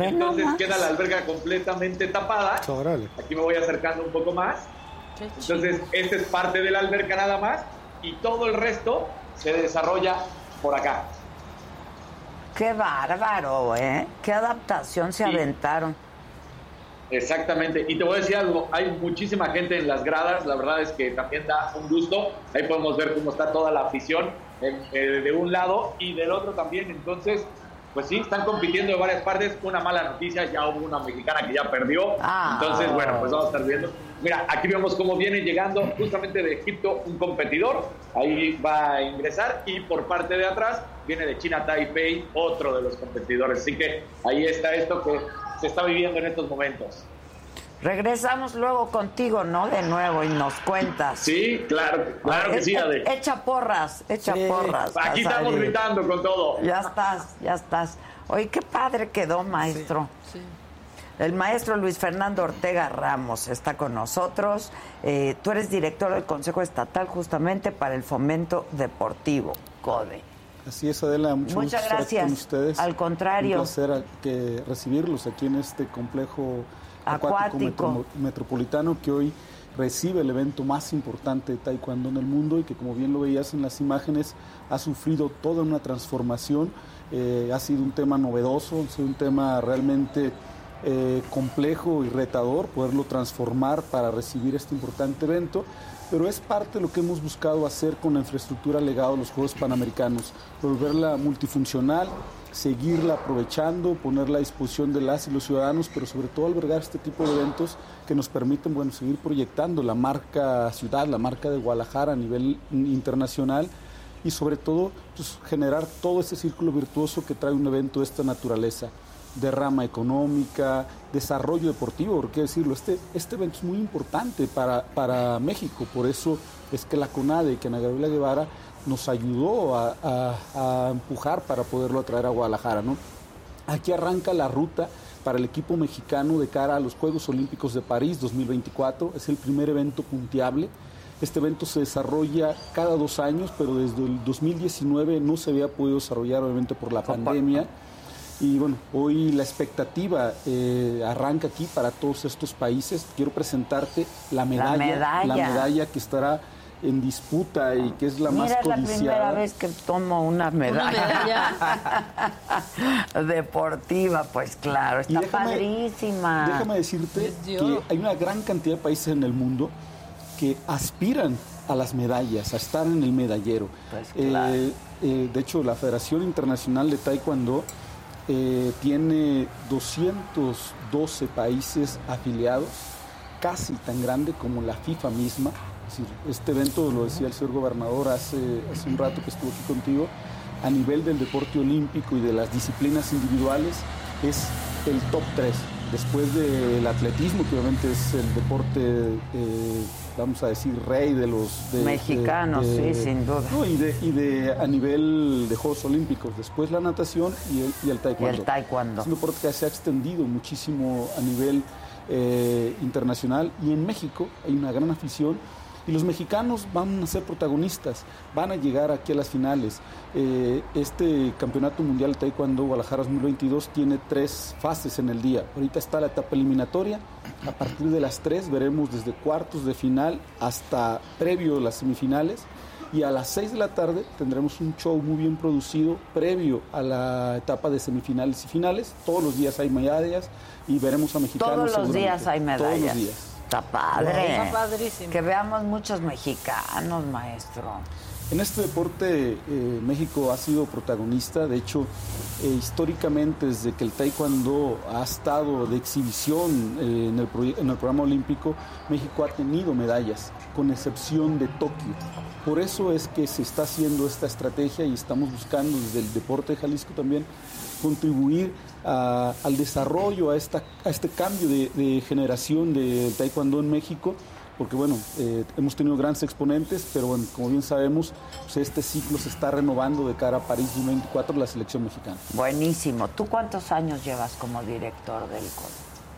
Entonces nomás. queda la alberca completamente tapada. Órale. Aquí me voy acercando un poco más. Entonces, esta es parte de la alberca nada más. Y todo el resto se desarrolla por acá. Qué bárbaro, ¿eh? Qué adaptación se Sí. aventaron. Exactamente. Y te voy a decir algo, hay muchísima gente en las gradas, la verdad es que también da un gusto. Ahí podemos ver cómo está toda la afición eh, eh, de un lado y del otro también. Entonces, pues sí, están compitiendo de varias partes. Una mala noticia, ya hubo una mexicana que ya perdió. Ah. Entonces, bueno, pues vamos a estar viendo. Mira, aquí vemos cómo viene llegando justamente de Egipto un competidor. Ahí va a ingresar y por parte de atrás viene de China Taipei otro de los competidores. Así que ahí está esto que se está viviendo en estos momentos. Regresamos luego contigo, ¿no? De nuevo y nos cuentas. Sí, claro, claro que sí, Ade. Echa porras, echa porras. Aquí estamos gritando con todo. Ya estás, ya estás. Oye, qué padre quedó, maestro. El maestro Luis Fernando Ortega Ramos está con nosotros. Eh, tú eres director del Consejo Estatal justamente para el Fomento Deportivo, CODE. Así es, Adela, mucho Muchas gusto estar gracias. con ustedes. Al contrario. Un placer que recibirlos aquí en este complejo acuático, Acuático. metro- metropolitano que hoy recibe el evento más importante de taekwondo en el mundo y que como bien lo veías en las imágenes ha sufrido toda una transformación. Eh, ha sido un tema novedoso, ha sido un tema realmente eh, complejo y retador poderlo transformar para recibir este importante evento, pero es parte de lo que hemos buscado hacer con la infraestructura legado de los Juegos Panamericanos, volverla multifuncional, seguirla aprovechando, ponerla a disposición de las y los ciudadanos, pero sobre todo albergar este tipo de eventos que nos permiten bueno, seguir proyectando la marca ciudad, la marca de Guadalajara a nivel internacional y sobre todo pues, generar todo ese círculo virtuoso que trae un evento de esta naturaleza. Derrama económica, desarrollo deportivo, por qué decirlo, este, este evento es muy importante para, para México, por eso es que la CONADE, que Ana Gabriela Guevara nos ayudó a, a- a empujar para poderlo atraer a Guadalajara, ¿no? Aquí arranca la ruta para el equipo mexicano de cara a los Juegos Olímpicos de París 2024. Es el primer evento punteable. Este evento se desarrolla cada dos años, pero desde el 2019 no se había podido desarrollar, obviamente, por la pandemia. Y bueno, hoy la expectativa eh, arranca aquí para todos estos países. Quiero presentarte la medalla, medalla. la medalla que estará en disputa y que es la más Mira, es la primera codiciada. vez que tomo una medalla, deportiva, pues claro, está déjame- padrísima. Déjame decirte que hay una gran cantidad de países en el mundo que aspiran a las medallas, a estar en el medallero. claro. Eh, eh, de hecho, la Federación Internacional de Taekwondo eh, tiene 212 países afiliados, casi tan grande como la FIFA misma. Este evento, lo decía el señor gobernador hace, hace un rato que estuvo aquí contigo, a nivel del deporte olímpico y de las disciplinas individuales, es el top 3. Después del atletismo, que obviamente es el deporte, eh, vamos a decir, rey de los... de- Mexicanos, sí, sin duda. No, y, de, y de a nivel de Juegos Olímpicos. Después la natación y el, y el taekwondo. Y el taekwondo. Es un deporte que se ha extendido muchísimo a nivel eh, internacional y en México hay una gran afición y los mexicanos van a ser protagonistas, van a llegar aquí a las finales. Eh, este Campeonato Mundial de Taekwondo Guadalajara 2022 tiene tres fases en el día. Ahorita está la etapa eliminatoria, a partir de las tres veremos desde cuartos de final hasta previo a las semifinales. Y a las 6 de la tarde tendremos un show muy bien producido previo a la etapa de semifinales y finales. Todos los días hay medallas y veremos a mexicanos. Todos los días hay medallas. Todos los días. Está padre. Está padrísimo. Que veamos muchos mexicanos, maestro. En este deporte eh, México ha sido protagonista, de hecho eh, históricamente desde que el taekwondo ha estado de exhibición eh, en, el en el programa olímpico, México ha tenido medallas, con excepción de Tokio. Por eso es que se está haciendo esta estrategia y estamos buscando desde el deporte de Jalisco también contribuir a- al desarrollo, a, esta, a este cambio de, de generación del taekwondo en México porque bueno, eh, hemos tenido grandes exponentes, pero bueno, como bien sabemos, pues, este ciclo se está renovando de cara a París 2024 la selección mexicana. Buenísimo. ¿Tú cuántos años llevas como director del COD?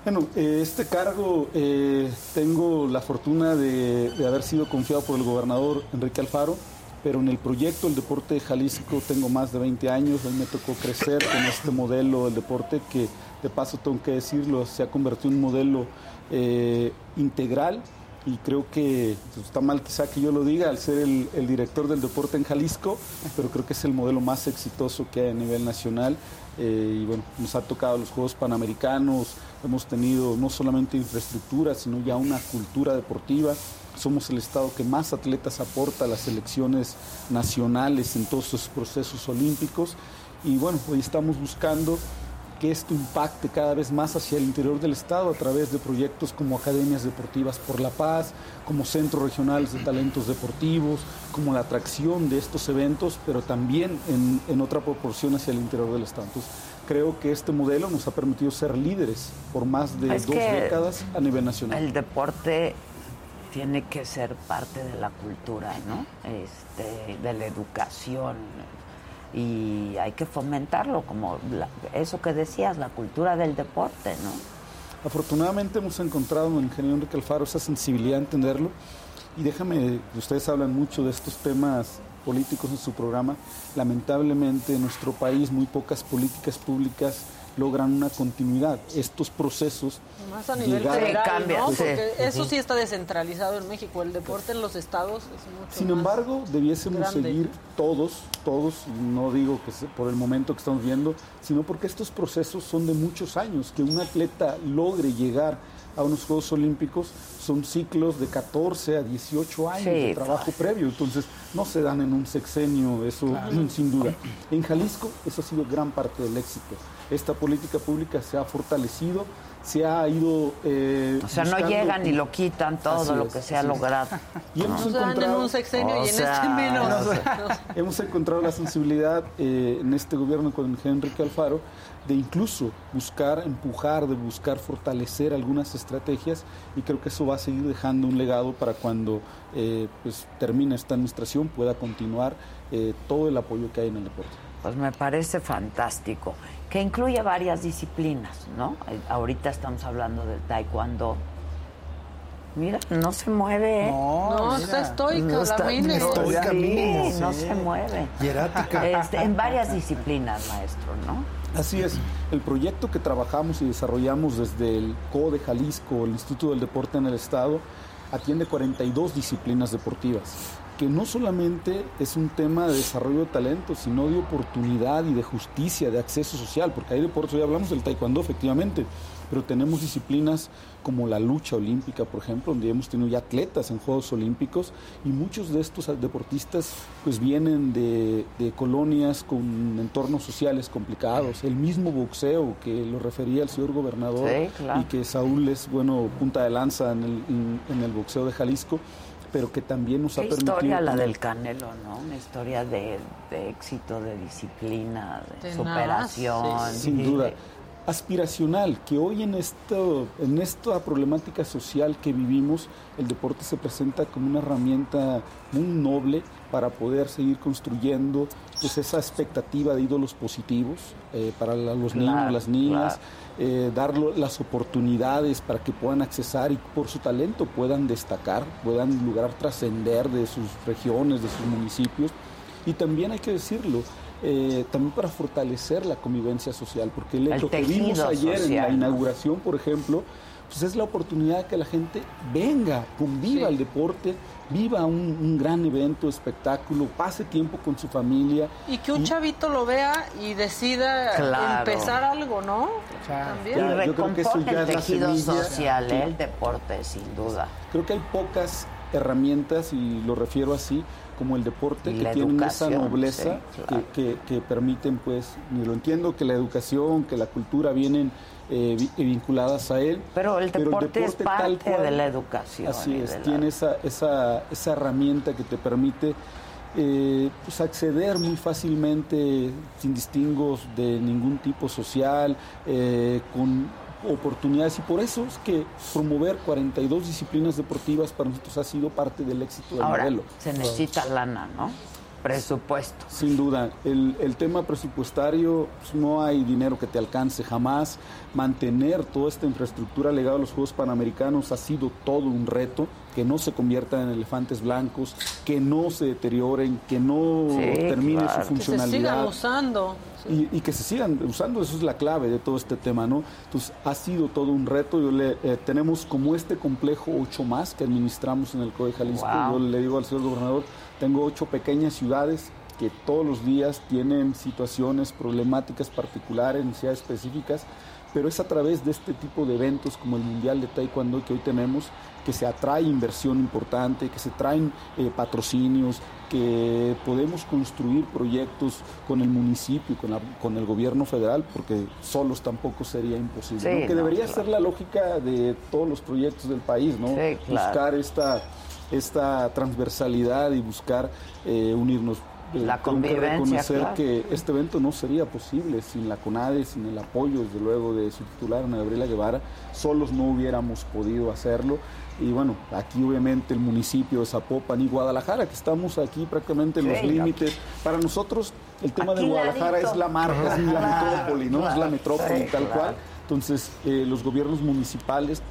Bueno, eh, este cargo eh, tengo la fortuna de, de haber sido confiado por el gobernador Enrique Alfaro, pero en el proyecto El Deporte de Jalisco tengo más de 20 años, a mí me tocó crecer con este modelo del deporte que, de paso tengo que decirlo, se ha convertido en un modelo eh, integral y creo que pues, está mal quizá que yo lo diga al ser el, director del deporte en Jalisco, pero creo que es el modelo más exitoso que hay a nivel nacional. Eh, y bueno, nos ha tocado los Juegos Panamericanos, hemos tenido no solamente infraestructura, sino ya una cultura deportiva. Somos el estado que más atletas aporta a las selecciones nacionales en todos esos procesos olímpicos. Y bueno, hoy estamos buscando que esto impacte cada vez más hacia el interior del Estado a través de proyectos como Academias Deportivas por la Paz, como Centros Regionales de Talentos Deportivos, como la atracción de estos eventos, pero también en, en otra proporción hacia el interior del Estado. Entonces, creo que este modelo nos ha permitido ser líderes por más de Es dos décadas a nivel nacional. El deporte tiene que ser parte de la cultura, ¿no? Este, de la educación. Y hay que fomentarlo, como la- eso que decías, la cultura del deporte, ¿no? Afortunadamente hemos encontrado en el ingeniero Enrique Alfaro esa sensibilidad a entenderlo. Y déjame, ustedes hablan mucho de estos temas políticos en su programa. Lamentablemente en nuestro país muy pocas políticas públicas logran una continuidad. Estos procesos Más a nivel llegaron- federal, ¿no? Sí. Porque eso sí está descentralizado en México. El deporte en los estados es mucho Sin más embargo, debiésemos grande. seguir todos, todos, no digo que se- por el momento que estamos viendo, sino porque estos procesos son de muchos años. Que un atleta logre llegar a unos Juegos Olímpicos son ciclos de 14 a 18 años Sí, de trabajo previo, entonces no se dan en un sexenio, eso Claro. sin duda. En Jalisco eso ha sido gran parte del éxito. Esta política pública se ha fortalecido, se ha ido... eh, O sea, no llegan y lo quitan todo Así lo es, que se ha logrado. Y hemos dan en encontrado- un sexenio O y en sea, este menos. o sea, hemos encontrado la sensibilidad eh, en este gobierno con Enrique Alfaro de incluso buscar empujar, de buscar fortalecer algunas estrategias y creo que eso va a seguir dejando un legado para cuando eh, pues, termine esta administración pueda continuar eh, todo el apoyo que hay en el deporte. Pues me parece fantástico. Que incluye varias disciplinas, ¿no? Eh, Ahorita estamos hablando del taekwondo. Mira, no se mueve, ¿eh? No, está estoica la mina. Estoica Sí, mínimo, sí. no se mueve. Hierática. Este, en varias disciplinas, maestro, ¿no? Así es, el proyecto que trabajamos y desarrollamos desde el CO de Jalisco, el Instituto del Deporte en el Estado, atiende 42 disciplinas deportivas, que no solamente es un tema de desarrollo de talento, sino de oportunidad y de justicia, de acceso social, porque hay deportes, hoy hablamos del taekwondo efectivamente, pero tenemos disciplinas como la lucha olímpica, por ejemplo, donde hemos tenido ya atletas en Juegos Olímpicos y muchos de estos deportistas pues vienen de, de colonias con entornos sociales complicados. El mismo boxeo que lo refería el señor gobernador Sí, claro. y que Saúl es, bueno, punta de lanza en el, en- en el boxeo de Jalisco, pero que también nos ha permitido... historia la del Canelo, ¿no? Una historia de, de éxito, de disciplina, de Tenaz, superación. Sin duda. de- Aspiracional, que hoy en, esto, en esta problemática social que vivimos, el deporte se presenta como una herramienta muy noble para poder seguir construyendo pues, esa expectativa de ídolos positivos eh, para la- los Claro, niños, las niñas, claro. Eh, dar lo- las oportunidades para que puedan accesar y por su talento puedan destacar, puedan lograr trascender de sus regiones, de sus municipios. Y también hay que decirlo, eh, también para fortalecer la convivencia social, porque el El hecho que vimos ayer en la inauguración, por ejemplo, pues es la oportunidad de que la gente venga, conviva el deporte, viva un, un gran evento, espectáculo, pase tiempo con su familia. Y que un chavito lo vea y decida Claro. empezar algo, ¿no? También. Ya, y yo creo que eso ya el es la tejido semilla. social. ¿eh? el deporte, sin duda. Creo que hay pocas herramientas, y lo refiero así, como el deporte, Y que tienen esa nobleza sí, claro. que, que- que permiten, pues, y lo entiendo, que la educación, que la cultura vienen eh, vi- vinculadas a él. Pero el deporte, es tal parte cual, de la educación. Así es, la- tiene esa, esa, esa herramienta que te permite eh, pues acceder muy fácilmente, sin distingos de ningún tipo social, eh, con oportunidades. Y por eso es que promover 42 disciplinas deportivas para nosotros ha sido parte del éxito del Ahora, modelo. se necesita lana, ¿no? Presupuesto. Sin duda, el, el tema presupuestario, pues, no hay dinero que te alcance jamás. Mantener toda esta infraestructura legada a los Juegos Panamericanos ha sido todo un reto, que no se conviertan en elefantes blancos, que no se deterioren, que no Sí, termine claro. su Que se funcionalidad. sigan usando. Y, y que se sigan usando, eso es la clave de todo este tema, ¿no? Entonces, ha sido todo un reto. Yo le, eh, tenemos como este complejo ocho más que administramos en el COE Jalisco. Wow. Yo le digo al señor gobernador, tengo ocho pequeñas ciudades que todos los días tienen situaciones problemáticas particulares, necesidades específicas, pero es a través de este tipo de eventos como el Mundial de Taekwondo que hoy tenemos que se atrae inversión importante, que se traen eh, patrocinios, que podemos construir proyectos con el municipio, con, la- con el gobierno federal, porque solos tampoco sería imposible. Sí, ¿no? Que no, debería claro. ser la lógica de todos los proyectos del país, ¿no? Sí, claro. Buscar esta, esta transversalidad y buscar eh, unirnos. Eh, La tengo que convivencia, reconocer claro. que este evento no sería posible sin la CONADE, sin el apoyo, desde luego, de su titular, Ana Gabriela Guevara. Solos no hubiéramos podido hacerlo. Y bueno, aquí obviamente el municipio de Zapopan y Guadalajara, que estamos aquí prácticamente en Sí, los no. límites. Para nosotros el tema de Guadalajara es la marca, es la metrópoli, ¿no? es la metrópoli sí, tal claro. cual. Entonces, eh, los gobiernos municipales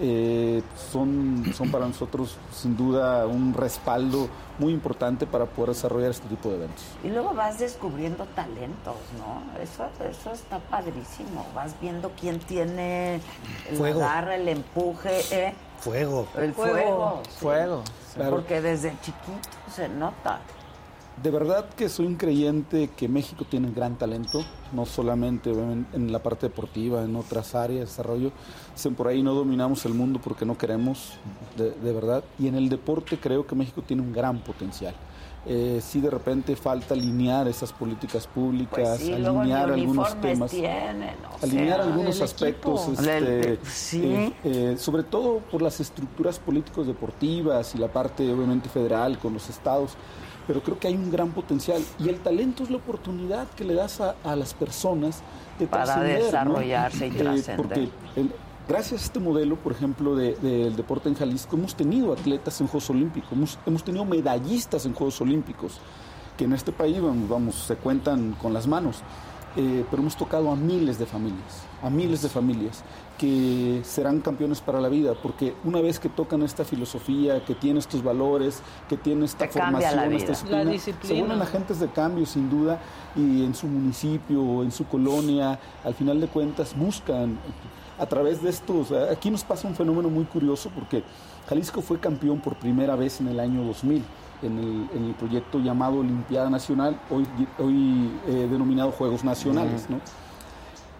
eh, son, son para nosotros sin duda un respaldo muy importante para poder desarrollar este tipo de eventos. Y luego vas descubriendo talentos, ¿no? Eso, eso está padrísimo. Vas viendo quién tiene el Fuego. agarre, el empuje, ¿eh? Fuego. el Fuego. fuego. sí. Fuego. Claro. Porque desde chiquito se nota. De verdad que soy un creyente que México tiene gran talento, no solamente en, en la parte deportiva, en otras áreas de desarrollo. Dicen por ahí no dominamos el mundo porque no queremos, de, de verdad. Y en el deporte creo que México tiene un gran potencial. eh, sí de repente falta alinear esas políticas públicas, Pues sí, alinear algunos temas, tienen, alinear sea, algunos aspectos, este, sí. eh, eh, sobre todo por las estructuras políticos deportivas y la parte obviamente federal con los estados. Pero creo que hay un gran potencial y el talento es la oportunidad que le das a, a las personas de Para trascender, ¿no? desarrollarse y Eh, trascender. porque el- gracias a este modelo, por ejemplo, de- del deporte en Jalisco, hemos tenido atletas en Juegos Olímpicos, hemos, hemos tenido medallistas en Juegos Olímpicos, que en este país, vamos, vamos, se cuentan con las manos. Eh, pero hemos tocado a miles de familias, a miles de familias que serán campeones para la vida, porque una vez que tocan esta filosofía, que tiene estos valores, que tiene esta Te formación, la esta disciplina, La se vuelven agentes de cambio sin duda y en su municipio, en su colonia, al final de cuentas buscan a través de esto, o sea, aquí nos pasa un fenómeno muy curioso porque Jalisco fue campeón por primera vez en el año 2000 en el, en el proyecto llamado Olimpiada Nacional, hoy, hoy eh, denominado Juegos Nacionales. ¿no?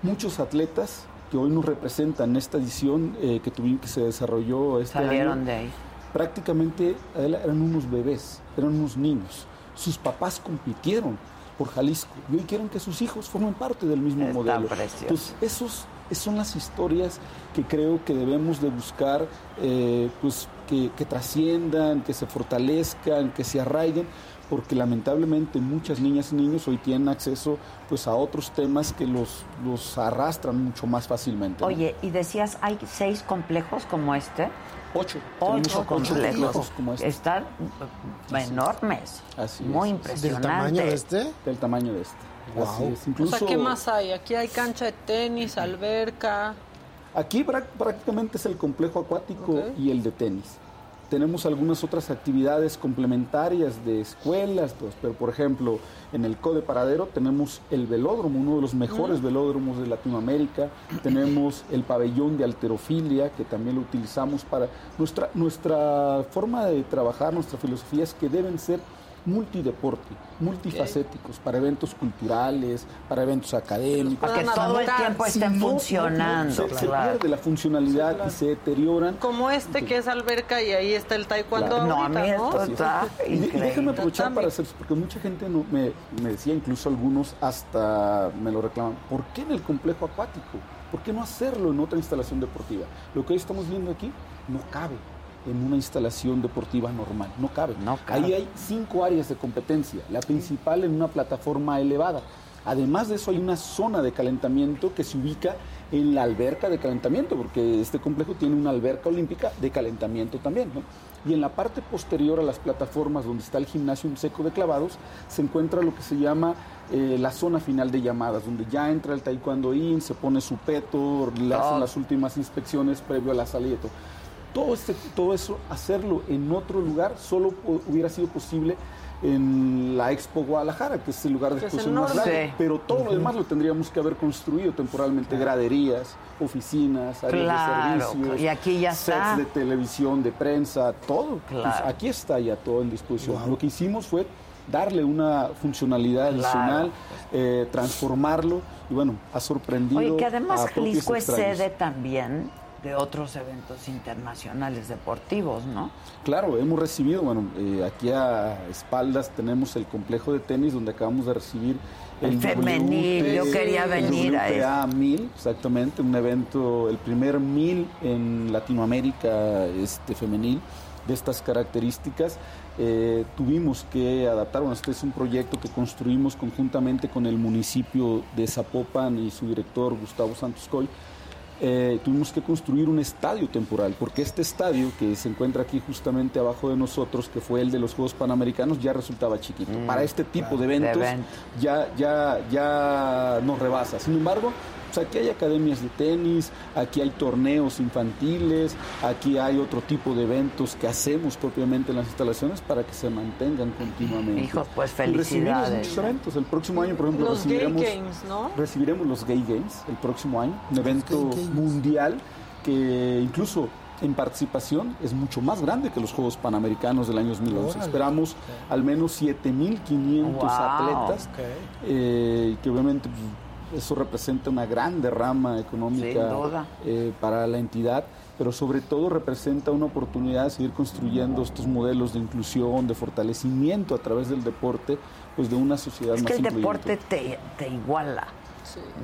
Muchos atletas que hoy nos representan en esta edición eh, que, tuvimos, que se desarrolló este Salieron año, de ahí. prácticamente eran unos bebés, eran unos niños. Sus papás compitieron por Jalisco y hoy quieren que sus hijos formen parte del mismo Está modelo. precioso. Entonces, esos, esas son las historias que creo que debemos de buscar, eh, pues que, que trasciendan, que se fortalezcan, que se arraiguen, porque lamentablemente muchas niñas y niños hoy tienen acceso pues a otros temas que los, los arrastran mucho más fácilmente. ¿no? Oye, y decías, hay seis complejos como este. Ocho. Ocho complejos. complejos como este. Están enormes. Así Muy es. impresionante. este? Del tamaño de este. Wow. Así es. O sea, ¿qué más hay? Aquí hay cancha de tenis, alberca. Aquí prá- prácticamente es el complejo acuático y el de tenis. Tenemos algunas otras actividades complementarias de escuelas, pues, pero por ejemplo, en el CODE Paradero tenemos el velódromo, uno de los mejores Mm. velódromos de Latinoamérica. Tenemos el pabellón de alterofilia, que también lo utilizamos para... Nuestra, nuestra forma de trabajar, nuestra filosofía es que deben ser multideporte, multifacéticos, para eventos culturales, para eventos académicos. Para que todo el tiempo estén no, no, no, funcionando, se, se claro. pierde la funcionalidad y se deterioran. Como este que es alberca y ahí está el taekwondo Claro. ahorita, ¿no? Así es. Y, y déjame aprovechar para hacer, porque mucha gente no- me, me decía, incluso algunos hasta me lo reclaman, ¿por qué en el complejo acuático? ¿Por qué no hacerlo en otra instalación deportiva? Lo que hoy estamos viendo aquí no cabe en una instalación deportiva normal, no cabe. cabe. Ahí hay cinco áreas de competencia, la principal en una plataforma elevada. Además de eso hay una zona de calentamiento que se ubica en la alberca de calentamiento, porque este complejo tiene una alberca olímpica de calentamiento también. ¿no? Y en la parte posterior a las plataformas donde está el gimnasio seco de clavados, se encuentra lo que se llama eh, la zona final de llamadas, donde ya entra el taekwondo in, se pone su peto, le hacen Ah. las últimas inspecciones previo a la salida. y todo. Todo, este, todo eso, hacerlo en otro lugar, solo hubiera sido posible en la Expo Guadalajara, que es el lugar de exposición más. Sí. Pero todo lo demás lo tendríamos que haber construido temporalmente, graderías, oficinas, áreas Claro, de servicios, y aquí ya sets está. de televisión, de prensa, todo. Claro. Pues aquí está ya todo en disposición. Lo que hicimos fue darle una funcionalidad Claro. adicional, eh, transformarlo y bueno, ha sorprendido. Oye, que además a propios Jalisco es extraños. sede también de otros eventos internacionales deportivos, ¿no? Claro, hemos recibido, bueno, eh, aquí a espaldas tenemos el complejo de tenis donde acabamos de recibir El femenil, yo quería venir a WTA 1000, exactamente, un evento, el primer 1000 en Latinoamérica este femenil de estas características. Eh, tuvimos que adaptar, bueno, este es un proyecto que construimos conjuntamente con el municipio de Zapopan y su director Gustavo Santos Coy. Eh, tuvimos que construir un estadio temporal, porque este estadio que se encuentra aquí justamente abajo de nosotros, que fue el de los Juegos Panamericanos, ya resultaba chiquito. Mm, Para este tipo claro, de eventos evento. ya, ya, ya nos rebasa. Sin embargo, pues aquí hay academias de tenis, aquí hay torneos infantiles, aquí hay otro tipo de eventos que hacemos propiamente en las instalaciones para que se mantengan continuamente. Hijos, pues, Y recibimos felicidades. muchos eventos. El próximo año, por ejemplo, Los Gay recibiremos Games, ¿no? recibiremos los Gay Games el próximo año, un evento mundial que incluso en participación es mucho más grande que los Juegos Panamericanos del año 2011. Órale. Esperamos al menos 7.500 Wow. atletas, eh, que obviamente pues, eso representa una gran derrama económica eh, para la entidad pero sobre todo representa una oportunidad de seguir construyendo estos modelos de inclusión, de fortalecimiento a través del deporte, pues de una sociedad Es más que el incluyente. deporte te, te iguala.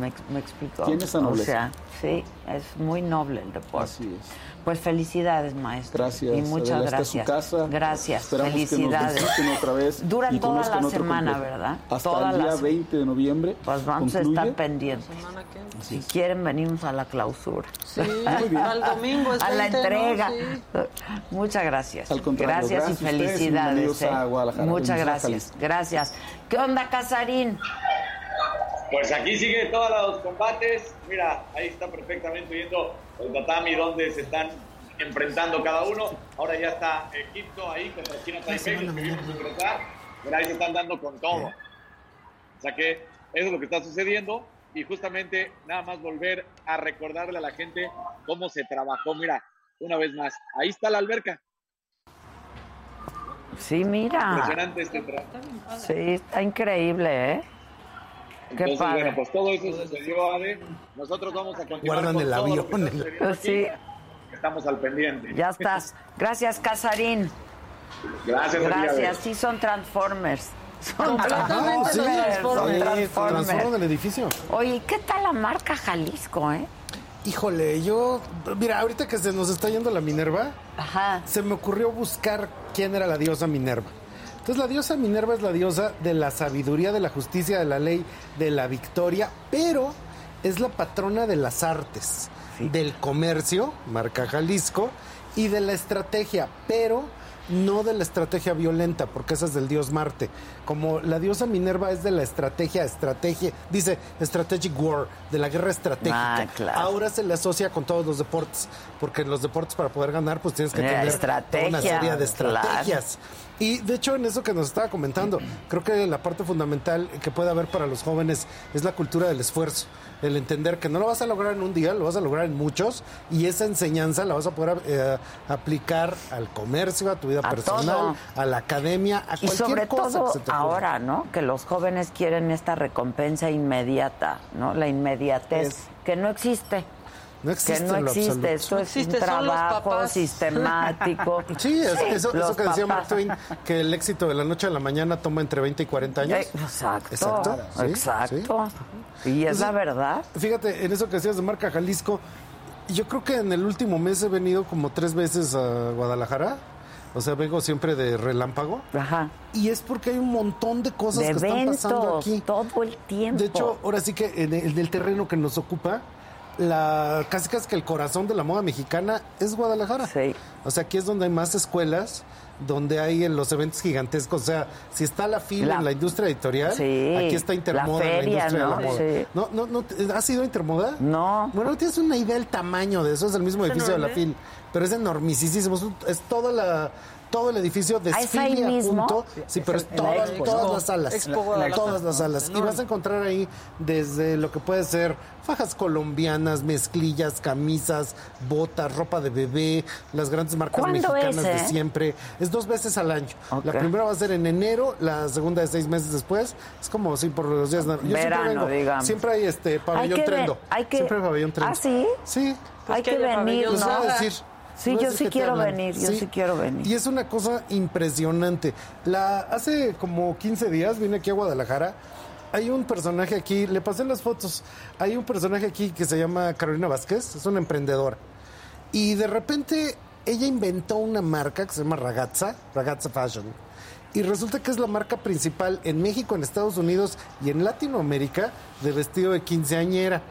Me, ex- me explico. Tiene esa O nobleza. sea, sí, es muy noble el deporte. Así es. Pues felicidades, maestro. Gracias. Y muchas Adela, esta es su gracias. casa. Gracias. Esperamos felicidades. que nos otra vez. Dura y toda la semana. ¿verdad? Hasta Toda el la día se- 20 de noviembre. Pues vamos a concluye. estar pendientes. Si quieren, venimos a la clausura. Sí, al domingo es a la 20, ¿no? entrega. Sí. Muchas gracias. Al contrario, gracias, gracias y a ustedes felicidades. bienvenidos ¿eh? a Guadalajara, Muchas a gracias. Gracias. ¿Qué onda, Casarín? Pues aquí sigue todos los combates. Mira, ahí está perfectamente viendo el tatami donde se están enfrentando cada uno. Ahora ya está Egipto ahí contra China Taipei, los que vimos. Mira, ahí se están dando con todo. O sea que eso es lo que está sucediendo y justamente nada más volver a recordarle a la gente cómo se trabajó. Mira, una vez más, ahí está la alberca. Sí, mira. Impresionante este trabajo. Sí, está increíble, ¿eh? Qué Entonces, padre. bueno, pues todo eso sucedió, Ade. Nosotros vamos a continuar Guardan con el todo lo avión, que está aquí. Estamos al pendiente. Ya estás. Gracias, Casarín. Gracias, Gracias. Sí, son Transformers. Son Transformers. sí, Son Transformers. transforman el edificio. Oye, ¿qué tal la marca Jalisco, eh? Híjole, yo, mira, ahorita que se nos está yendo la Minerva, se me ocurrió buscar quién era la diosa Minerva. Entonces la diosa Minerva es la diosa de la sabiduría, de la justicia, de la ley, de la victoria, pero es la patrona de las artes, del comercio, marca Jalisco, y de la estrategia, pero no de la estrategia violenta, porque esa es del dios Marte. Como la diosa Minerva es de la estrategia, estrategia, dice strategic war, de la guerra estratégica. Ah, claro. Ahora se le asocia con todos los deportes, porque en los deportes para poder ganar, pues tienes que tener toda una serie de claro. Y de hecho, en eso que nos estaba comentando, creo que la parte fundamental que puede haber para los jóvenes es la cultura del esfuerzo. El entender que no lo vas a lograr en un día, lo vas a lograr en muchos, y esa enseñanza la vas a poder eh, aplicar al comercio, a tu vida A personal, todo. a la academia, a Y cualquier sobre cosa todo que se te ahora, ¿no? Que los jóvenes quieren esta recompensa inmediata, ¿no? La inmediatez, que no existe. No existe que no existe, esto No es un trabajo sistemático. Sí, es- eso, los eso que decía Mark. Twain, que el éxito de la noche a la mañana toma entre 20 y 40 años. Eh, Exacto, Exacto. sí, exacto. sí. Y es la verdad. Fíjate, en eso que decías de marca Jalisco, yo creo que en el último mes he venido como tres veces a Guadalajara. O sea, vengo siempre de relámpago. Ajá. Y es porque hay un montón de cosas De que están pasando eventos, aquí. todo el tiempo. De hecho, ahora sí que en el, en el terreno que nos ocupa, la casi casi que el corazón de la moda mexicana es Guadalajara. O sea, aquí es donde hay más escuelas, donde hay en los eventos gigantescos. O sea, si está la fila La- en la industria editorial, Sí, aquí está Intermoda la en la feria, industria ¿no? de la moda. Sí. No, no, no, ¿te- ¿Has ido a Intermoda? No. Bueno, no tienes una idea del tamaño de eso, es el mismo ¿Es edificio de la enorme? FIL, pero es enormisísimo, es, un- es toda la todo el edificio Ah, ¿es ahí desfile a mismo? punto. Sí, pero es la todas, Expo, todas ¿no? las salas. Expo Guadalajara. todas las salas. Y vas a encontrar ahí desde lo que puede ser fajas colombianas, mezclillas, camisas, botas, ropa de bebé, las grandes marcas ¿Cuándo mexicanas es, de eh? siempre. Es dos veces al año. La primera va a ser en enero, la segunda es seis meses después. Es como si por los días. Yo siempre Verano, vengo. digamos. Siempre hay este pabellón Hay que ver- trendo. hay que- Siempre hay pabellón trendo. ¿Ah, sí? Sí. Hay que venir, Les voy ¿no? a decir. Sí, yo sí quiero hablan. venir, yo sí quiero venir. Y es una cosa impresionante. La, hace como 15 días vine aquí a Guadalajara. Hay un personaje aquí, le pasé las fotos. Hay un personaje aquí que se llama Carolina Vázquez, es una emprendedora. Y de repente ella inventó una marca que se llama Ragazza, Ragazza Fashion. Y resulta que es la marca principal en México, en Estados Unidos y en Latinoamérica de vestido de quinceañera.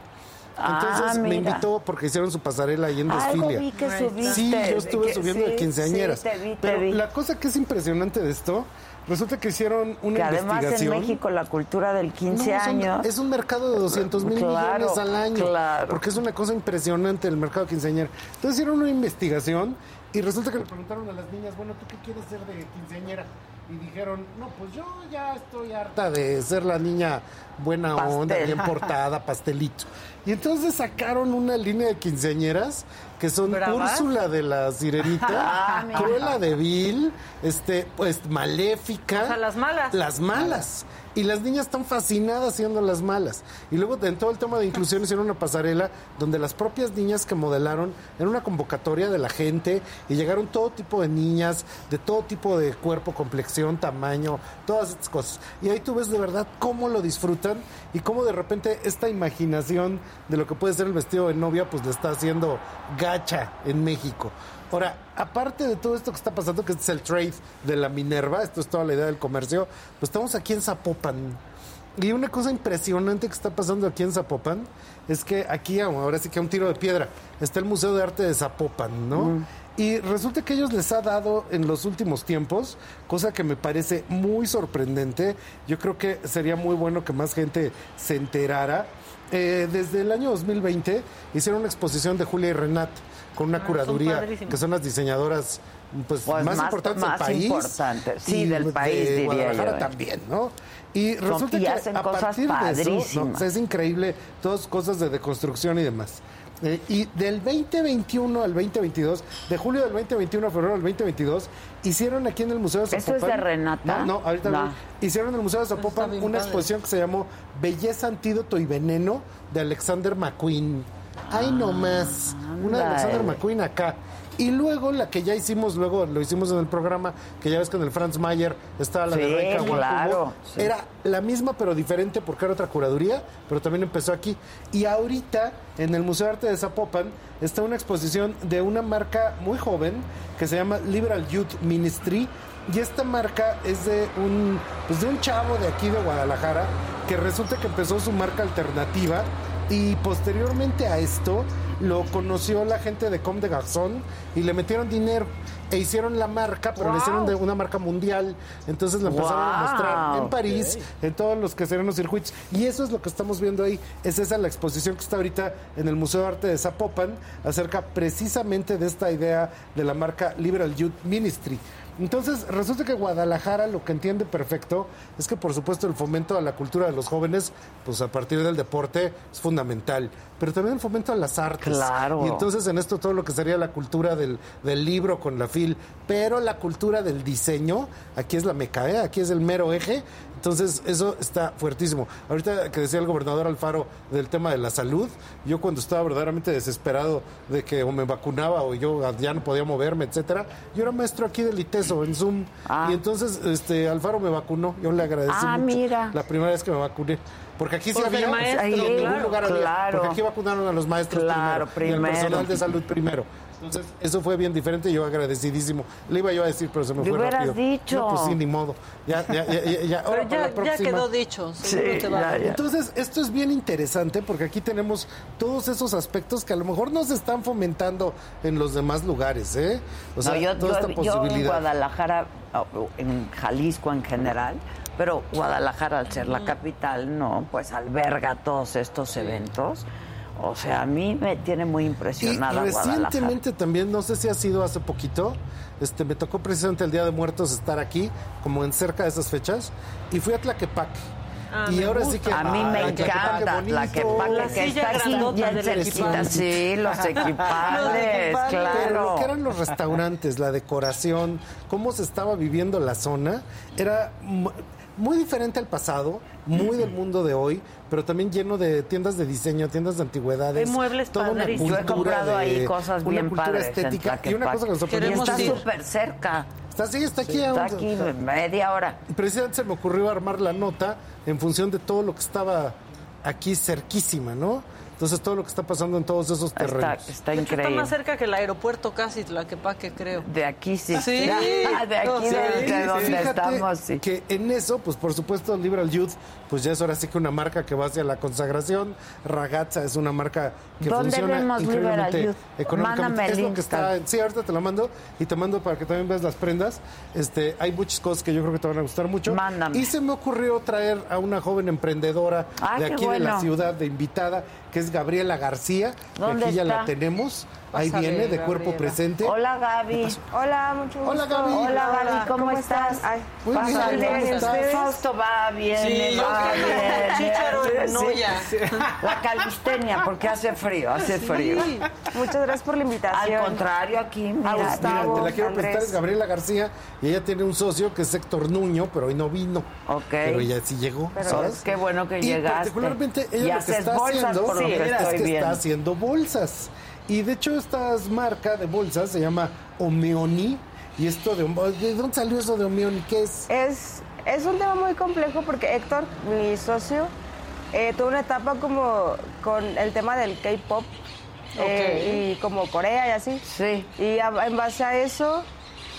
Ah, Entonces me mira. invitó porque hicieron su pasarela ahí en vi que subiste, Sí, yo estuve que- subiendo de quinceañeras. sí, te vi, te Pero vi. la cosa que es impresionante de esto, resulta que hicieron una Que además en investigación. México la cultura del 15 No, son- años. es un mercado de 200 mil Claro, millones al año. claro. Porque es una cosa impresionante el mercado quinceañero. Entonces hicieron una investigación y resulta que le preguntaron a las niñas, bueno, ¿tú qué quieres ser de quinceañera? Y dijeron, no, pues yo ya estoy harta de ser la niña buena onda, bien portada, pastelito. Y entonces sacaron una línea de quinceañeras que son ¿Bravas? Úrsula de la Sirenita, Ah. Cruella de Vil, este, pues Maléfica. O sea, las malas. Las malas. Y las niñas están fascinadas siendo las malas. Y luego en todo el tema de inclusión hicieron una pasarela donde las propias niñas que modelaron en una convocatoria de la gente y llegaron todo tipo de niñas, de todo tipo de cuerpo, complexión, tamaño, todas estas cosas. Y ahí tú ves de verdad cómo lo disfrutan y cómo de repente esta imaginación de lo que puede ser el vestido de novia pues le está haciendo gacha en México. Ahora, aparte de todo esto que está pasando, que este es el trade de la Minerva, esto es toda la idea del comercio, pues estamos aquí en Zapopan. Y una cosa impresionante que está pasando aquí en Zapopan es que aquí, ahora sí que a un tiro de piedra, está el Museo de Arte de Zapopan, ¿no? Y resulta que ellos les ha dado en los últimos tiempos, cosa que me parece muy sorprendente. Yo creo que sería muy bueno que más gente se enterara. Eh, desde el año 2020 hicieron una exposición de Julia y Renat con una Ah, son curaduría, que son las diseñadoras pues, Pues más, más- importantes más del país. importantes, sí, y del país, de diría Guadalajara yo, ¿eh? también, ¿no? Y Son- resulta y que hacen a cosas partir de eso, padrísimas. no, o sea, es increíble, todas cosas de deconstrucción y demás. Eh, y del 2021 al 2022, de julio del 2021 a febrero del 2022, hicieron aquí en el Museo de ¿Eso es Zapopan. de Renata? No, no, ahorita No. Hicieron en el Museo de Zapopan una padre. exposición que se llamó Belleza, Antídoto y Veneno de Alexander McQueen. Ay, no más. Una de Alexander. McQueen acá. Y luego la que ya hicimos, luego lo hicimos en el programa, que ya ves en el Franz Mayer estaba la Sí, de Reika claro, sí. Era la misma pero diferente porque era otra curaduría, pero también empezó aquí. Y ahorita en el Museo de Arte de Zapopan está una exposición de una marca muy joven que se llama Liberal Youth Ministry. Y esta marca es de un, pues de un chavo de aquí de Guadalajara que resulta que empezó su marca alternativa y posteriormente a esto lo conoció la gente de Com de Garzón y le metieron dinero e hicieron la marca, pero le hicieron de una marca mundial. Entonces la empezaron a mostrar en París, en todos los que serán los circuitos. Y eso es lo que estamos viendo ahí. Es esa la exposición que está ahorita en el Museo de Arte de Zapopan, acerca precisamente de esta idea de la marca Liberal Youth Ministry. Entonces, resulta que Guadalajara lo que entiende perfecto es que, por supuesto, el fomento a la cultura de los jóvenes, pues a partir del deporte, es fundamental. Pero también el fomento a las artes. Claro. Y entonces, en esto todo lo que sería la cultura del, del libro con la fil, pero la cultura del diseño, aquí es la meca, ¿eh? aquí es el mero eje. Entonces, eso está fuertísimo. Ahorita que decía el gobernador Alfaro del tema de la salud, yo cuando estaba verdaderamente desesperado de que o me vacunaba o yo ya no podía moverme, etcétera, yo era maestro aquí del ITESO en Zoom. Y entonces este Alfaro me vacunó. Yo le agradecí Ah, mucho mira. la primera vez que me vacuné. Porque aquí sí Porque había, maestro, en ningún claro, lugar había, claro. porque aquí vacunaron a los maestros Claro, primero, y al primero. personal de salud primero. Entonces, eso fue bien diferente yo agradecidísimo. Le iba yo a decir, pero se me fue hubieras rápido. dicho. No, pues sí, ni modo. Ya, ya, ya, ya, ya. Ahora Pero para la ya, quedó dicho. Sí, te va. Entonces, esto es bien interesante porque aquí tenemos todos esos aspectos que a lo mejor no se están fomentando en los demás lugares, ¿eh? O sea, No, yo, toda yo- esta yo en posibilidad. Guadalajara, en Jalisco en general, pero Guadalajara al ser la capital, no, pues alberga todos estos eventos. O sea, a mí me tiene muy Y impresionada Guadalajara. recientemente también, no sé si ha sido hace poquito, este, me tocó precisamente el Día de Muertos estar aquí, como en cerca de esas fechas, y fui a Tlaquepaque. Ah, y ahora sí que A mí me encanta la que paga La que está aquí cerquita. Sí, los equipales, Los equipales. Pero claro. lo que eran los restaurantes, la decoración, cómo se estaba viviendo la zona, era muy diferente al pasado, muy del mundo de hoy, pero también lleno de tiendas de diseño, tiendas de antigüedades. Hay muebles toda una. Yo he cultura comprado de- ahí cosas una bien cultura padres. estética y una cosa que nos sorprendió está súper cerca. Está, sí, está aquí. a Está un- aquí media hora. Precisamente se me ocurrió armar la nota en función de todo lo que estaba aquí cerquísima, ¿no? Entonces todo lo que está pasando en todos esos Está, terrenos. está Está increíble. más cerca que el aeropuerto casi, Tlaquepaque, creo. De aquí sí. Sí. de aquí sí, de donde Fíjate estamos, sí. que en eso, pues por supuesto, Liberal Youth, pues ya es ahora sí que una marca que va hacia la consagración. Ragazza es una marca que ¿Dónde funciona vemos Liberal increíblemente Youth? económicamente. Mándame es lo que está, sí, ahorita te la mando y te mando para que también veas las prendas. Este, hay muchas cosas que yo creo que te van a gustar mucho. Mándame. Y se me ocurrió traer a una joven emprendedora Ah, de aquí de la ciudad de invitada, que es Gabriela García. que ¿Dónde aquí ya está? la tenemos. Ahí viene de cuerpo Gabriela. presente. Hola Gaby. Hola, mucho gusto. Hola, Gaby. Hola Gaby, ¿cómo, ¿cómo estás? Ay, Muy bien, Pásale, ¿cómo estás? ustedes. Fausto va bien, Sí, va bien. Chícharo en Sí. La calistenia, porque hace frío, hace frío. Sí, muchas gracias por la invitación. Al contrario, aquí, mira, A Mira, Gustavo, te la quiero Andrés. presentar, es Gabriela García y ella tiene un socio que es Héctor Nuño, pero hoy no vino. Ok. Pero ella sí llegó, Pero ¿sabes? Qué bueno que y llegaste. particularmente ella Y lo que haces está bolsas, haciendo por lo que es que está haciendo bolsas. Y de hecho esta marca de bolsas se llama Omeoni. Y esto de, ¿de dónde salió eso de Omeoni? ¿Qué es? Es, es un tema muy complejo porque Héctor, mi socio, eh, tuvo una etapa como con el tema del K-pop eh, y como Corea y así. Sí. Y a- en base a eso,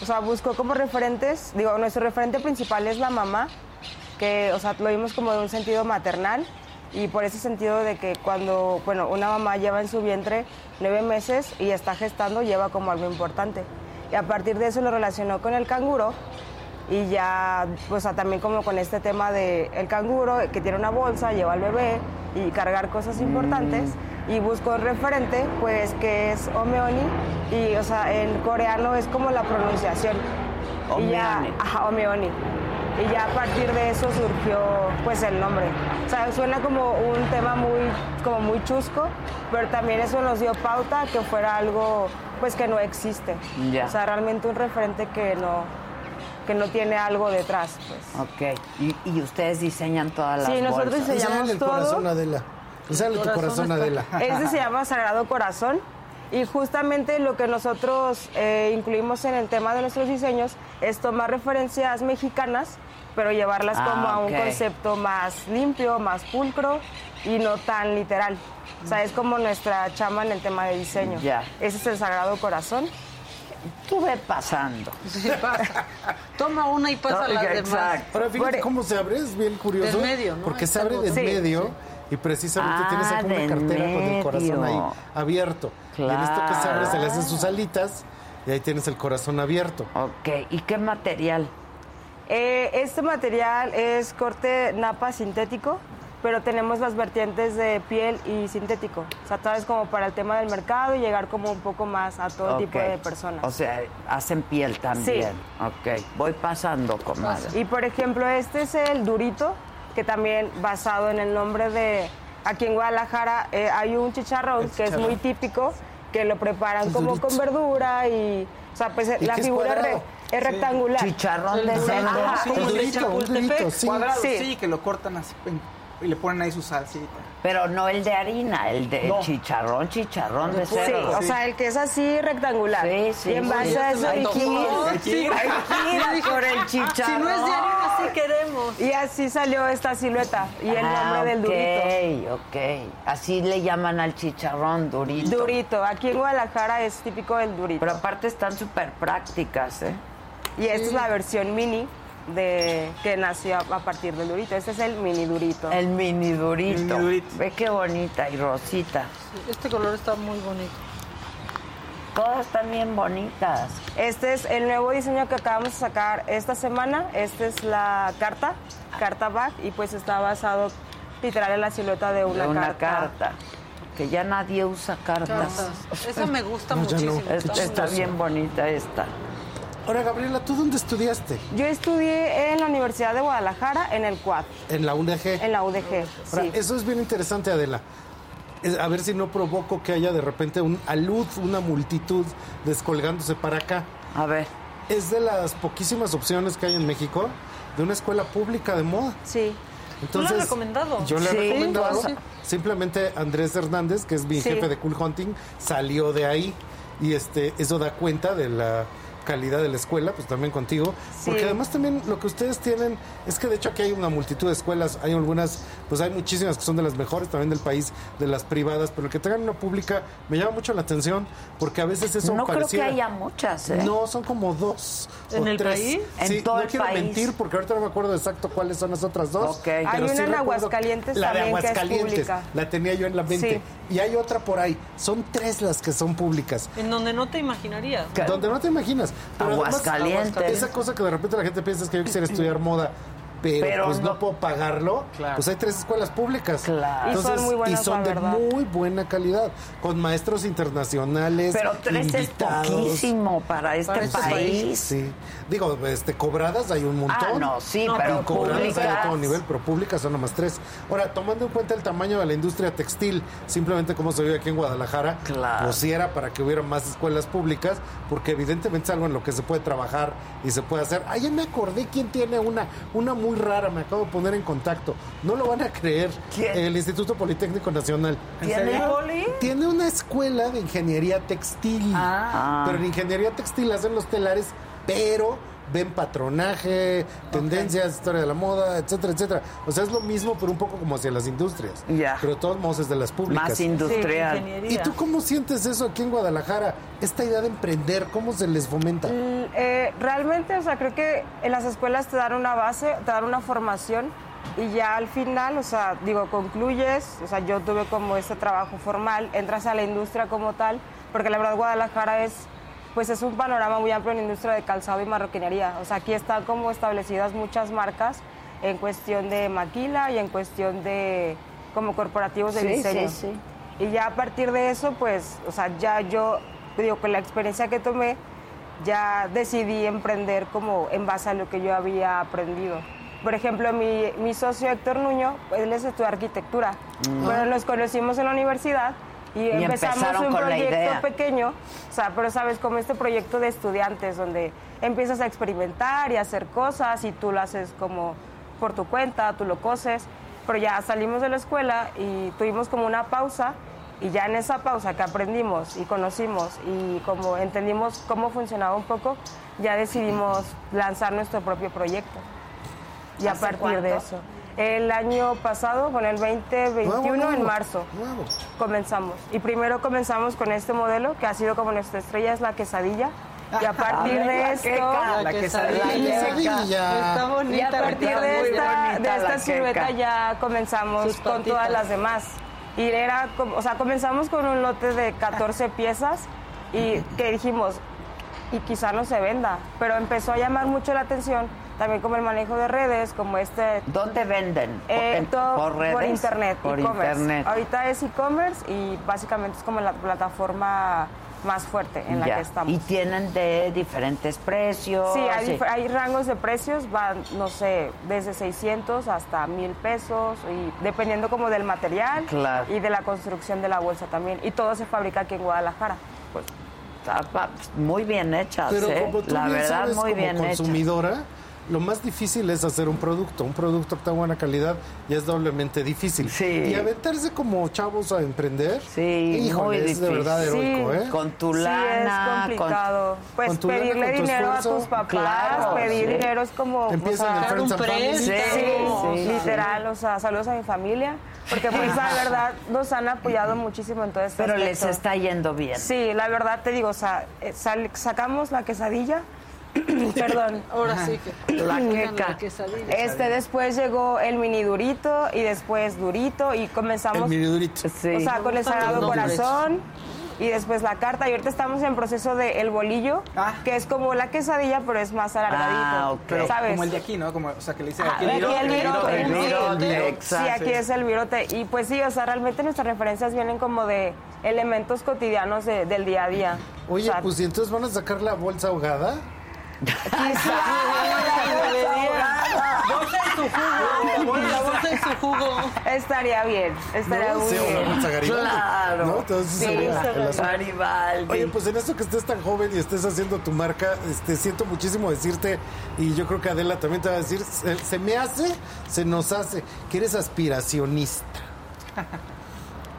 o sea, buscó como referentes, digo, nuestro referente principal es la mamá, que, o sea, lo vimos como de un sentido maternal y por ese sentido de que cuando, bueno, una mamá lleva en su vientre nueve meses y está gestando, lleva como algo importante. Y a partir de eso lo relacionó con el canguro y ya, o sea, también como con este tema de el canguro que tiene una bolsa, lleva al bebé y cargar cosas importantes y buscó el referente, pues que es Omeoni y, o sea, en coreano es como la pronunciación. Y ya, Omeoni. ajá, Omeoni. Y ya a partir de eso surgió pues el nombre. O sea, suena como un tema muy, como muy chusco, pero también eso nos dio pauta que fuera algo pues que no existe. Ya. O sea, realmente un referente que no, que no tiene algo detrás. Pues. Ok. Y, y ustedes diseñan todas las Sí, nosotros bolsas. diseñamos el todo. corazón, Adela. Sale tu corazón, Adela. Este se llama Sagrado Corazón y justamente lo que nosotros eh, incluimos en el tema de nuestros diseños es tomar referencias mexicanas, pero llevarlas Ah, como a un concepto más limpio, más pulcro y no tan literal. O sea, es como nuestra chama en el tema de diseño. Ya. Ese es el Sagrado Corazón. Tú ve pasando. Sí, pasa. Toma una y pasa No, las ya, demás. exacto. Ahora fíjate cómo se abre, es bien curioso. Del medio, ¿no? Porque se abre el del. Sí, medio y precisamente Ah, tienes aquí una cartera con el corazón ahí abierto. Y en esto que se abre se le hacen Claro. sus alitas y ahí tienes el corazón abierto. Ok. ¿Y qué material? Eh, este material es corte napa sintético, pero tenemos las vertientes de piel y sintético. O sea, tal vez como para el tema del mercado y llegar como un poco más a todo tipo de personas. O sea, hacen piel también. Ok. Voy pasando, comadre. Y por ejemplo, este es el durito, que también basado en el nombre de... Aquí en Guadalajara eh, hay un chicharrón El que es chicharrón. muy típico, que lo preparan como durito. con verdura y... O sea, pues ¿Y la es figura es, rectangular. Chicharrón de El cerdo. sí, un de Chapultepec. sí. Cuadrado, Sí. sí. que lo cortan así y le ponen ahí su salsita. Pero no el de harina, el de No. chicharrón, chicharrón de Sí, cerdo. o sea, el que es así rectangular. Sí, sí, Y en sí. base a eso. Sí, Ay, por el chicharrón. Si no es de harina, sí queremos. Y así salió esta silueta y el Ah, nombre del durito. Ok, ok. Así le llaman al chicharrón, durito. Durito. Aquí en Guadalajara es típico del durito. Pero aparte están súper prácticas, ¿eh? Y esta es la versión mini de que nació a partir del durito. Este es el mini durito. El mini durito. Mini durito. Ve qué bonita y rosita. Este color está muy bonito. Todas están bien bonitas. Este es el nuevo diseño que acabamos de sacar esta semana. Esta es la carta, carta back, y pues está basado literal en la silueta de una, de una carta. carta. Que ya nadie usa cartas. Cartas. Esa me gusta No, ya no. muchísimo. Esta está bien bonita esta. Ahora, Gabriela, ¿tú dónde estudiaste? Yo estudié en la Universidad de Guadalajara, en el CUAD, En la UNG. en la UDG. Ahora, sí. Eso es bien interesante, Adela. A ver si no provoco que haya de repente un alud, una multitud descolgándose para acá. A ver. Es de las poquísimas opciones que hay en México de una escuela pública de moda. Sí. ¿Tú lo has recomendado? Yo le Sí, he recomendado. Simplemente Andrés Hernández, que es mi Sí. jefe de Cool Hunting, salió de ahí. Y este eso da cuenta de la calidad de la escuela, pues también contigo. Sí. Porque además también lo que ustedes tienen es que de hecho aquí hay una multitud de escuelas, hay algunas, pues hay muchísimas que son de las mejores también del país, de las privadas, pero el que tengan una pública me llama mucho la atención porque a veces eso no creo que haya muchas, ¿eh? No, son como dos. ¿En o el tres. país? En Sí, todo no el quiero país. mentir porque ahorita no me acuerdo exacto cuáles son las otras dos. Ok. pero Hay una sí en Aguascalientes La de también que es Aguascalientes, pública. la tenía yo en la mente. Y hay otra por ahí. Son tres las que son públicas. En donde no te imaginarías. Donde no te imaginas. Pero además, Aguascalientes. Esa cosa que de repente la gente piensa es que yo quisiera estudiar moda. Pero, Pero pues no, no- puedo pagarlo, Claro. pues hay tres escuelas públicas. Claro. Y son muy buenas, y son de verdad. muy buena calidad, con maestros internacionales. Pero tres es poquísimo para este Para este país. Sí. Digo, este, cobradas hay un montón. Ah, no, sí, pero cobradas hay a públicas. todo nivel, pero públicas son nomás tres. Ahora, tomando en cuenta el tamaño de la industria textil, simplemente como se vive aquí en Guadalajara, pues sí era para que hubiera más escuelas públicas, porque evidentemente es algo en lo que se puede trabajar y se puede hacer. Ayer me acordé quién tiene una, una muy rara, me acabo de poner en contacto. No lo van a creer. El Instituto Politécnico Nacional. ¿Tiene poli? Tiene una escuela de ingeniería textil. Ah. Pero en ingeniería textil hacen los telares, pero ven patronaje, tendencias, historia de la moda, etcétera, etcétera. O sea, es lo mismo, pero un poco como hacia las industrias. Ya. Pero de todos modos es de las públicas. Más industrial. Sí, ingeniería. ¿Y tú cómo sientes eso aquí en Guadalajara? Esta idea de emprender, ¿cómo se les fomenta? Mm, eh, realmente, o sea, creo que en las escuelas te dan una base, te dan una formación y ya al final, o sea, digo, concluyes, o sea, yo tuve como este trabajo formal, entras a la industria como tal, porque la verdad Guadalajara es, pues es un panorama muy amplio en la industria de calzado y marroquinería. O sea, aquí están como establecidas muchas marcas en cuestión de maquila y en cuestión de como corporativos de Sí, diseño. sí, sí. Y ya a partir de eso, pues, o sea, ya yo, digo, con la experiencia que tomé, ya decidí emprender como en base a lo que yo había aprendido. Por ejemplo, mi, mi socio Héctor Nuño, él es estudió arquitectura. Mm. Bueno, nos conocimos en la universidad y, Y empezamos empezaron un con la proyecto idea. pequeño, o sea, pero sabes, como este proyecto de estudiantes, donde empiezas a experimentar y a hacer cosas y tú lo haces como por tu cuenta, tú lo coses, pero ya salimos de la escuela y tuvimos como una pausa y ya en esa pausa que aprendimos y conocimos y como entendimos cómo funcionaba un poco, ya decidimos lanzar nuestro propio proyecto. Y a ¿Hace partir de cuánto? eso. El año pasado, con el 2021, Nuevo, nuevo, en marzo, comenzamos. Y primero comenzamos con este modelo, que ha sido como nuestra estrella, es la quesadilla. Y a partir A ver, de esto... La quesadilla. La quesadilla. Está bonita, Y a partir está de esta, de esta silueta queca. ya comenzamos Sus con patitas. todas las demás. Y era, como- o sea, comenzamos con un lote de 14 piezas y que dijimos, y quizá no se venda, pero empezó a llamar mucho la atención también como el manejo de redes, como este... ¿Dónde venden? Eh, ¿En- todo por redes? internet, Por e-commerce. internet. Ahorita es e-commerce y básicamente es como la plataforma más fuerte en la Ya. que estamos. Y tienen de diferentes precios. Sí, hay, rangos de precios, van, no sé, desde 600 hasta 1000 pesos, y dependiendo como del material Claro. y de la construcción de la bolsa también. Y todo se fabrica aquí en Guadalajara. Pues está pa- muy bien hechas, Pero ¿eh? como tú La bien verdad, sabes, muy como bien hechas. consumidora, lo más difícil es hacer un producto. Un producto que tenga buena calidad ya es doblemente difícil. Y aventarse como chavos a emprender, Sí, híjole, muy es difícil. de verdad heroico, ¿eh? Con tu Sí, lana. es complicado. con Pues tu lana, pedirle con tu dinero esfuerzo. a tus papás, Claro, pedir sí. dinero es como... Empiezan o sea. Sí, Sí, sí, literal, o sea, saludos a mi familia, porque pues la verdad nos han apoyado muchísimo en todo este Pero les aspecto. está yendo bien. Sí, la verdad te digo, o sea, eh, sal- sacamos la quesadilla, perdón. Ahora sí que La queca. Este, después llegó el mini durito y después durito y comenzamos... El mini durito. O sea, con el Sagrado Corazón y después la carta. Y ahorita estamos en proceso de el bolillo, que es como la quesadilla, pero es más alargadito. Ah. Pero ¿Sabes? como el de aquí, ¿no? Como, o sea, que le dicen Ah, aquí el virote. el virote, Sí, aquí es el virote. Y pues sí, o sea, realmente nuestras referencias vienen como de elementos cotidianos de- del día a día. Oye, O sea, pues ¿y entonces van a sacar la bolsa ahogada? Su jugo. La bolsa en su jugo. Estaría bien, estaría ¿No? muy Sí, bien. bolsa Garibaldi. Claro. ¿No? Entonces Sí, sería. Garibaldi. Oye, pues en esto que estés tan joven y estés haciendo tu marca, este, siento muchísimo decirte, y yo creo que Adela también te va a decir, se, se me hace, se nos hace, que eres aspiracionista.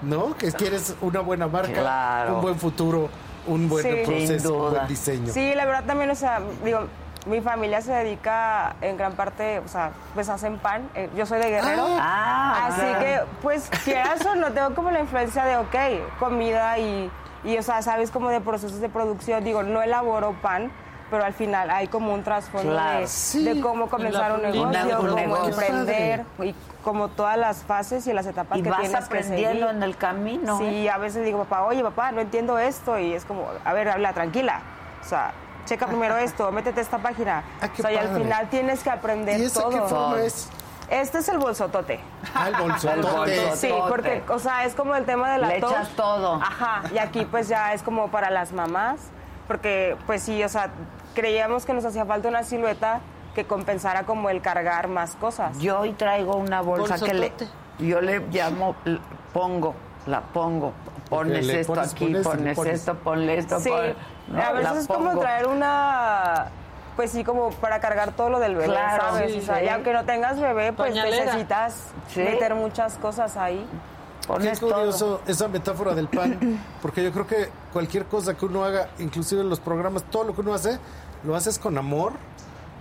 ¿No? Que quieres una buena marca, Claro. un buen futuro, un buen Sí. Proceso, un buen diseño. Sí, la verdad también, o sea, digo, mi familia se dedica en gran parte, o sea, pues hacen pan. Eh, Yo soy de Guerrero. Ah, Así ok. que, pues, quieras o no, tengo como la influencia de, ok, comida y, y, o sea, sabes como de procesos de producción. Digo, no elaboro pan, pero al final hay como un trasfondo Claro. de, Sí. de cómo comenzar un negocio, cómo negocio. emprender y como todas las fases y las etapas Y que vas tienes aprendiendo en el camino. ¿eh? Sí, a veces digo, papá, oye, papá, no entiendo esto. Y es como, a ver, habla tranquila. O sea, checa primero esto, métete a esta página. qué o sea, y al final tienes que aprender ¿Y esa todo. qué forma es? Este es el bolsotote. Ah, el bolsotote. Sí, porque, o sea, es como el tema de la Le tos. echas todo. Ajá, y aquí pues ya es como para las mamás, porque pues sí, o sea, creíamos que nos hacía falta una silueta que compensara como el cargar más cosas. Yo hoy traigo una bolsa que le, yo le llamo, pongo, la pongo. Pones le esto pones- aquí, pones pones, pones. esto, ponle esto. Sí, pon- no, a veces es como traer una, pues sí, como para cargar todo lo del bebé, Claro, ¿sabes? sí, o sea, sí. y aunque no tengas bebé, pues Pañalera. necesitas Sí. meter muchas cosas ahí. Qué Pones curioso esa metáfora del pan, porque yo creo que cualquier cosa que uno haga, inclusive en los programas, todo lo que uno hace, lo haces con amor.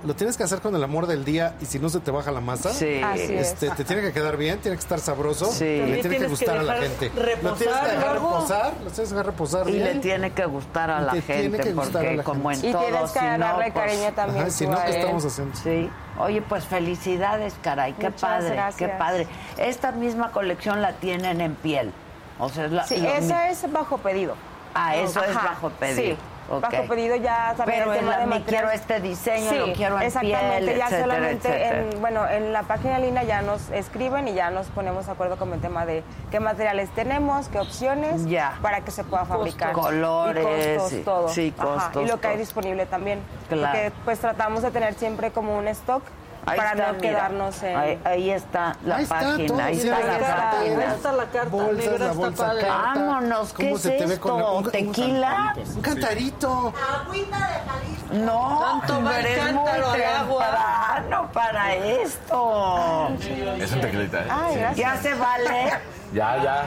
Lo tienes que hacer con el amor del día y si no se te baja la masa, Sí. Es. este, te tiene que quedar bien, tiene que estar sabroso, Sí. le tiene que gustar a la gente. reposar lo tienes que dejar reposar, lo tienes que dejar reposar Y bien. le tiene que gustar a la te tiene gente, que gustar a porque la como en gente. Y todo, tienes que si no, pues- también. Ajá, si no, ¿qué estamos haciendo? Sí. Oye, pues felicidades, caray. Qué Muchas padre, qué padre. Esta misma colección la tienen en piel. O sea, es la, Sí, esa mi- es bajo pedido. Ah, eso es bajo pedido. Sí, Ok. bajo pedido ya también Pero el tema la de material. quiero este diseño, Sí, lo quiero en exactamente, piel, ya etcétera, solamente etcétera. en, bueno, en la página línea ya nos escriben y ya nos ponemos de acuerdo con el tema de qué materiales tenemos, qué opciones Ya. para que se pueda fabricar. Colores, y costos, sí. todo. Sí, Ajá, costos, y lo que hay disponible también. Claro. Porque pues tratamos de tener siempre como un stock Ahí para está, no mira. quedarnos en... Ahí, ahí está la Ahí está, página, todo, ahí está la carta. Ahí está la carta, Bolsas, negra la está bolsa padre. carta. Vámonos, ¿qué ¿Cómo es se te ve con la- esto? un- un ¿Tequila? Un cantarito. No, Tanto va el pero es muy cántaro al agua. temprano para esto. Es un tequilita, ¿eh? Ay, Sí. gracias. Ya se vale. Ya, ya.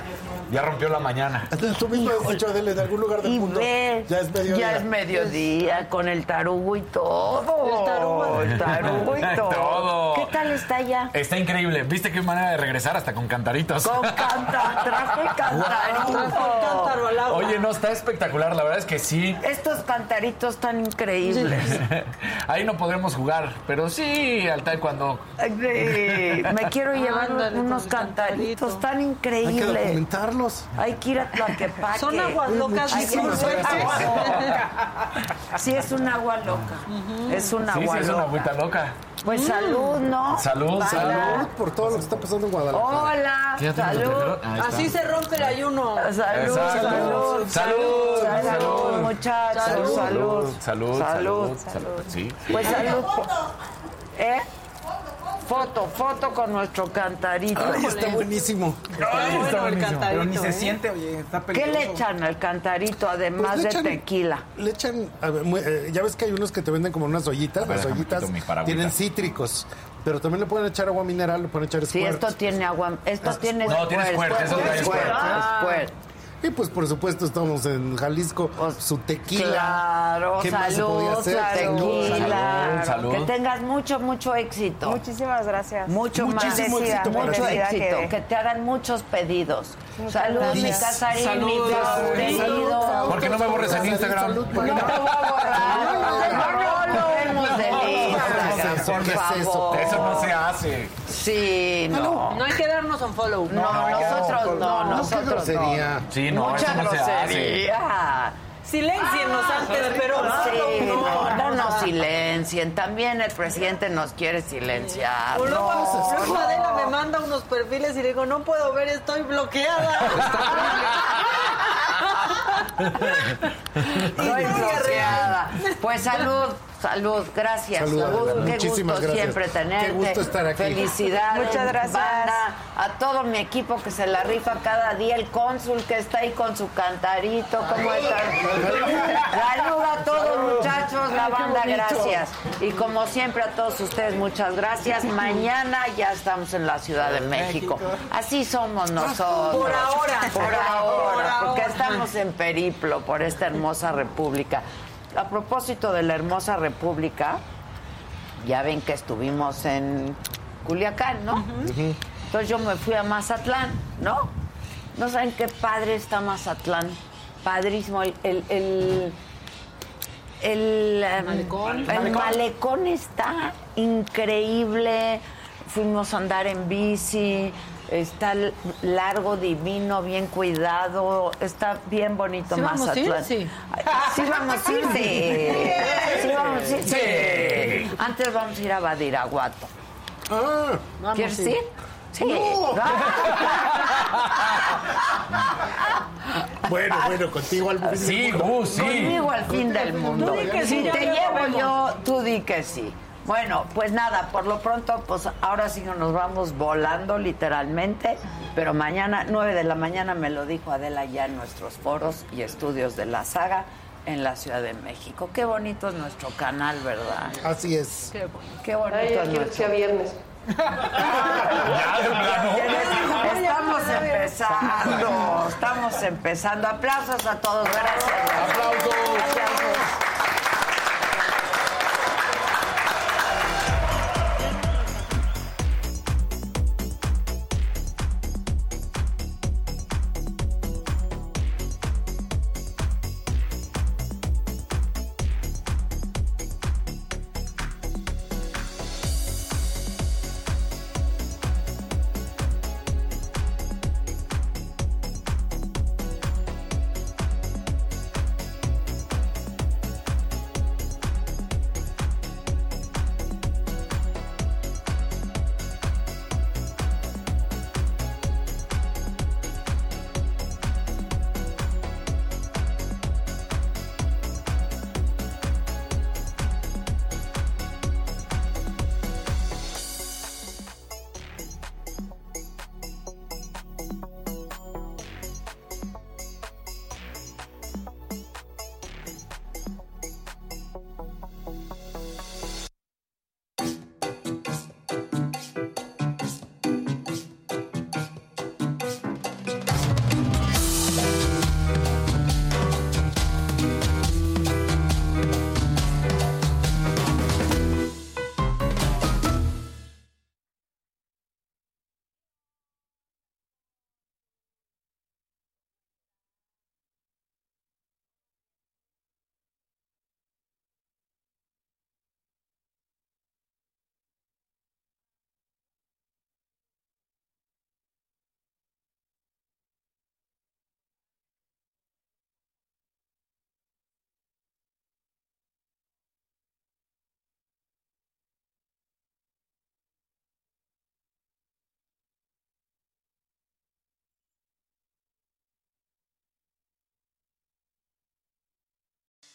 Ya rompió la mañana. Tú mismo has dicho, Adele, en algún lugar del Y mundo. Ya es mediodía. ya es mediodía, con el tarugo y todo. El tarugo. El tarugo y todo. Todo. ¿Qué tal está ya? Está increíble. ¿Viste qué manera de regresar hasta con cantaritos? Con canta, traje cantarito. Cántaro al agua. Oye, no, está espectacular. La verdad es que sí. Estos cantaritos tan increíbles. Ahí no podremos jugar, pero sí, al tal cuando. Sí, me quiero llevar Ándale, unos cantaritos tan Hay que documentarlos. Hay que ir a Tlaquepaque. Son aguas locas es un agua loca. Sí, es un agua loca. Es un Sí, agua sí, es una loca. agüita loca. Pues salud, ¿no? Salud. Salud por todo lo que está pasando en Guadalajara. Hola, ¿Qué ya tenemos el salud. Así se rompe el ayuno. Salud, salud, Salud, salud. muchachos, Salud. salud, Salud, salud, salud. Sí. Pues salud. ¿Eh? Foto, foto con nuestro cantarito. Ay, está buenísimo. Ay, está bueno el buenísimo. Pero ni se ¿eh? siente, oye, está ¿Qué peligroso. le echan al cantarito además Pues de echan- tequila? Le echan, a ver, muy- eh, ya ves que hay unos que te venden como unas ollitas, ver, las ollitas tienen cítricos, pero también le pueden echar agua mineral, le pueden echar Sí, squirt. esto tiene agua, esto tiene No, tiene squirt, eso trae squirt, squirt. squirt. Y pues por supuesto estamos en Jalisco, su tequila. Claro, ¿Qué más se podía salud, hacer? salud, Salud, salud. Que tengas mucho, mucho éxito. Muchísimas gracias. Mucho más. Muchísimo éxito para Mucho. Que te hagan muchos pedidos. Muchas Salud, mi gracias. Casarín, Salud, mi salud. querido. ¿Por qué no me borres en Instagram? Salud, No te voy a borrar. No, no. Eso no se hace. Sí, no. No hay que darnos un follow. No, nosotros no, nosotros no. Sí, no, Mucha grosería. Silencienos antes, pero Sí, no, no nos no. silencien. También el presidente nos quiere silenciar. Luego, No, luego. Adela me manda unos perfiles y le digo, no puedo ver, estoy bloqueada. Estoy bloqueada. Pues salud, salud, gracias. Salud, Adela. Qué Muchísimas gusto gracias. siempre tenerte. Qué gusto estar aquí. Felicidades. Muchas gracias. banda, a todo mi equipo que se la rifa cada día, el cónsul que está ahí con su cantarito, ¿cómo están? Salud a todos muchachos, la banda, gracias. Y como siempre a todos ustedes, muchas gracias. Mañana ya estamos en la Ciudad de México. Así somos nosotros. Por ahora. Por ahora, Por porque estamos en periplo por esta hermosa república. A propósito de la hermosa república, ya ven que estuvimos en Culiacán, ¿no? Entonces yo me fui a Mazatlán, ¿no? No saben qué padre está Mazatlán. Padrísimo. El, el, el, el, em, Malecón. el malecón está increíble. Fuimos a andar en bici. Está largo, divino, bien cuidado. Está bien bonito ¿Sí vamos a ir? Mazatlán. Sí. Sí vamos a ir, sí. Sí vamos a ir, sí. Sí. Antes vamos a ir a Badiraguato. Ah, ¿Quieres ir. Sí. Bueno, bueno, contigo al fin Sí, del mundo. Gus, sí. Conmigo al fin del mundo. Tú di que sí, si te llevo yo, tú di que sí. Bueno, pues nada, por lo pronto, pues ahora sí que nos vamos volando literalmente, pero mañana, 9 de la mañana, me lo dijo Adela ya en nuestros foros y estudios de la saga en la Ciudad de México. Qué bonito es nuestro canal, ¿verdad? Así es. Qué bonito. Qué bonito Ay, es nuestro viernes. Ya, de plano. Estamos empezando, estamos empezando. Aplausos a todos, gracias. Aplausos.